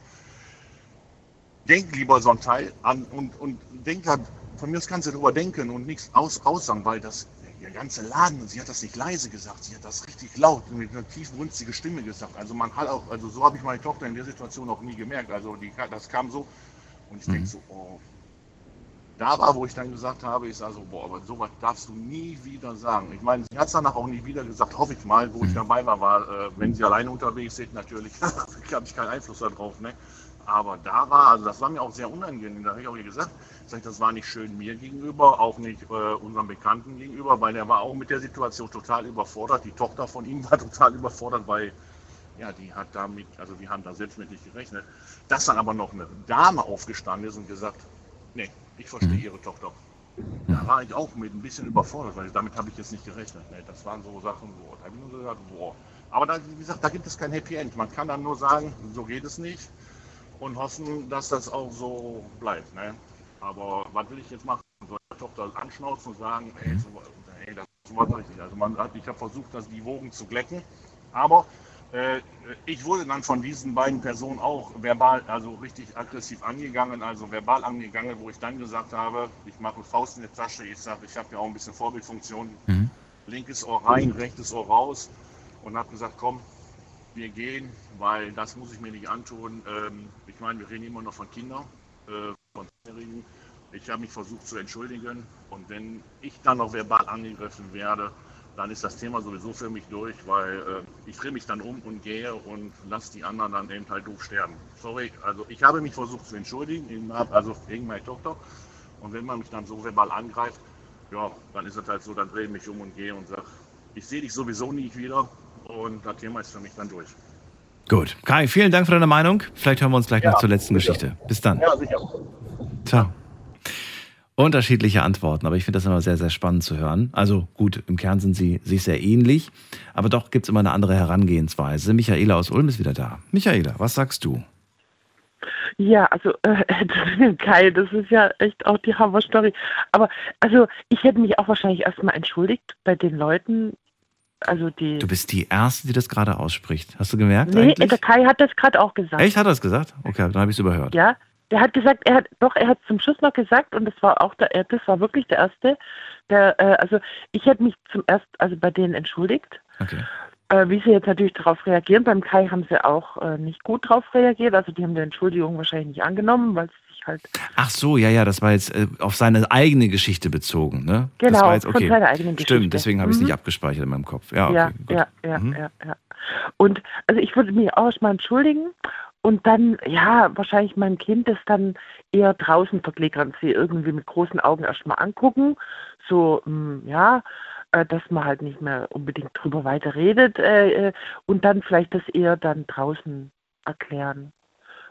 denk lieber so ein Teil an und, und denk dann, von mir aus kannst du darüber denken und nichts aus, aussagen, weil das, der ganze Laden, sie hat das nicht leise gesagt, sie hat das richtig laut mit einer tiefbrünstige Stimme gesagt. Also man hat auch, also so habe ich meine Tochter in der Situation auch nie gemerkt. Also die, das kam so und ich denke so, oh, da war, wo ich dann gesagt habe, ich sage so, boah, aber sowas darfst du nie wieder sagen. Ich meine, sie hat es danach auch nie wieder gesagt, hoffe ich mal, wo ich dabei war, war, äh, wenn sie alleine unterwegs sind, natürlich, habe ich keinen Einfluss darauf, ne? Aber da war, also das war mir auch sehr unangenehm. Da habe ich auch ihr gesagt, sag ich, das war nicht schön mir gegenüber, auch nicht äh, unserem Bekannten gegenüber, weil der war auch mit der Situation total überfordert. Die Tochter von ihm war total überfordert, weil ja, die hat damit, also wir haben da selbst mit nicht gerechnet. Dass dann aber noch eine Dame aufgestanden ist und gesagt, nee, ich verstehe ihre Tochter. Da war ich auch mit ein bisschen überfordert, weil damit habe ich jetzt nicht gerechnet. Ne? Das waren so Sachen, wo, da habe ich nur gesagt, boah, Aber da, wie gesagt, da gibt es kein Happy End. Man kann dann nur sagen, so geht es nicht und hoffen, dass das auch so bleibt. Ne? Aber was will ich jetzt machen? Soll die Tochter anschnauzen und sagen, ey, so, ey das ich nicht. Also man hat, ich habe versucht, dass die Wogen zu glätten, aber ich wurde dann von diesen beiden Personen auch verbal, also richtig aggressiv angegangen, also verbal angegangen, wo ich dann gesagt habe, ich mache Faust in die Tasche, ich sage, ich habe ja auch ein bisschen Vorbildfunktion, mhm. linkes Ohr rein, rechtes Ohr raus und habe gesagt, komm, wir gehen, weil das muss ich mir nicht antun. Ähm, ich meine, wir reden immer noch von Kindern, äh, von Jährigen. Ich habe mich versucht zu entschuldigen und wenn ich dann noch verbal angegriffen werde, dann ist das Thema sowieso für mich durch, weil äh, ich drehe mich dann um und gehe und lasse die anderen dann eben halt doof sterben. Sorry, also ich habe mich versucht zu entschuldigen, also gegen meine Tochter. Und wenn man mich dann so verbal angreift, ja, dann ist es halt so, dann drehe ich mich um und gehe und sage, ich sehe dich sowieso nie wieder und das Thema ist für mich dann durch.
Gut. Kai, vielen Dank für deine Meinung. Vielleicht hören wir uns gleich ja, noch zur letzten sicher. Geschichte. Bis dann.
Ja, sicher.
Ciao. Unterschiedliche Antworten, aber ich finde das immer sehr, sehr spannend zu hören. Also gut, im Kern sind sie sich sehr ähnlich, aber doch gibt es immer eine andere Herangehensweise. Michaela aus Ulm ist wieder da. Michaela, was sagst du?
Ja, also äh, Kai, das ist ja echt auch die Hammer-Story. Aber also ich hätte mich auch wahrscheinlich erstmal entschuldigt bei den Leuten, also die.
Du bist die Erste, die das gerade ausspricht. Hast du gemerkt?
Nee,
eigentlich?
der Kai hat das gerade auch gesagt.
Echt? Hat er das gesagt? Okay, dann habe ich es überhört.
Ja, der hat gesagt, er hat doch, er hat zum Schluss noch gesagt und das war auch der, das war wirklich der erste. Der, äh, also ich hätte mich zum erst, also bei denen entschuldigt.
Okay.
Äh, wie sie jetzt natürlich darauf reagieren. Beim Kai haben sie auch äh, nicht gut darauf reagiert. Also die haben die Entschuldigung wahrscheinlich nicht angenommen, weil sie sich halt.
Ach so, ja, ja, das war jetzt äh, auf seine eigene Geschichte bezogen, ne?
Genau,
das war jetzt, okay.
von seiner eigenen Geschichte.
Stimmt, deswegen habe ich es
Mhm.
nicht abgespeichert in meinem Kopf. Ja, okay,
ja,
gut.
ja, ja,
Mhm.
ja, ja. Und also ich würde mich auch erstmal entschuldigen und dann, ja, wahrscheinlich meinem Kind das dann eher draußen verklickern, sie irgendwie mit großen Augen erstmal angucken. So, mh, ja, äh, dass man halt nicht mehr unbedingt drüber weiter redet äh, äh, und dann vielleicht das eher dann draußen erklären.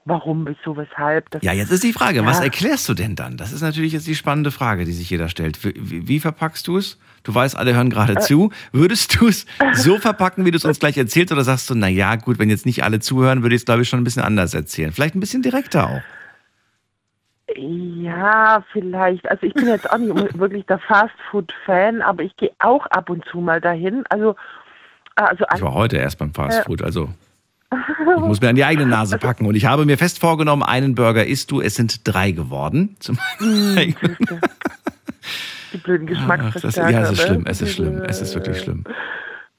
Warum, wieso, weshalb. Das,
Ja, jetzt ist die Frage, was
Ja.
erklärst du denn dann? Das ist natürlich jetzt die spannende Frage, die sich jeder stellt. Wie, wie verpackst du es? Du weißt, alle hören gerade
Äh.
zu. Würdest du es so verpacken, wie du es uns gleich erzählst, oder sagst du, na ja, gut, wenn jetzt nicht alle zuhören, würde ich es, glaube ich, schon ein bisschen anders erzählen. Vielleicht ein bisschen direkter auch.
Ja, vielleicht. Also ich bin jetzt auch nicht wirklich der Fastfood-Fan, aber ich gehe auch ab und zu mal dahin. Also, also
Ich war heute erst beim Fast Food, also ich muss mir an die eigene Nase packen. Und ich habe mir fest vorgenommen, einen Burger isst du. Es sind drei geworden. Zum
Hm, die blöden Geschmacksverstärker.
ja, es ist
ne?
schlimm, es ist schlimm, es ist wirklich schlimm.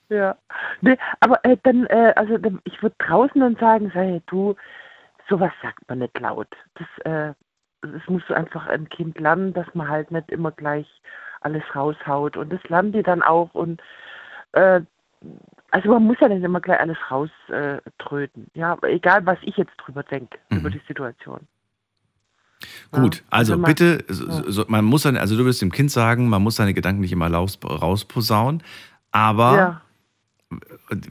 Ja. Nee, aber äh, dann, äh, also dann, ich würde draußen dann sagen, sei du, sowas sagt man nicht laut. Das, äh, das muss einfach ein Kind lernen, dass man halt nicht immer gleich alles raushaut. Und das lernen die dann auch. Und äh, also man muss ja nicht immer gleich alles rauströten. Äh, tröten. ja, egal was ich jetzt drüber denke, über die Situation.
Gut, also
also man-
bitte, so, so, man muss dann, also du wirst dem Kind sagen, man muss seine Gedanken nicht immer raus, rausposaunen, aber
Ja.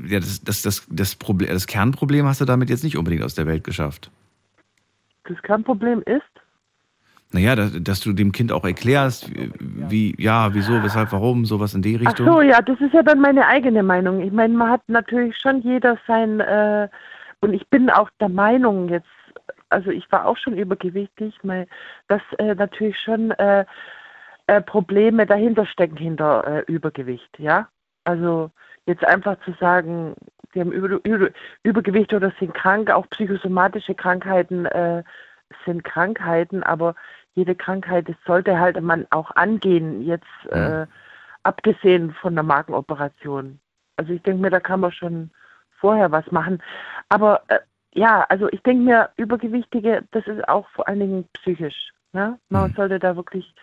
ja, das, das, das, das, Problem, das Kernproblem hast du damit jetzt nicht unbedingt aus der Welt geschafft.
Das Kernproblem ist,
Naja, dass, dass du dem Kind auch erklärst, wie, ja, wieso, weshalb, warum, sowas in die
Ach
Richtung.
so, ja, das ist ja dann meine eigene Meinung. Ich meine, man hat natürlich schon jeder sein, äh, und ich bin auch der Meinung jetzt, also ich war auch schon übergewichtig, mein, dass äh, natürlich schon äh, äh, Probleme dahinter stecken hinter äh, Übergewicht, ja. Also jetzt einfach zu sagen, die haben über, über, Übergewicht oder sind krank, auch psychosomatische Krankheiten äh, sind Krankheiten, aber jede Krankheit das sollte halt man auch angehen, jetzt äh, abgesehen von der Markenoperation. Also ich denke mir, da kann man schon vorher was machen. Aber äh, ja, also ich denke mir, Übergewichtige, das ist auch vor allen Dingen psychisch. Ne? Man sollte da wirklich.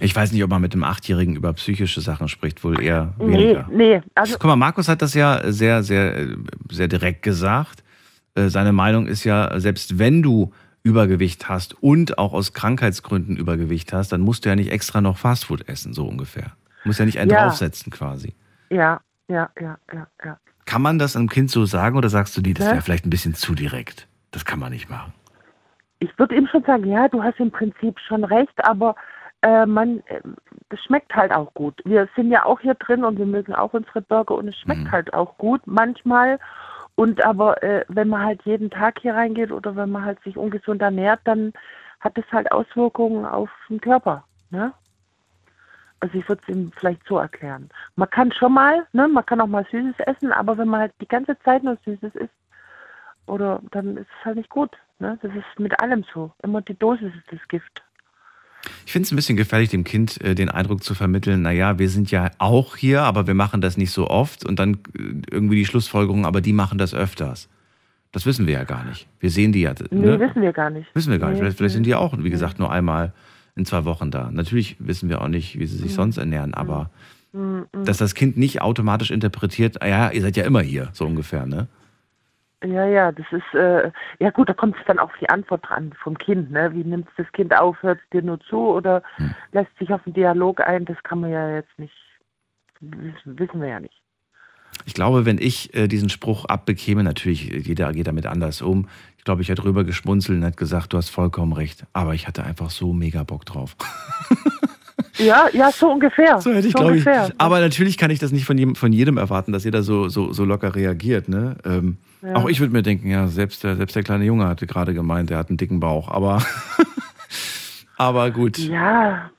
Ich weiß nicht, ob man mit einem Achtjährigen über psychische Sachen spricht, wohl eher
Nee,
weniger.
nee. Also,
Guck mal, Markus hat das ja sehr, sehr, sehr direkt gesagt. Äh, Seine Meinung ist ja, selbst wenn du Übergewicht hast und auch aus Krankheitsgründen Übergewicht hast, dann musst du ja nicht extra noch Fastfood essen, so ungefähr. Du musst ja nicht einen
Ja.
draufsetzen quasi.
ja, ja, ja, ja, ja.
Kann man das einem Kind so sagen oder sagst du, nee, das wäre vielleicht ein bisschen zu direkt? Das kann man nicht machen.
Ich würde ihm schon sagen, ja, du hast im Prinzip schon recht, aber äh, man, äh, das schmeckt halt auch gut. Wir sind ja auch hier drin und wir mögen auch unsere Burger und es schmeckt
Mhm.
halt auch gut manchmal. Und aber äh, wenn man halt jeden Tag hier reingeht oder wenn man halt sich ungesund ernährt, dann hat das halt Auswirkungen auf den Körper. Ne? Also ich würde es ihm vielleicht so erklären. Man kann schon mal, ne, man kann auch mal Süßes essen, aber wenn man halt die ganze Zeit nur Süßes isst, oder dann ist es halt nicht gut. Ne? Das ist mit allem so. Immer die Dosis ist das Gift.
Ich finde es ein bisschen gefährlich, dem Kind äh, den Eindruck zu vermitteln, naja, wir sind ja auch hier, aber wir machen das nicht so oft und dann äh, irgendwie die Schlussfolgerung, aber die machen das öfters. Das wissen wir ja gar nicht. Wir sehen die ja.
Nee,
Ne?
wissen wir gar nicht.
Wissen wir gar nicht.
Nee,
Vielleicht, vielleicht sind die auch, wie gesagt, nur einmal in zwei Wochen da. Natürlich wissen wir auch nicht, wie sie sich
Mhm.
sonst ernähren, aber
Mm, mm.
dass das Kind nicht automatisch interpretiert, ah ja, ihr seid ja immer hier, so ungefähr, ne?
Ja, ja, das ist, äh, ja gut, da kommt es dann auch auf die Antwort dran vom Kind, ne? Wie nimmt das Kind auf, hört es dir nur zu oder
Hm.
lässt sich auf den Dialog ein? Das kann man ja jetzt nicht, wissen, wir ja nicht.
Ich glaube, wenn ich äh, diesen Spruch abbekäme, natürlich, äh, jeder geht damit anders um. Ich glaube, ich hätte drüber geschmunzelt und hätte gesagt, du hast vollkommen recht. Aber ich hatte einfach so mega Bock drauf.
Ja, ja, so ungefähr.
So hätte ich,
so
glaube ich. Aber natürlich kann ich das nicht von jedem, von jedem erwarten, dass jeder so, so, so locker reagiert. Ne? Ähm,
Ja.
Auch ich würde mir denken, ja, selbst der, selbst der kleine Junge hatte gerade gemeint, er hat einen dicken Bauch. Aber, aber gut.
Ja,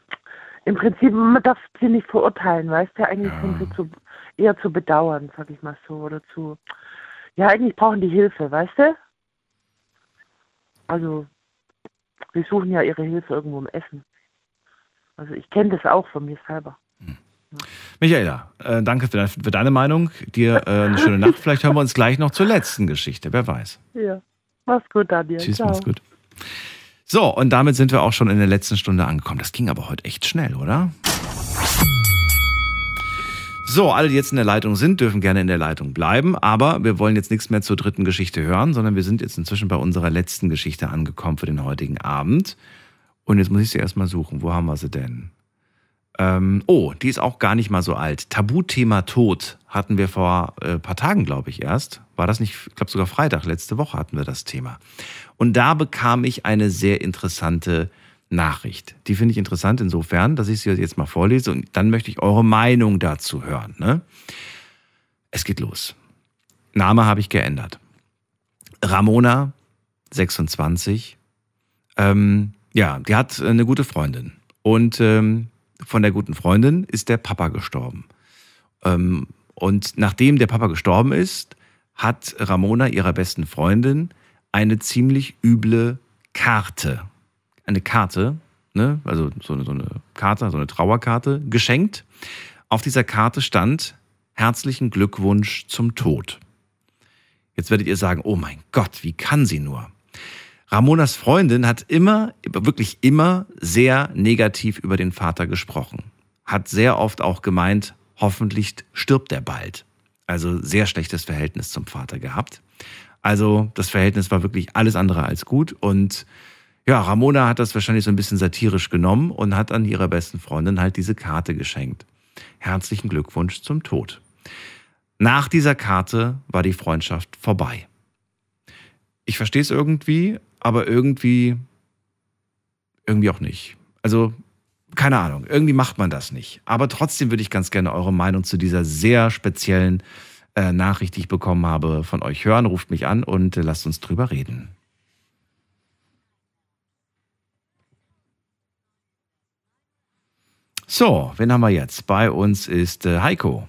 im Prinzip, man darf sie nicht verurteilen, weißt du? Eigentlich sind sie zu, eher zu bedauern, sag ich mal so, oder zu, ja, eigentlich brauchen die Hilfe, weißt du? Also, sie suchen ja ihre Hilfe irgendwo im Essen. Also ich kenne das auch von mir selber.
Michaela, äh, danke für, für deine Meinung. Dir äh, eine schöne Nacht. Vielleicht hören wir uns gleich noch zur letzten Geschichte. Wer weiß.
Ja. Mach's gut, Daniel.
Tschüss,
Ciao.
mach's gut. So, und damit sind wir auch schon in der letzten Stunde angekommen. Das ging aber heute echt schnell, oder? So, alle, die jetzt in der Leitung sind, dürfen gerne in der Leitung bleiben, aber wir wollen jetzt nichts mehr zur dritten Geschichte hören, sondern wir sind jetzt inzwischen bei unserer letzten Geschichte angekommen für den heutigen Abend. Und jetzt muss ich sie erstmal suchen. Wo haben wir sie denn? Ähm, oh, die ist auch gar nicht mal so alt. Tabuthema Tod hatten wir vor ein äh, paar Tagen, glaube ich, erst. War das nicht, ich glaube sogar Freitag, letzte Woche hatten wir das Thema. Und da bekam ich eine sehr interessante Nachricht. Die finde ich interessant insofern, dass ich sie jetzt mal vorlese und dann möchte ich eure Meinung dazu hören. Ne? Es geht los. Name habe ich geändert. Ramona, 26. Ähm, ja, die hat eine gute Freundin. Und ähm, von der guten Freundin ist der Papa gestorben. Ähm, und nachdem der Papa gestorben ist, hat Ramona ihrer besten Freundin eine ziemlich üble Karte, eine Karte, ne, also so eine, so eine Karte, so eine Trauerkarte, geschenkt. Auf dieser Karte stand herzlichen Glückwunsch zum Tod. Jetzt werdet ihr sagen, oh mein Gott, wie kann sie nur? Ramonas Freundin hat immer, wirklich immer sehr negativ über den Vater gesprochen. Hat sehr oft auch gemeint, hoffentlich stirbt er bald. Also sehr schlechtes Verhältnis zum Vater gehabt. Also das Verhältnis war wirklich alles andere als gut. Und ja, Ramona hat das wahrscheinlich so ein bisschen satirisch genommen und hat an ihrer besten Freundin halt diese Karte geschenkt. Herzlichen Glückwunsch zum Tod. Nach dieser Karte war die Freundschaft vorbei. Ich verstehe es irgendwie, aber irgendwie, irgendwie auch nicht. Also, keine Ahnung, irgendwie macht man das nicht. Aber trotzdem würde ich ganz gerne eure Meinung zu dieser sehr speziellen äh, Nachricht, die ich bekommen habe, von euch hören. Ruft mich an und äh, lasst uns drüber reden. So, wen haben wir jetzt? Bei uns ist äh, Heiko.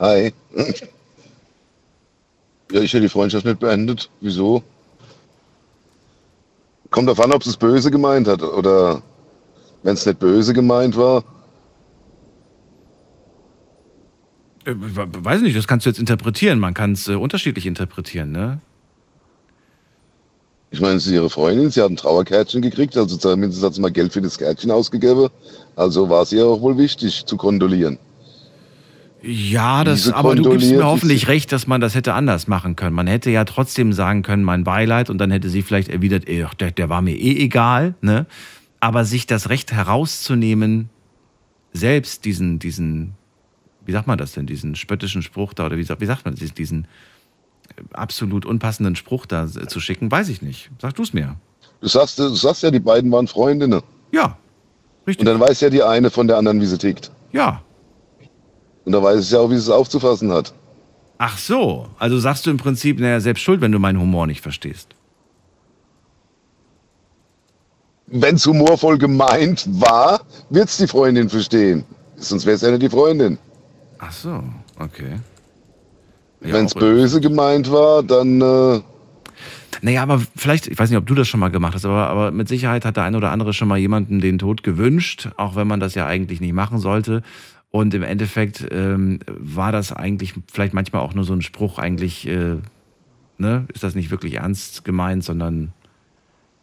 Hi. Ja, ich hätte die Freundschaft nicht beendet. Wieso? Kommt darauf an, ob es böse gemeint hat oder wenn es nicht böse gemeint war.
Äh, weiß nicht, das kannst du jetzt interpretieren. Man kann es äh, unterschiedlich interpretieren, ne?
Ich meine, sie ist ihre Freundin, sie hat ein Trauerkärtchen gekriegt, also zumindest hat sie mal Geld für das Kärtchen ausgegeben. Also war es ihr auch wohl wichtig zu kondolieren.
Ja, das, aber du gibst mir hoffentlich recht, dass man das hätte anders machen können. Man hätte ja trotzdem sagen können, mein Beileid, und dann hätte sie vielleicht erwidert, ey, der, der war mir eh egal, ne? Aber sich das Recht herauszunehmen, selbst diesen, diesen, wie sagt man das denn, diesen spöttischen Spruch da, oder wie, sagt- wie sagt man das, diesen äh, absolut unpassenden Spruch da äh, zu schicken, weiß ich nicht. Sag du es mir.
Du sagst, du sagst ja, die beiden waren Freundinnen.
Ja. Richtig.
Und dann weiß ja die eine von der anderen, wie sie tickt.
Ja.
Und da weiß ich ja auch, wie sie es aufzufassen hat.
Ach so, also sagst du im Prinzip, naja, selbst schuld, wenn du meinen Humor nicht verstehst.
Wenn es humorvoll gemeint war, wird es die Freundin verstehen. Sonst wäre es ja nicht die Freundin.
Ach so, okay.
Wenn es böse gemeint war, dann. Äh,
Naja, aber vielleicht, ich weiß nicht, ob du das schon mal gemacht hast, aber, aber mit Sicherheit hat der eine oder andere schon mal jemandem den Tod gewünscht, auch wenn man das ja eigentlich nicht machen sollte. Und im Endeffekt ähm, war das eigentlich vielleicht manchmal auch nur so ein Spruch, eigentlich, äh, ne, ist das nicht wirklich ernst gemeint, sondern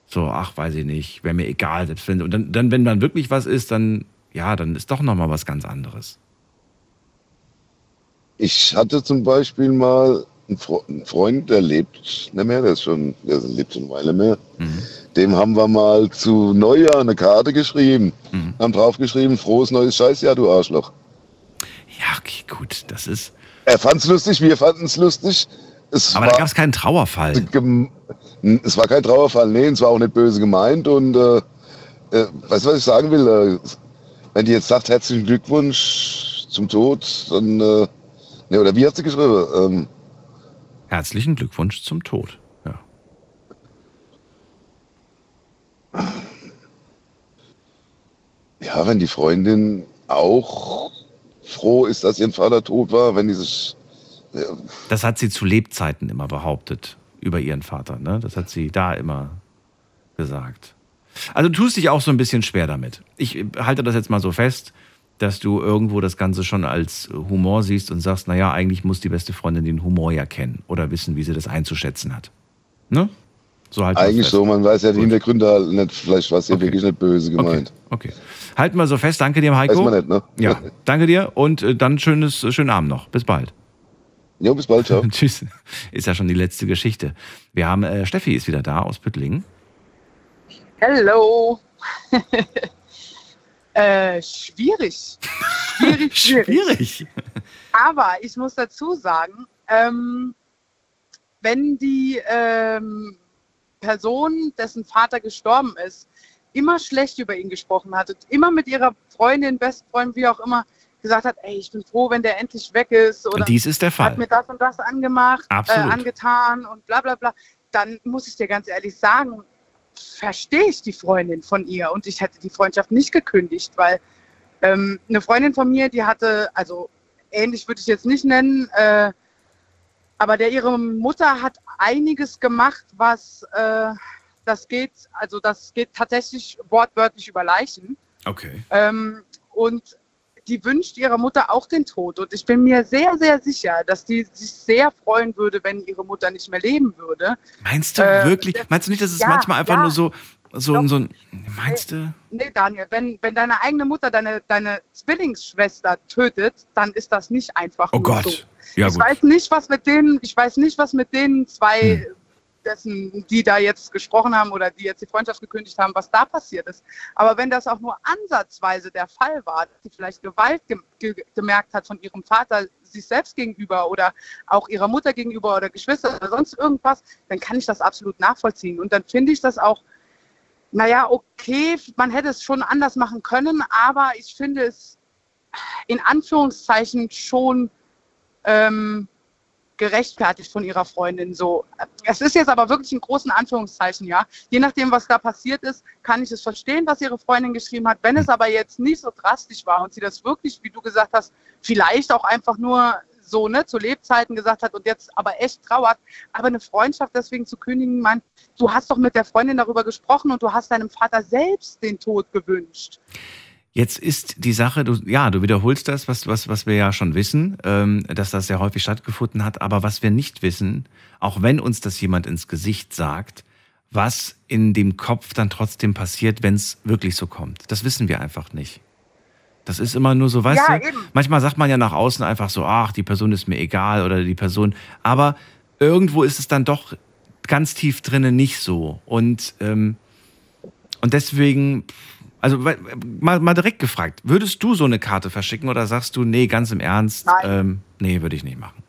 so, ach, weiß ich nicht, wäre mir egal, selbst wenn, und dann, dann, wenn dann wirklich was ist, dann, ja, dann ist doch nochmal was ganz anderes.
Ich hatte zum Beispiel mal einen Freund, der lebt nicht mehr, der ist schon, der lebt schon eine Weile mehr. Dem haben wir mal zu Neujahr eine Karte geschrieben. Haben draufgeschrieben, frohes neues Scheißjahr, du Arschloch.
Ja, okay, gut, das ist.
Er fand's lustig, wir fanden es lustig. Es
Aber
war,
da gab es keinen Trauerfall.
Es war kein Trauerfall, nee, es war auch nicht böse gemeint. Und äh, äh, weißt du, was ich sagen will? Äh, wenn die jetzt sagt, herzlichen Glückwunsch zum Tod, dann. Äh, ne, oder wie hat sie geschrieben? Ähm,
Herzlichen Glückwunsch zum Tod. Ja.
ja, wenn die Freundin auch froh ist, dass ihr Vater tot war, wenn die sich. Ja,
Das hat sie zu Lebzeiten immer behauptet über ihren Vater. Ne? Das hat sie da immer gesagt. Also du tust dich auch so ein bisschen schwer damit. Ich halte das jetzt mal so fest, dass du irgendwo das Ganze schon als Humor siehst und sagst, naja, eigentlich muss die beste Freundin den Humor ja kennen oder wissen, wie sie das einzuschätzen hat. Ne? So halt
eigentlich so, man weiß ja die Hintergründe halt nicht, vielleicht war es ja wirklich nicht böse gemeint.
Okay. Halten wir so fest. Danke dir, Heiko.
Weiß man nicht, ne?
Ja, danke dir und äh, dann schönes, schönen Abend noch. Bis bald.
Jo, bis bald, ciao.
Tschüss. Ist ja schon die letzte Geschichte. Wir haben, äh, Steffi ist wieder da aus Püttlingen.
Hello. äh, schwierig. Schwierig, schwierig.
Schwierig.
Aber ich muss dazu sagen, ähm, wenn die ähm, Person, dessen Vater gestorben ist, immer schlecht über ihn gesprochen hat und immer mit ihrer Freundin, Bestfreundin, wie auch immer, gesagt hat, ey, ich bin froh, wenn der endlich weg ist oder
Dies ist der Fall.
hat mir das und das angemacht, äh, angetan und bla bla bla, dann muss ich dir ganz ehrlich sagen, verstehe ich die Freundin von ihr und ich hätte die Freundschaft nicht gekündigt, weil ähm, eine Freundin von mir, die hatte, also ähnlich würde ich jetzt nicht nennen, äh, aber der ihre Mutter hat einiges gemacht, was äh, das geht, also das geht tatsächlich wortwörtlich über Leichen.
Okay.
Ähm, und die wünscht ihrer Mutter auch den Tod. Und ich bin mir sehr, sehr sicher, dass die sich sehr freuen würde, wenn ihre Mutter nicht mehr leben würde.
Meinst du
Äh,
wirklich? Meinst du nicht, dass es
Ja,
manchmal einfach
ja.
nur so, so, so ein. Meinst du?
Nee, Daniel, wenn, wenn deine eigene Mutter deine, deine Zwillingsschwester tötet, dann ist das nicht einfach
Oh Gott.
so.
Ja,
ich
gut. Hm.
weiß nicht, was mit denen, ich weiß nicht, was mit den zwei, dessen, die da jetzt gesprochen haben oder die jetzt die Freundschaft gekündigt haben, was da passiert ist. Aber wenn das auch nur ansatzweise der Fall war, dass sie vielleicht Gewalt ge ge gemerkt hat von ihrem Vater sich selbst gegenüber oder auch ihrer Mutter gegenüber oder Geschwister oder sonst irgendwas, dann kann ich das absolut nachvollziehen. Und dann finde ich das auch, naja, okay, man hätte es schon anders machen können, aber ich finde es in Anführungszeichen schon ähm, gerechtfertigt von ihrer Freundin. So, es ist jetzt aber wirklich in großen Anführungszeichen, ja. Je nachdem, was da passiert ist, kann ich es verstehen, was ihre Freundin geschrieben hat. Wenn es aber jetzt nicht so drastisch war und sie das wirklich, wie du gesagt hast, vielleicht auch einfach nur so ne, zu Lebzeiten gesagt hat und jetzt aber echt trauert, aber eine Freundschaft deswegen zu kündigen, man, du hast doch mit der Freundin darüber gesprochen und du hast deinem Vater selbst den Tod gewünscht.
Jetzt ist die Sache, du, ja, du wiederholst das, was, was, was wir ja schon wissen, ähm, dass das sehr häufig stattgefunden hat. Aber was wir nicht wissen, auch wenn uns das jemand ins Gesicht sagt, was in dem Kopf dann trotzdem passiert, wenn es wirklich so kommt. Das wissen wir einfach nicht. Das ist immer nur so, weißt
Ja,
du?
eben.
Manchmal sagt man ja nach außen einfach so, ach, die Person ist mir egal oder die Person. Aber irgendwo ist es dann doch ganz tief drinnen nicht so. Und, ähm, und deswegen, also mal, mal direkt gefragt, würdest du so eine Karte verschicken oder sagst du, nee, ganz im Ernst, ähm, nee, würde ich nicht machen.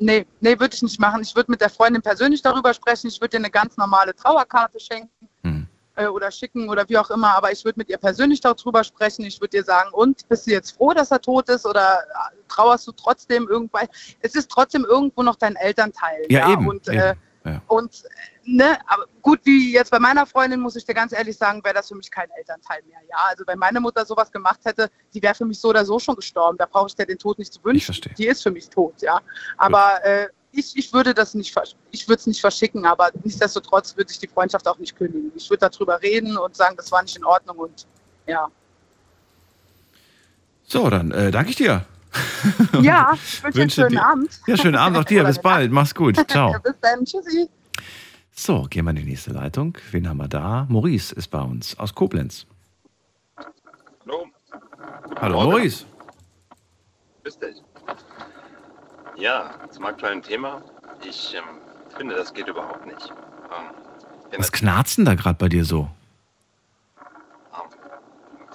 Nee, nee, würde ich nicht machen. Ich würde mit der Freundin persönlich darüber sprechen. Ich würde ihr eine ganz normale Trauerkarte schenken.
Hm.
äh, oder schicken oder wie auch immer, aber ich würde mit ihr persönlich darüber sprechen. Ich würde ihr sagen, und bist du jetzt froh, dass er tot ist oder äh, trauerst du trotzdem irgendwann? Es ist trotzdem irgendwo noch dein Elternteil.
Ja, eben,
Und,
eben,
Äh,
ja.
und ne, aber gut, wie jetzt bei meiner Freundin, muss ich dir ganz ehrlich sagen, wäre das für mich kein Elternteil mehr. Ja, also wenn meine Mutter sowas gemacht hätte, die wäre für mich so oder so schon gestorben. Da brauche ich dir den Tod nicht zu wünschen. Die ist für mich tot, ja. Aber äh, ich, ich würde das nicht, ich würde es nicht verschicken, aber nichtsdestotrotz würde ich die Freundschaft auch nicht kündigen. Ich würde darüber reden und sagen, das war nicht in Ordnung und ja.
So, dann äh, danke ich dir.
Ja, ich wünsche dir einen schönen Abend.
Ja, schönen Abend auch dir. Bis bald. Mach's gut. Ciao.
Bis dann. Tschüssi.
So, gehen wir in die nächste Leitung. Wen haben wir da? Maurice ist bei uns aus Koblenz.
Hallo.
Hallo. Maurice.
Grüß dich. Ja, zum aktuellen Thema. Ich ähm, finde, das geht überhaupt nicht. Ähm,
Was knarzt denn da gerade bei dir so?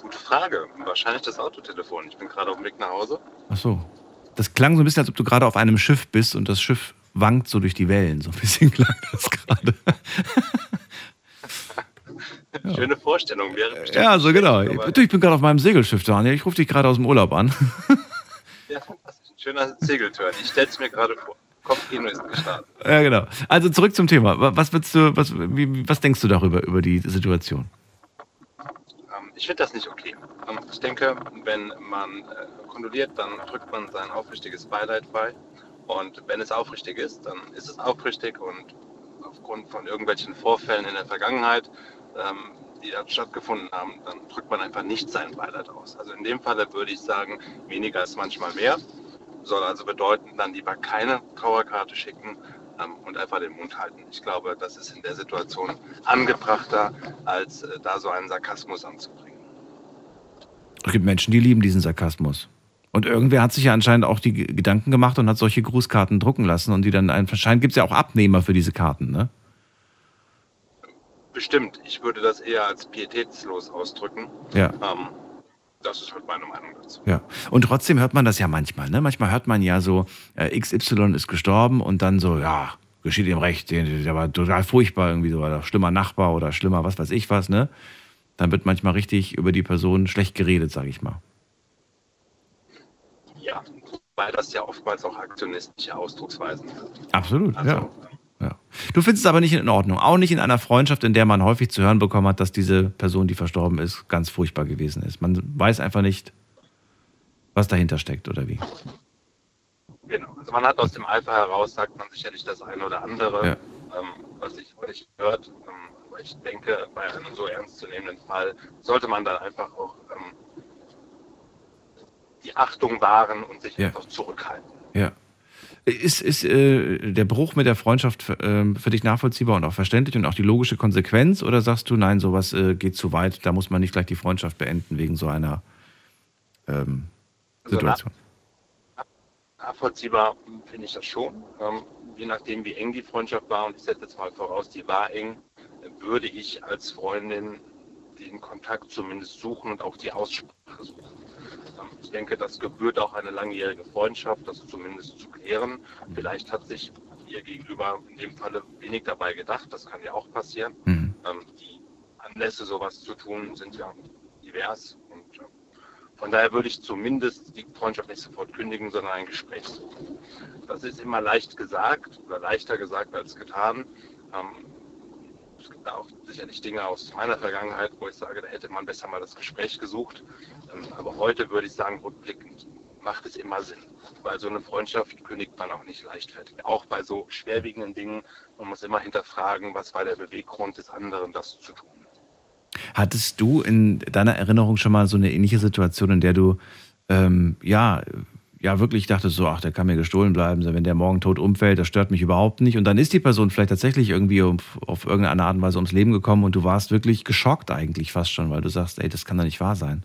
gute Frage. Wahrscheinlich das Autotelefon. Ich bin gerade auf dem Weg nach Hause.
Ach so. Das klang so ein bisschen, als ob du gerade auf einem Schiff bist und das Schiff wankt so durch die Wellen. So ein bisschen klang das gerade.
Schöne Vorstellung wäre bestimmt.
Ja, so genau. Du, ich bin gerade auf meinem Segelschiff, Daniel. Ich rufe dich gerade aus dem Urlaub an.
Ja, fantastisch. Ein schöner Segeltörn. Ich stelle es mir gerade vor. Kopfkino ist gestartet.
Ja, genau. Also zurück zum Thema. Wa- Was du, was, wie, was denkst du darüber, über die Situation?
Ähm, ich finde das nicht okay. Ähm, ich denke, wenn man äh, kondoliert, dann drückt man sein aufrichtiges Beileid bei. Und wenn es aufrichtig ist, dann ist es aufrichtig und aufgrund von irgendwelchen Vorfällen in der Vergangenheit, ähm, die da stattgefunden haben, dann drückt man einfach nicht sein Beileid aus. Also in dem Falle würde ich sagen, weniger ist manchmal mehr. Soll also bedeuten, dann lieber keine Trauerkarte schicken ähm, und einfach den Mund halten. Ich glaube, das ist in der Situation angebrachter, als äh, da so einen Sarkasmus anzubringen.
Es gibt Menschen, die lieben diesen Sarkasmus. Und irgendwer hat sich ja anscheinend auch die Gedanken gemacht und hat solche Grußkarten drucken lassen und die dann anscheinend gibt es ja auch Abnehmer für diese Karten, ne?
Bestimmt, ich würde das eher als pietätslos ausdrücken.
Ja.
Ähm, das ist halt meine Meinung dazu.
Ja. Und trotzdem hört man das ja manchmal, ne? Manchmal hört man ja so, äh, XY ist gestorben und dann so, ja, geschieht ihm recht, der der war total furchtbar, irgendwie so, oder schlimmer Nachbar oder schlimmer, was weiß ich was, ne? Dann wird manchmal richtig über die Person schlecht geredet, sage ich mal.
Weil das ja oftmals auch aktionistische Ausdrucksweisen sind.
Absolut,
Also,
ja. ja. Du findest es aber nicht in Ordnung. Auch nicht in einer Freundschaft, in der man häufig zu hören bekommen hat, dass diese Person, die verstorben ist, ganz furchtbar gewesen ist. Man weiß einfach nicht, was dahinter steckt oder wie.
Genau. Also man hat aus dem Alpha heraus, sagt man sicherlich das eine oder andere,
Ja.
ähm, was sich nicht hört. Ähm, aber ich denke, bei einem so ernstzunehmenden Fall sollte man dann einfach auch ähm, die Achtung wahren und sich
Ja.
einfach zurückhalten.
Ja. Ist, ist äh, der Bruch mit der Freundschaft für, ähm, für dich nachvollziehbar und auch verständlich und auch die logische Konsequenz? Oder sagst du, nein, sowas äh, geht zu weit, da muss man nicht gleich die Freundschaft beenden wegen so einer ähm,
Also
Situation?
Nachvollziehbar finde ich das schon. Ähm, je nachdem, wie eng die Freundschaft war, und ich setze jetzt mal voraus, die war eng, würde ich als Freundin den Kontakt zumindest suchen und auch die Aussprache suchen. Ich denke, das gebührt auch eine langjährige Freundschaft, das zumindest zu klären. Vielleicht hat sich ihr gegenüber in dem Falle wenig dabei gedacht, das kann ja auch passieren.
Mhm.
Ähm, die Anlässe, sowas zu tun, sind ja divers. Und äh, von daher würde ich zumindest die Freundschaft nicht sofort kündigen, sondern ein Gespräch suchen. Das ist immer leicht gesagt oder leichter gesagt als getan. Ähm, es gibt auch sicherlich Dinge aus meiner Vergangenheit, wo ich sage, da hätte man besser mal das Gespräch gesucht. Ähm, aber heute würde ich sagen, rückblickend macht es immer Sinn. Weil so eine Freundschaft kündigt man auch nicht leichtfertig. Auch bei so schwerwiegenden Dingen, man muss immer hinterfragen, was war der Beweggrund des anderen, das zu tun.
Hattest du in deiner Erinnerung schon mal so eine ähnliche Situation, in der du ähm, ja, ja wirklich dachtest, so, ach, der kann mir gestohlen bleiben, wenn der morgen tot umfällt, das stört mich überhaupt nicht. Und dann ist die Person vielleicht tatsächlich irgendwie auf, auf irgendeine Art und Weise ums Leben gekommen und du warst wirklich geschockt eigentlich fast schon, weil du sagst, ey, das kann doch nicht wahr sein.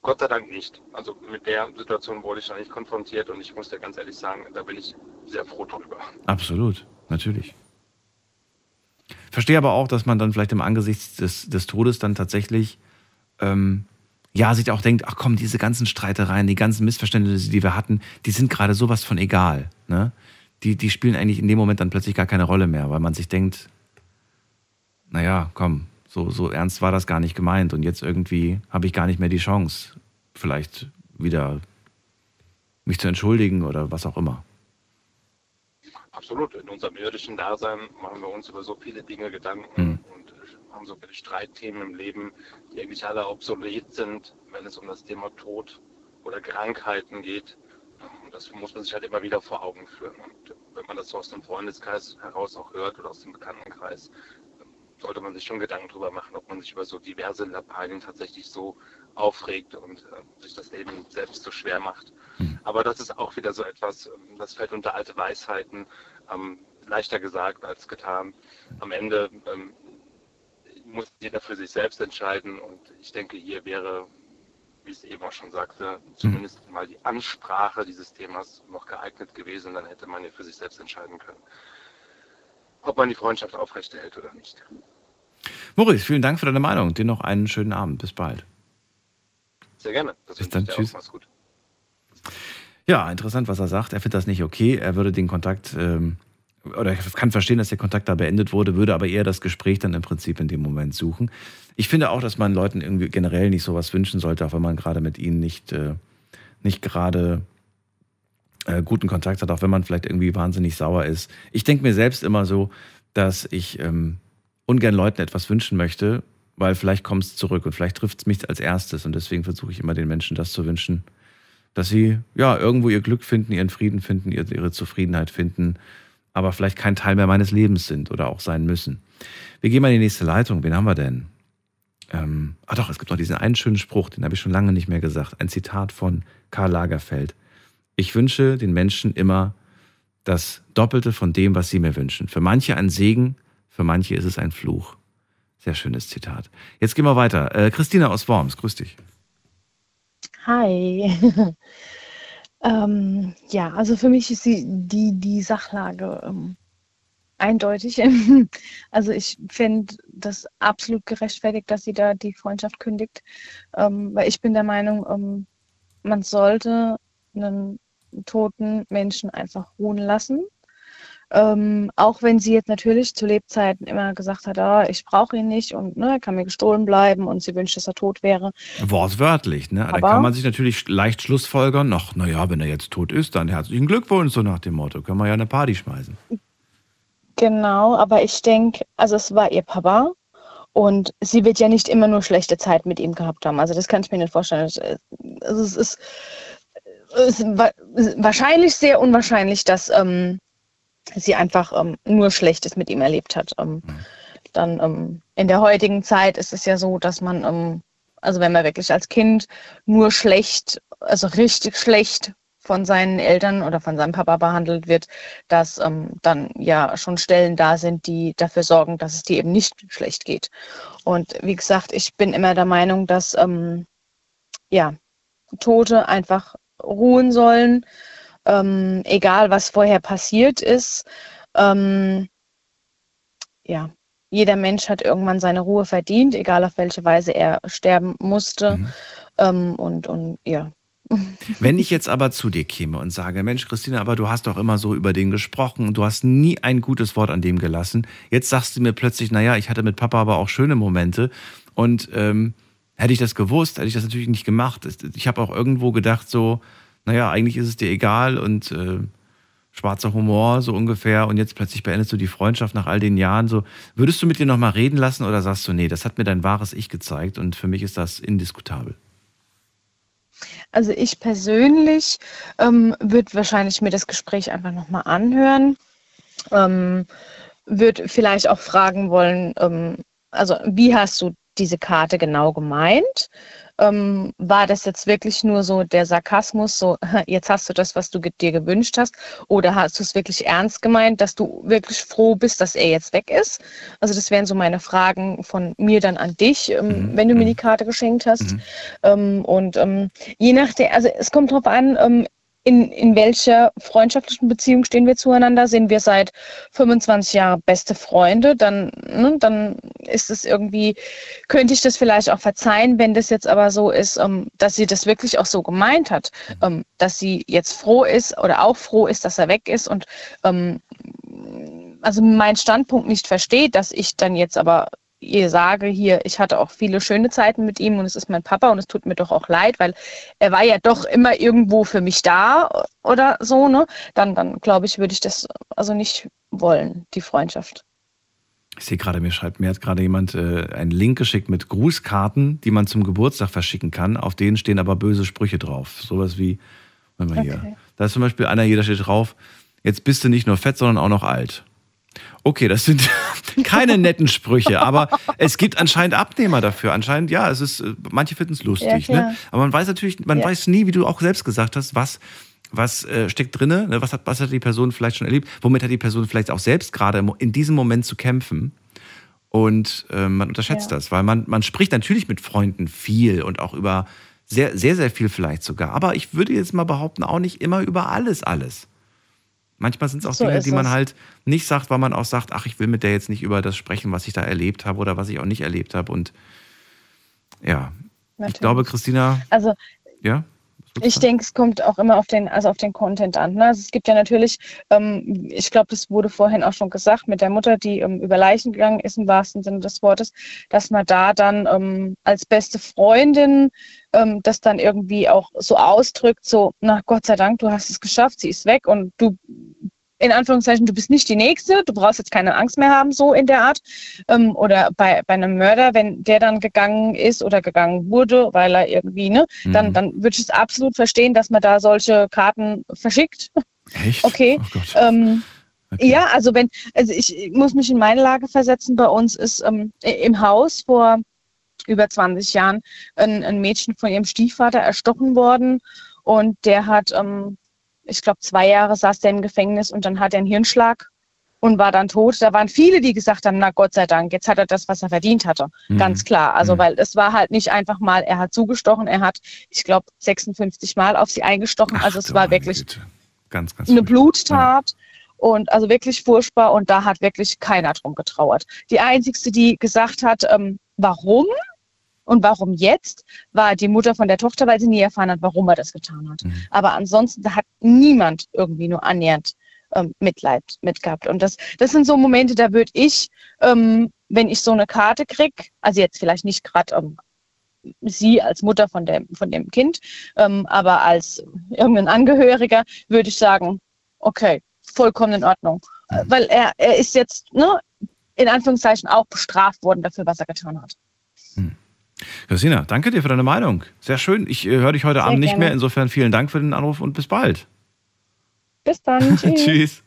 Gott sei Dank nicht. Also mit der Situation wurde ich noch nicht konfrontiert und ich muss dir ganz ehrlich sagen, da bin ich sehr froh drüber.
Absolut, natürlich. Verstehe aber auch, dass man dann vielleicht im Angesicht des, des Todes dann tatsächlich ähm, ja sich auch denkt, ach komm, diese ganzen Streitereien, die ganzen Missverständnisse, die wir hatten, die sind gerade sowas von egal. Ne? Die, die spielen eigentlich in dem Moment dann plötzlich gar keine Rolle mehr, weil man sich denkt, naja, komm, so, so ernst war das gar nicht gemeint und jetzt irgendwie habe ich gar nicht mehr die Chance, vielleicht wieder mich zu entschuldigen oder was auch immer.
Absolut. In unserem irdischen Dasein machen wir uns über so viele Dinge Gedanken
Hm.
und haben so viele Streitthemen im Leben, die eigentlich alle obsolet sind, wenn es um das Thema Tod oder Krankheiten geht. Und das muss man sich halt immer wieder vor Augen führen. Und wenn man das so aus dem Freundeskreis heraus auch hört oder aus dem Bekanntenkreis, sollte man sich schon Gedanken darüber machen, ob man sich über so diverse Lappalien tatsächlich so aufregt und äh, sich das Leben selbst so schwer macht. Aber das ist auch wieder so etwas, ähm, das fällt unter alte Weisheiten, ähm, leichter gesagt als getan. Am Ende ähm, muss jeder für sich selbst entscheiden und ich denke, hier wäre, wie ich es eben auch schon sagte, zumindest mal die Ansprache dieses Themas noch geeignet gewesen, dann hätte man ja für sich selbst entscheiden können, ob man die Freundschaft aufrechterhält oder nicht.
Maurice, vielen Dank für deine Meinung. Dir noch einen schönen Abend. Bis bald.
Sehr gerne. Das
Bis dann. Tschüss.
Mach's gut.
Ja, interessant, was er sagt. Er findet das nicht okay. Er würde den Kontakt, ähm, oder er kann verstehen, dass der Kontakt da beendet wurde, würde aber eher das Gespräch dann im Prinzip in dem Moment suchen. Ich finde auch, dass man Leuten irgendwie generell nicht sowas wünschen sollte, auch wenn man gerade mit ihnen nicht, äh, nicht gerade äh, guten Kontakt hat, auch wenn man vielleicht irgendwie wahnsinnig sauer ist. Ich denke mir selbst immer so, dass ich ähm, ungern Leuten etwas wünschen möchte, weil vielleicht kommt es zurück und vielleicht trifft es mich als erstes. Und deswegen versuche ich immer den Menschen das zu wünschen, dass sie ja irgendwo ihr Glück finden, ihren Frieden finden, ihre Zufriedenheit finden, aber vielleicht kein Teil mehr meines Lebens sind oder auch sein müssen. Wir gehen mal in die nächste Leitung. Wen haben wir denn? Ähm, ah doch, es gibt noch diesen einen schönen Spruch, den habe ich schon lange nicht mehr gesagt. Ein Zitat von Karl Lagerfeld. Ich wünsche den Menschen immer das Doppelte von dem, was sie mir wünschen. Für manche ein Segen, für manche ist es ein Fluch. Sehr schönes Zitat. Jetzt gehen wir weiter. Äh, Christina aus Worms, grüß dich.
Hi. ähm, ja, also für mich ist die, die, die Sachlage ähm, eindeutig. also ich finde das absolut gerechtfertigt, dass sie da die Freundschaft kündigt, ähm, weil ich bin der Meinung, ähm, man sollte einen toten Menschen einfach ruhen lassen. Ähm, auch wenn sie jetzt natürlich zu Lebzeiten immer gesagt hat, ah, ich brauche ihn nicht und ne, er kann mir gestohlen bleiben und sie wünscht, dass er tot wäre.
Wortwörtlich, ne? Da
Aber-
kann man sich natürlich leicht schlussfolgern, ach, naja, wenn er jetzt tot ist, dann herzlichen Glückwunsch, so nach dem Motto. Können wir ja eine Party schmeißen.
Genau, aber ich denke, also es war ihr Papa und sie wird ja nicht immer nur schlechte Zeit mit ihm gehabt haben. Also das kann ich mir nicht vorstellen. Es- Also es ist, es ist wa- wahrscheinlich sehr unwahrscheinlich, dass ähm, sie einfach ähm, nur Schlechtes mit ihm erlebt hat. Ähm, dann ähm, in der heutigen Zeit ist es ja so, dass man, ähm, also wenn man wirklich als Kind nur schlecht, also richtig schlecht von seinen Eltern oder von seinem Papa behandelt wird, dass ähm, dann ja schon Stellen da sind, die dafür sorgen, dass es dir eben nicht schlecht geht. Und wie gesagt, ich bin immer der Meinung, dass ähm, ja, Tote einfach ruhen sollen, ähm, egal was vorher passiert ist. Ähm, ja, jeder Mensch hat irgendwann seine Ruhe verdient, egal auf welche Weise er sterben musste. Ähm, und, und ja.
Wenn ich jetzt aber zu dir käme und sage, Mensch, Christina, aber du hast doch immer so über den gesprochen, du hast nie ein gutes Wort an dem gelassen. Jetzt sagst du mir plötzlich, naja, ich hatte mit Papa aber auch schöne Momente. Und ähm, hätte ich das gewusst, hätte ich das natürlich nicht gemacht. Ich habe auch irgendwo gedacht, so, naja, eigentlich ist es dir egal und äh, schwarzer Humor, so ungefähr. Und jetzt plötzlich beendest du die Freundschaft nach all den Jahren. So, würdest du mit dir nochmal reden lassen oder sagst du, nee, das hat mir dein wahres Ich gezeigt und für mich ist das indiskutabel?
Also ich persönlich ähm, würde wahrscheinlich mir das Gespräch einfach nochmal anhören. Ähm, würde vielleicht auch fragen wollen, ähm, also wie hast du diese Karte genau gemeint? Ähm, war das jetzt wirklich nur so der Sarkasmus, so jetzt hast du das, was du dir gewünscht hast? Oder hast du es wirklich ernst gemeint, dass du wirklich froh bist, dass er jetzt weg ist? Also das wären so meine Fragen von mir dann an dich, ähm, wenn du mir die Karte geschenkt hast. Ähm, und ähm, je nachdem, also es kommt drauf an, ähm, in, in welcher freundschaftlichen Beziehung stehen wir zueinander? Sind wir seit 25 Jahren beste Freunde? Dann, ne, dann ist es irgendwie, könnte ich das vielleicht auch verzeihen, wenn das jetzt aber so ist, ähm, dass sie das wirklich auch so gemeint hat, ähm, dass sie jetzt froh ist oder auch froh ist, dass er weg ist und ähm, also meinen Standpunkt nicht versteht, dass ich dann jetzt aber ihr sage hier, ich hatte auch viele schöne Zeiten mit ihm und es ist mein Papa und es tut mir doch auch leid, weil er war ja doch immer irgendwo für mich da oder so, ne? Dann, dann glaube ich, würde ich das also nicht wollen, die Freundschaft.
Ich sehe gerade, mir schreibt, mir hat gerade jemand äh, einen Link geschickt mit Grußkarten, die man zum Geburtstag verschicken kann. Auf denen stehen aber böse Sprüche drauf. Sowas wie, mal hier. Okay. Da ist zum Beispiel einer hier, da steht drauf, jetzt bist du nicht nur fett, sondern auch noch alt. Okay, das sind keine netten Sprüche, aber es gibt anscheinend Abnehmer dafür. Anscheinend, ja, es ist, manche finden es lustig, ja, ne? Aber man weiß natürlich, man ja. weiß nie, wie du auch selbst gesagt hast, was, was äh, steckt drinne, ne? was hat, was hat die Person vielleicht schon erlebt, womit hat die Person vielleicht auch selbst gerade in diesem Moment zu kämpfen. Und äh, man unterschätzt ja. das, weil man, man spricht natürlich mit Freunden viel und auch über sehr, sehr, sehr viel vielleicht sogar. Aber ich würde jetzt mal behaupten, auch nicht immer über alles, alles. Manchmal sind es auch so Dinge, die man halt nicht sagt, weil man auch sagt, ach, ich will mit der jetzt nicht über das sprechen, was ich da erlebt habe oder was ich auch nicht erlebt habe. Und ja, Natürlich. ich glaube, Christina.
Also, ja. Ich denke, es kommt auch immer auf den, also auf den Content an. Ne? Also es gibt ja natürlich, ähm, ich glaube, das wurde vorhin auch schon gesagt, mit der Mutter, die ähm, über Leichen gegangen ist, im wahrsten Sinne des Wortes, dass man da dann ähm, als beste Freundin ähm, das dann irgendwie auch so ausdrückt, so, na Gott sei Dank, du hast es geschafft, sie ist weg und du in Anführungszeichen, du bist nicht die Nächste, du brauchst jetzt keine Angst mehr haben, so in der Art. Ähm, oder bei, bei einem Mörder, wenn der dann gegangen ist oder gegangen wurde, weil er irgendwie, ne, mhm. dann, dann würde ich es absolut verstehen, dass man da solche Karten verschickt.
Echt?
Okay. Oh ähm, okay. Ja, also wenn, also ich muss mich in meine Lage versetzen, bei uns ist ähm, im Haus vor über 20 Jahren ein, ein Mädchen von ihrem Stiefvater erstochen worden und der hat ähm, ich glaube, zwei Jahre saß der im Gefängnis und dann hat er einen Hirnschlag und war dann tot. Da waren viele, die gesagt haben, na Gott sei Dank, jetzt hat er das, was er verdient hatte. Mhm. Ganz klar. Also, mhm. weil es war halt nicht einfach mal, er hat zugestochen, er hat, ich glaube, 56 Mal auf sie eingestochen. also es war wirklich
ganz, ganz
eine Bluttat. Ja. Und also wirklich furchtbar und da hat wirklich keiner drum getrauert. Die einzigste, die gesagt hat, ähm, warum und warum jetzt, war die Mutter von der Tochter, weil sie nie erfahren hat, warum er das getan hat. Mhm. Aber ansonsten hat niemand irgendwie nur annähernd ähm, Mitleid mitgehabt. Und das, das sind so Momente, da würde ich, ähm, wenn ich so eine Karte kriege, also jetzt vielleicht nicht gerade ähm, sie als Mutter von dem, von dem Kind, ähm, aber als irgendein Angehöriger, würde ich sagen, okay, vollkommen in Ordnung. Mhm. Weil er, er ist jetzt, ne, in Anführungszeichen auch bestraft worden dafür, was er getan hat.
Mhm. Christina, danke dir für deine Meinung. Sehr schön. Ich äh, höre dich heute Sehr Abend nicht mehr. Insofern vielen Dank für den Anruf und bis bald.
Bis dann.
Tschüss. Tschüss.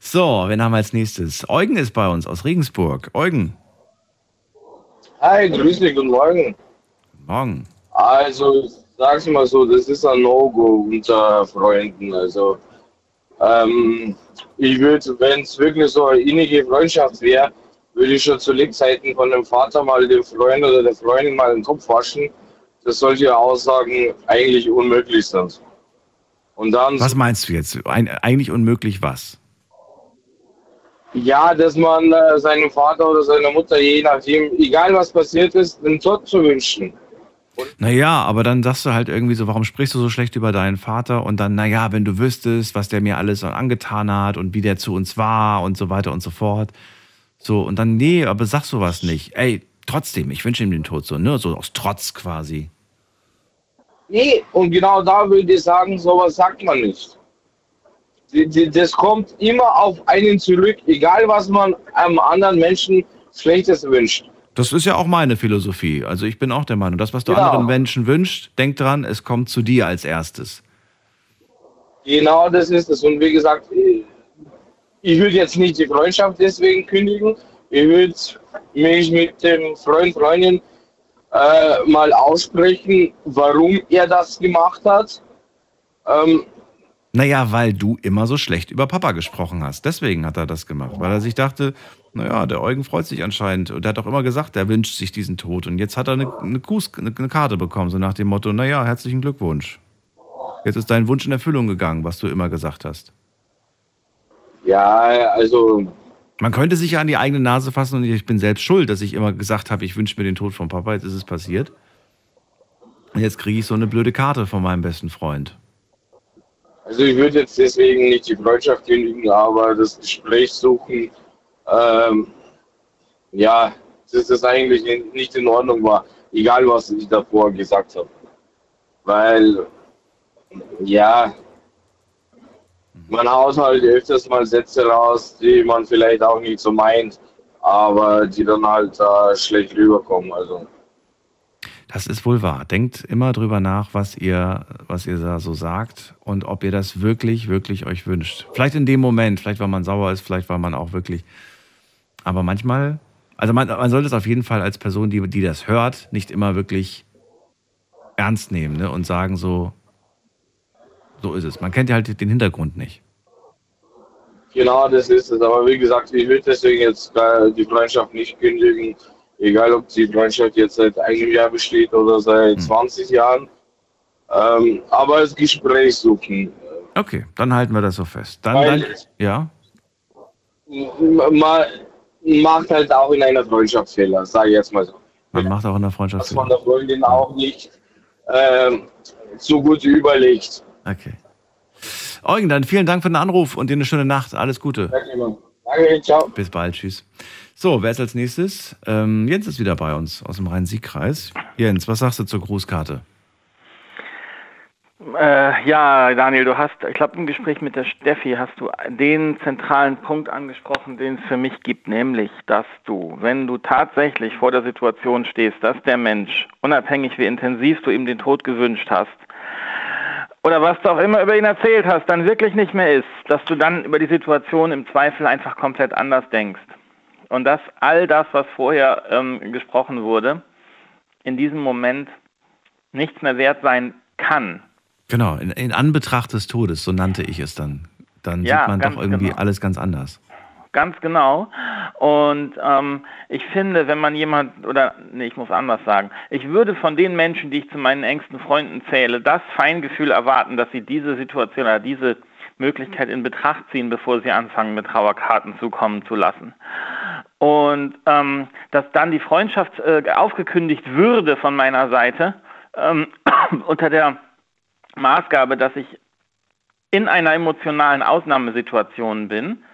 So, wen haben wir als nächstes? Eugen ist bei uns aus Regensburg. Eugen.
Hi, grüß dich, guten Morgen.
Guten Morgen.
Also, sag's mal so, das ist ein No-Go unter Freunden. Also, ähm, ich würde, wenn es wirklich so eine innige Freundschaft wäre, würde ich schon zu Lebzeiten von dem Vater mal dem Freund oder der Freundin mal den Kopf waschen, dass solche Aussagen eigentlich unmöglich sind.
Und dann. Was meinst du jetzt? Ein, eigentlich unmöglich was?
Ja, dass man äh, seinem Vater oder seiner Mutter, je nachdem, egal was passiert ist, den Tod zu wünschen.
Naja, aber dann sagst du halt irgendwie so, warum sprichst du so schlecht über deinen Vater? Und dann, naja, wenn du wüsstest, was der mir alles angetan hat und wie der zu uns war und so weiter und so fort. So, und dann, nee, aber sag sowas nicht. Ey, trotzdem, ich wünsche ihm den Tod so, ne? So aus Trotz quasi.
Nee, und genau da würde ich sagen, sowas sagt man nicht. Das kommt immer auf einen zurück, egal was man einem anderen Menschen Schlechtes wünscht.
Das ist ja auch meine Philosophie. Also ich bin auch der Meinung, das, was du genau. anderen Menschen wünschst, denk dran, es kommt zu dir als erstes.
Genau das ist es. Und wie gesagt, ich würde jetzt nicht die Freundschaft deswegen kündigen. Ich würde mich mit dem Freund, Freundin äh, mal aussprechen, warum er das gemacht hat. Ähm,
naja, weil du immer so schlecht über Papa gesprochen hast. Deswegen hat er das gemacht. Weil er sich dachte, naja, der Eugen freut sich anscheinend. Und er hat auch immer gesagt, er wünscht sich diesen Tod. Und jetzt hat er eine, eine, eine, eine Karte bekommen, so nach dem Motto, naja, herzlichen Glückwunsch. Jetzt ist dein Wunsch in Erfüllung gegangen, was du immer gesagt hast.
Ja, also.
Man könnte sich ja an die eigene Nase fassen und ich bin selbst schuld, dass ich immer gesagt habe, ich wünsche mir den Tod von Papa, jetzt ist es passiert. Und jetzt kriege ich so eine blöde Karte von meinem besten Freund.
Also ich würde jetzt deswegen nicht die Freundschaft kündigen, aber das Gespräch suchen, ähm, ja, dass das eigentlich nicht in Ordnung war, egal was ich davor gesagt habe. Weil, ja, man haut halt öfters mal Sätze raus, die man vielleicht auch nicht so meint, aber die dann halt äh, schlecht rüberkommen. Also.
Das ist wohl wahr. Denkt immer drüber nach, was ihr, was ihr da so sagt und ob ihr das wirklich, wirklich euch wünscht. Vielleicht in dem Moment, vielleicht weil man sauer ist, vielleicht weil man auch wirklich. Aber manchmal, also man, man sollte es auf jeden Fall als Person, die, die das hört, nicht immer wirklich ernst nehmen ne? und sagen so, so ist es. Man kennt ja halt den Hintergrund nicht.
Genau, das ist es. Aber wie gesagt, ich würde deswegen jetzt die Freundschaft nicht kündigen. Egal, ob die Freundschaft jetzt seit einem Jahr besteht oder seit hm. 20 Jahren. Ähm, aber das Gespräch suchen.
Okay, dann halten wir das so fest. Dann, dann ja.
Man macht halt auch in einer Freundschaft Fehler, sage ich jetzt mal so.
Man macht auch in der Freundschaft
Fehler. Dass man der Freundin auch nicht ähm, so gut überlegt.
Okay. Eugen, dann vielen Dank für den Anruf und dir eine schöne Nacht. Alles Gute.
Danke, Danke ciao.
Bis bald, tschüss. So, wer ist als nächstes? Ähm, Jens ist wieder bei uns aus dem Rhein-Sieg-Kreis. Jens, was sagst du zur Grußkarte?
Äh, ja, Daniel, du hast, ich glaube, im Gespräch mit der Steffi hast du den zentralen Punkt angesprochen, den es für mich gibt, nämlich, dass du, wenn du tatsächlich vor der Situation stehst, dass der Mensch, unabhängig wie intensiv du ihm den Tod gewünscht hast, oder was du auch immer über ihn erzählt hast, dann wirklich nicht mehr ist, dass du dann über die Situation im Zweifel einfach komplett anders denkst. Und dass all das, was vorher ähm, gesprochen wurde, in diesem Moment nichts mehr wert sein kann.
Genau, in, in Anbetracht des Todes, so nannte ich es dann. Dann ja, sieht man doch irgendwie genau. alles ganz anders.
Ganz genau. Und ähm, ich finde, wenn man jemand, oder nee, ich muss anders sagen, ich würde von den Menschen, die ich zu meinen engsten Freunden zähle, das Feingefühl erwarten, dass sie diese Situation oder diese Möglichkeit in Betracht ziehen, bevor sie anfangen, mit Trauerkarten zukommen zu lassen. Und ähm, dass dann die Freundschaft äh, aufgekündigt würde von meiner Seite, ähm, unter der Maßgabe, dass ich in einer emotionalen Ausnahmesituation bin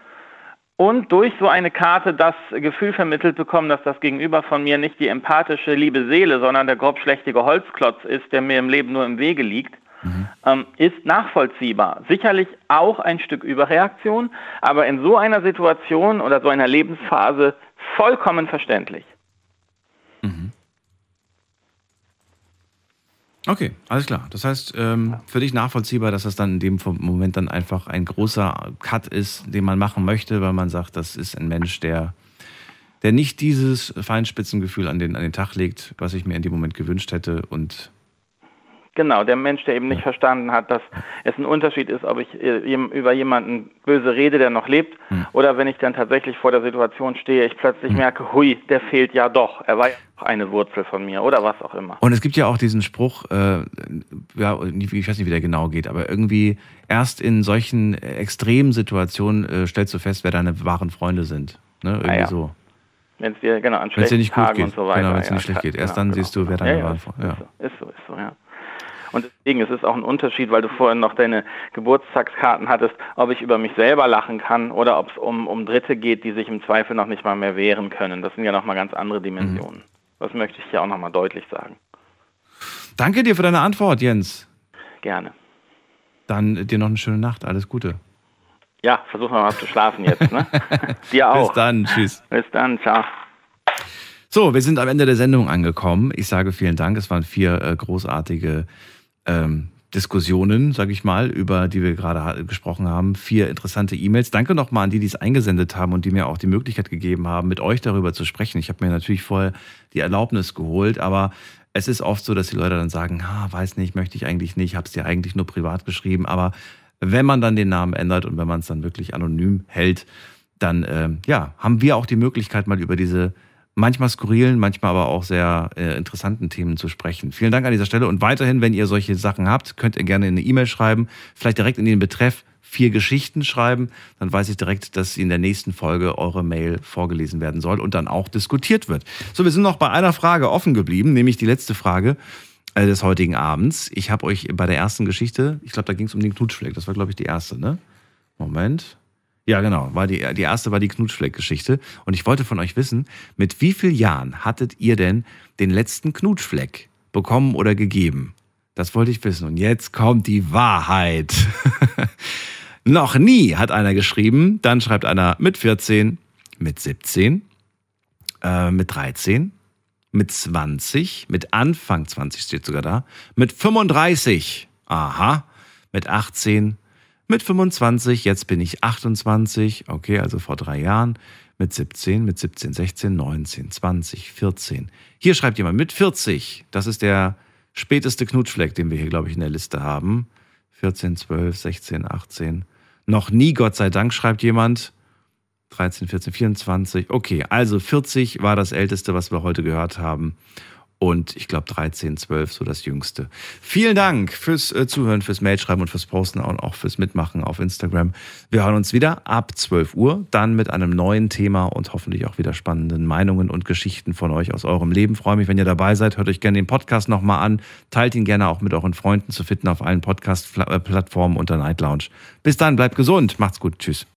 und durch so eine Karte das Gefühl vermittelt bekommen, dass das Gegenüber von mir nicht die empathische liebe Seele, sondern der grobschlächtige Holzklotz ist, der mir im Leben nur im Wege liegt, mhm. ähm, ist nachvollziehbar. Sicherlich auch ein Stück Überreaktion, aber in so einer Situation oder so einer Lebensphase vollkommen verständlich. Mhm.
Okay, alles klar. Das heißt, ähm, für dich nachvollziehbar, dass das dann in dem Moment dann einfach ein großer Cut ist, den man machen möchte, weil man sagt, das ist ein Mensch, der, der nicht dieses Feinspitzengefühl an den, an den Tag legt, was ich mir in dem Moment gewünscht hätte und
Genau, der Mensch, der eben nicht verstanden hat, dass es ein Unterschied ist, ob ich äh, über jemanden böse rede, der noch lebt, mhm. oder wenn ich dann tatsächlich vor der Situation stehe, ich plötzlich mhm. merke, hui, der fehlt ja doch. Er war ja eine Wurzel von mir oder was auch immer.
Und es gibt ja auch diesen Spruch, äh, ja, ich weiß nicht, wie der genau geht, aber irgendwie erst in solchen extremen Situationen äh, stellst du fest, wer deine wahren Freunde sind. Ne? Irgendwie ah, ja. so.
Wenn es dir, genau, an
schlechten nicht
Tagen
geht.
und so weiter.
Genau, wenn es dir nicht schlecht geht. Erst genau, dann genau. siehst du, wer deine ja, wahren Freunde sind.
Ja. Ist so, ist so, ja. Und deswegen ist es auch ein Unterschied, weil du vorhin noch deine Geburtstagskarten hattest, ob ich über mich selber lachen kann oder ob es um, um Dritte geht, die sich im Zweifel noch nicht mal mehr wehren können. Das sind ja nochmal ganz andere Dimensionen. Mhm. Das möchte ich hier auch nochmal deutlich sagen.
Danke dir für deine Antwort, Jens.
Gerne.
Dann dir noch eine schöne Nacht. Alles Gute.
Ja, versuchen wir mal zu schlafen jetzt. Ne? dir auch.
Bis dann. Tschüss.
Bis dann. Ciao.
So, wir sind am Ende der Sendung angekommen. Ich sage vielen Dank. Es waren vier äh, großartige ähm, Diskussionen, sage ich mal, über die wir gerade gesprochen haben. Vier interessante E-Mails. Danke nochmal an die, die es eingesendet haben und die mir auch die Möglichkeit gegeben haben, mit euch darüber zu sprechen. Ich habe mir natürlich vorher die Erlaubnis geholt, aber es ist oft so, dass die Leute dann sagen, ah, weiß nicht, möchte ich eigentlich nicht, habe es dir eigentlich nur privat geschrieben. Aber wenn man dann den Namen ändert und wenn man es dann wirklich anonym hält, dann äh, ja, haben wir auch die Möglichkeit, mal über diese manchmal skurrilen, manchmal aber auch sehr äh, interessanten Themen zu sprechen. Vielen Dank an dieser Stelle und weiterhin, wenn ihr solche Sachen habt, könnt ihr gerne eine E-Mail schreiben, vielleicht direkt in den Betreff vier Geschichten schreiben, dann weiß ich direkt, dass in der nächsten Folge eure Mail vorgelesen werden soll und dann auch diskutiert wird. So, wir sind noch bei einer Frage offen geblieben, nämlich die letzte Frage. äh, des heutigen Abends. Ich habe euch bei der ersten Geschichte, ich glaube, da ging es um den Knutschfleck. Das war, glaube ich, die erste, ne? Moment. Ja, genau. War die, die erste war die Knutschfleck-Geschichte. Und ich wollte von euch wissen, mit wie vielen Jahren hattet ihr denn den letzten Knutschfleck bekommen oder gegeben? Das wollte ich wissen. Und jetzt kommt die Wahrheit. Noch nie hat einer geschrieben. Dann schreibt einer mit 14, mit 17, äh, mit 13, mit 20, mit Anfang 20 steht sogar da, mit 35, aha, mit 18, mit 25, jetzt bin ich 28, okay, also vor drei Jahren, mit 17, mit 17, 16, 19, 20, 14. Hier schreibt jemand mit 40, das ist der späteste Knutschfleck, den wir hier, glaube ich, in der Liste haben. 14, 12, 16, 18. Noch nie, Gott sei Dank, schreibt jemand. 13, 14, 24. Okay, also 40 war das älteste, was wir heute gehört haben und ich glaube 13, 12 so das jüngste. Vielen Dank fürs äh, Zuhören, fürs Mailschreiben und fürs Posten und auch fürs Mitmachen auf Instagram. Wir hören uns wieder ab 12 Uhr, dann mit einem neuen Thema und hoffentlich auch wieder spannenden Meinungen und Geschichten von euch aus eurem Leben. freue mich, wenn ihr dabei seid. Hört euch gerne den Podcast nochmal an. Teilt ihn gerne auch mit euren Freunden zu finden auf allen Podcast-Plattformen unter Night Lounge. Bis dann, bleibt gesund. Macht's gut. Tschüss.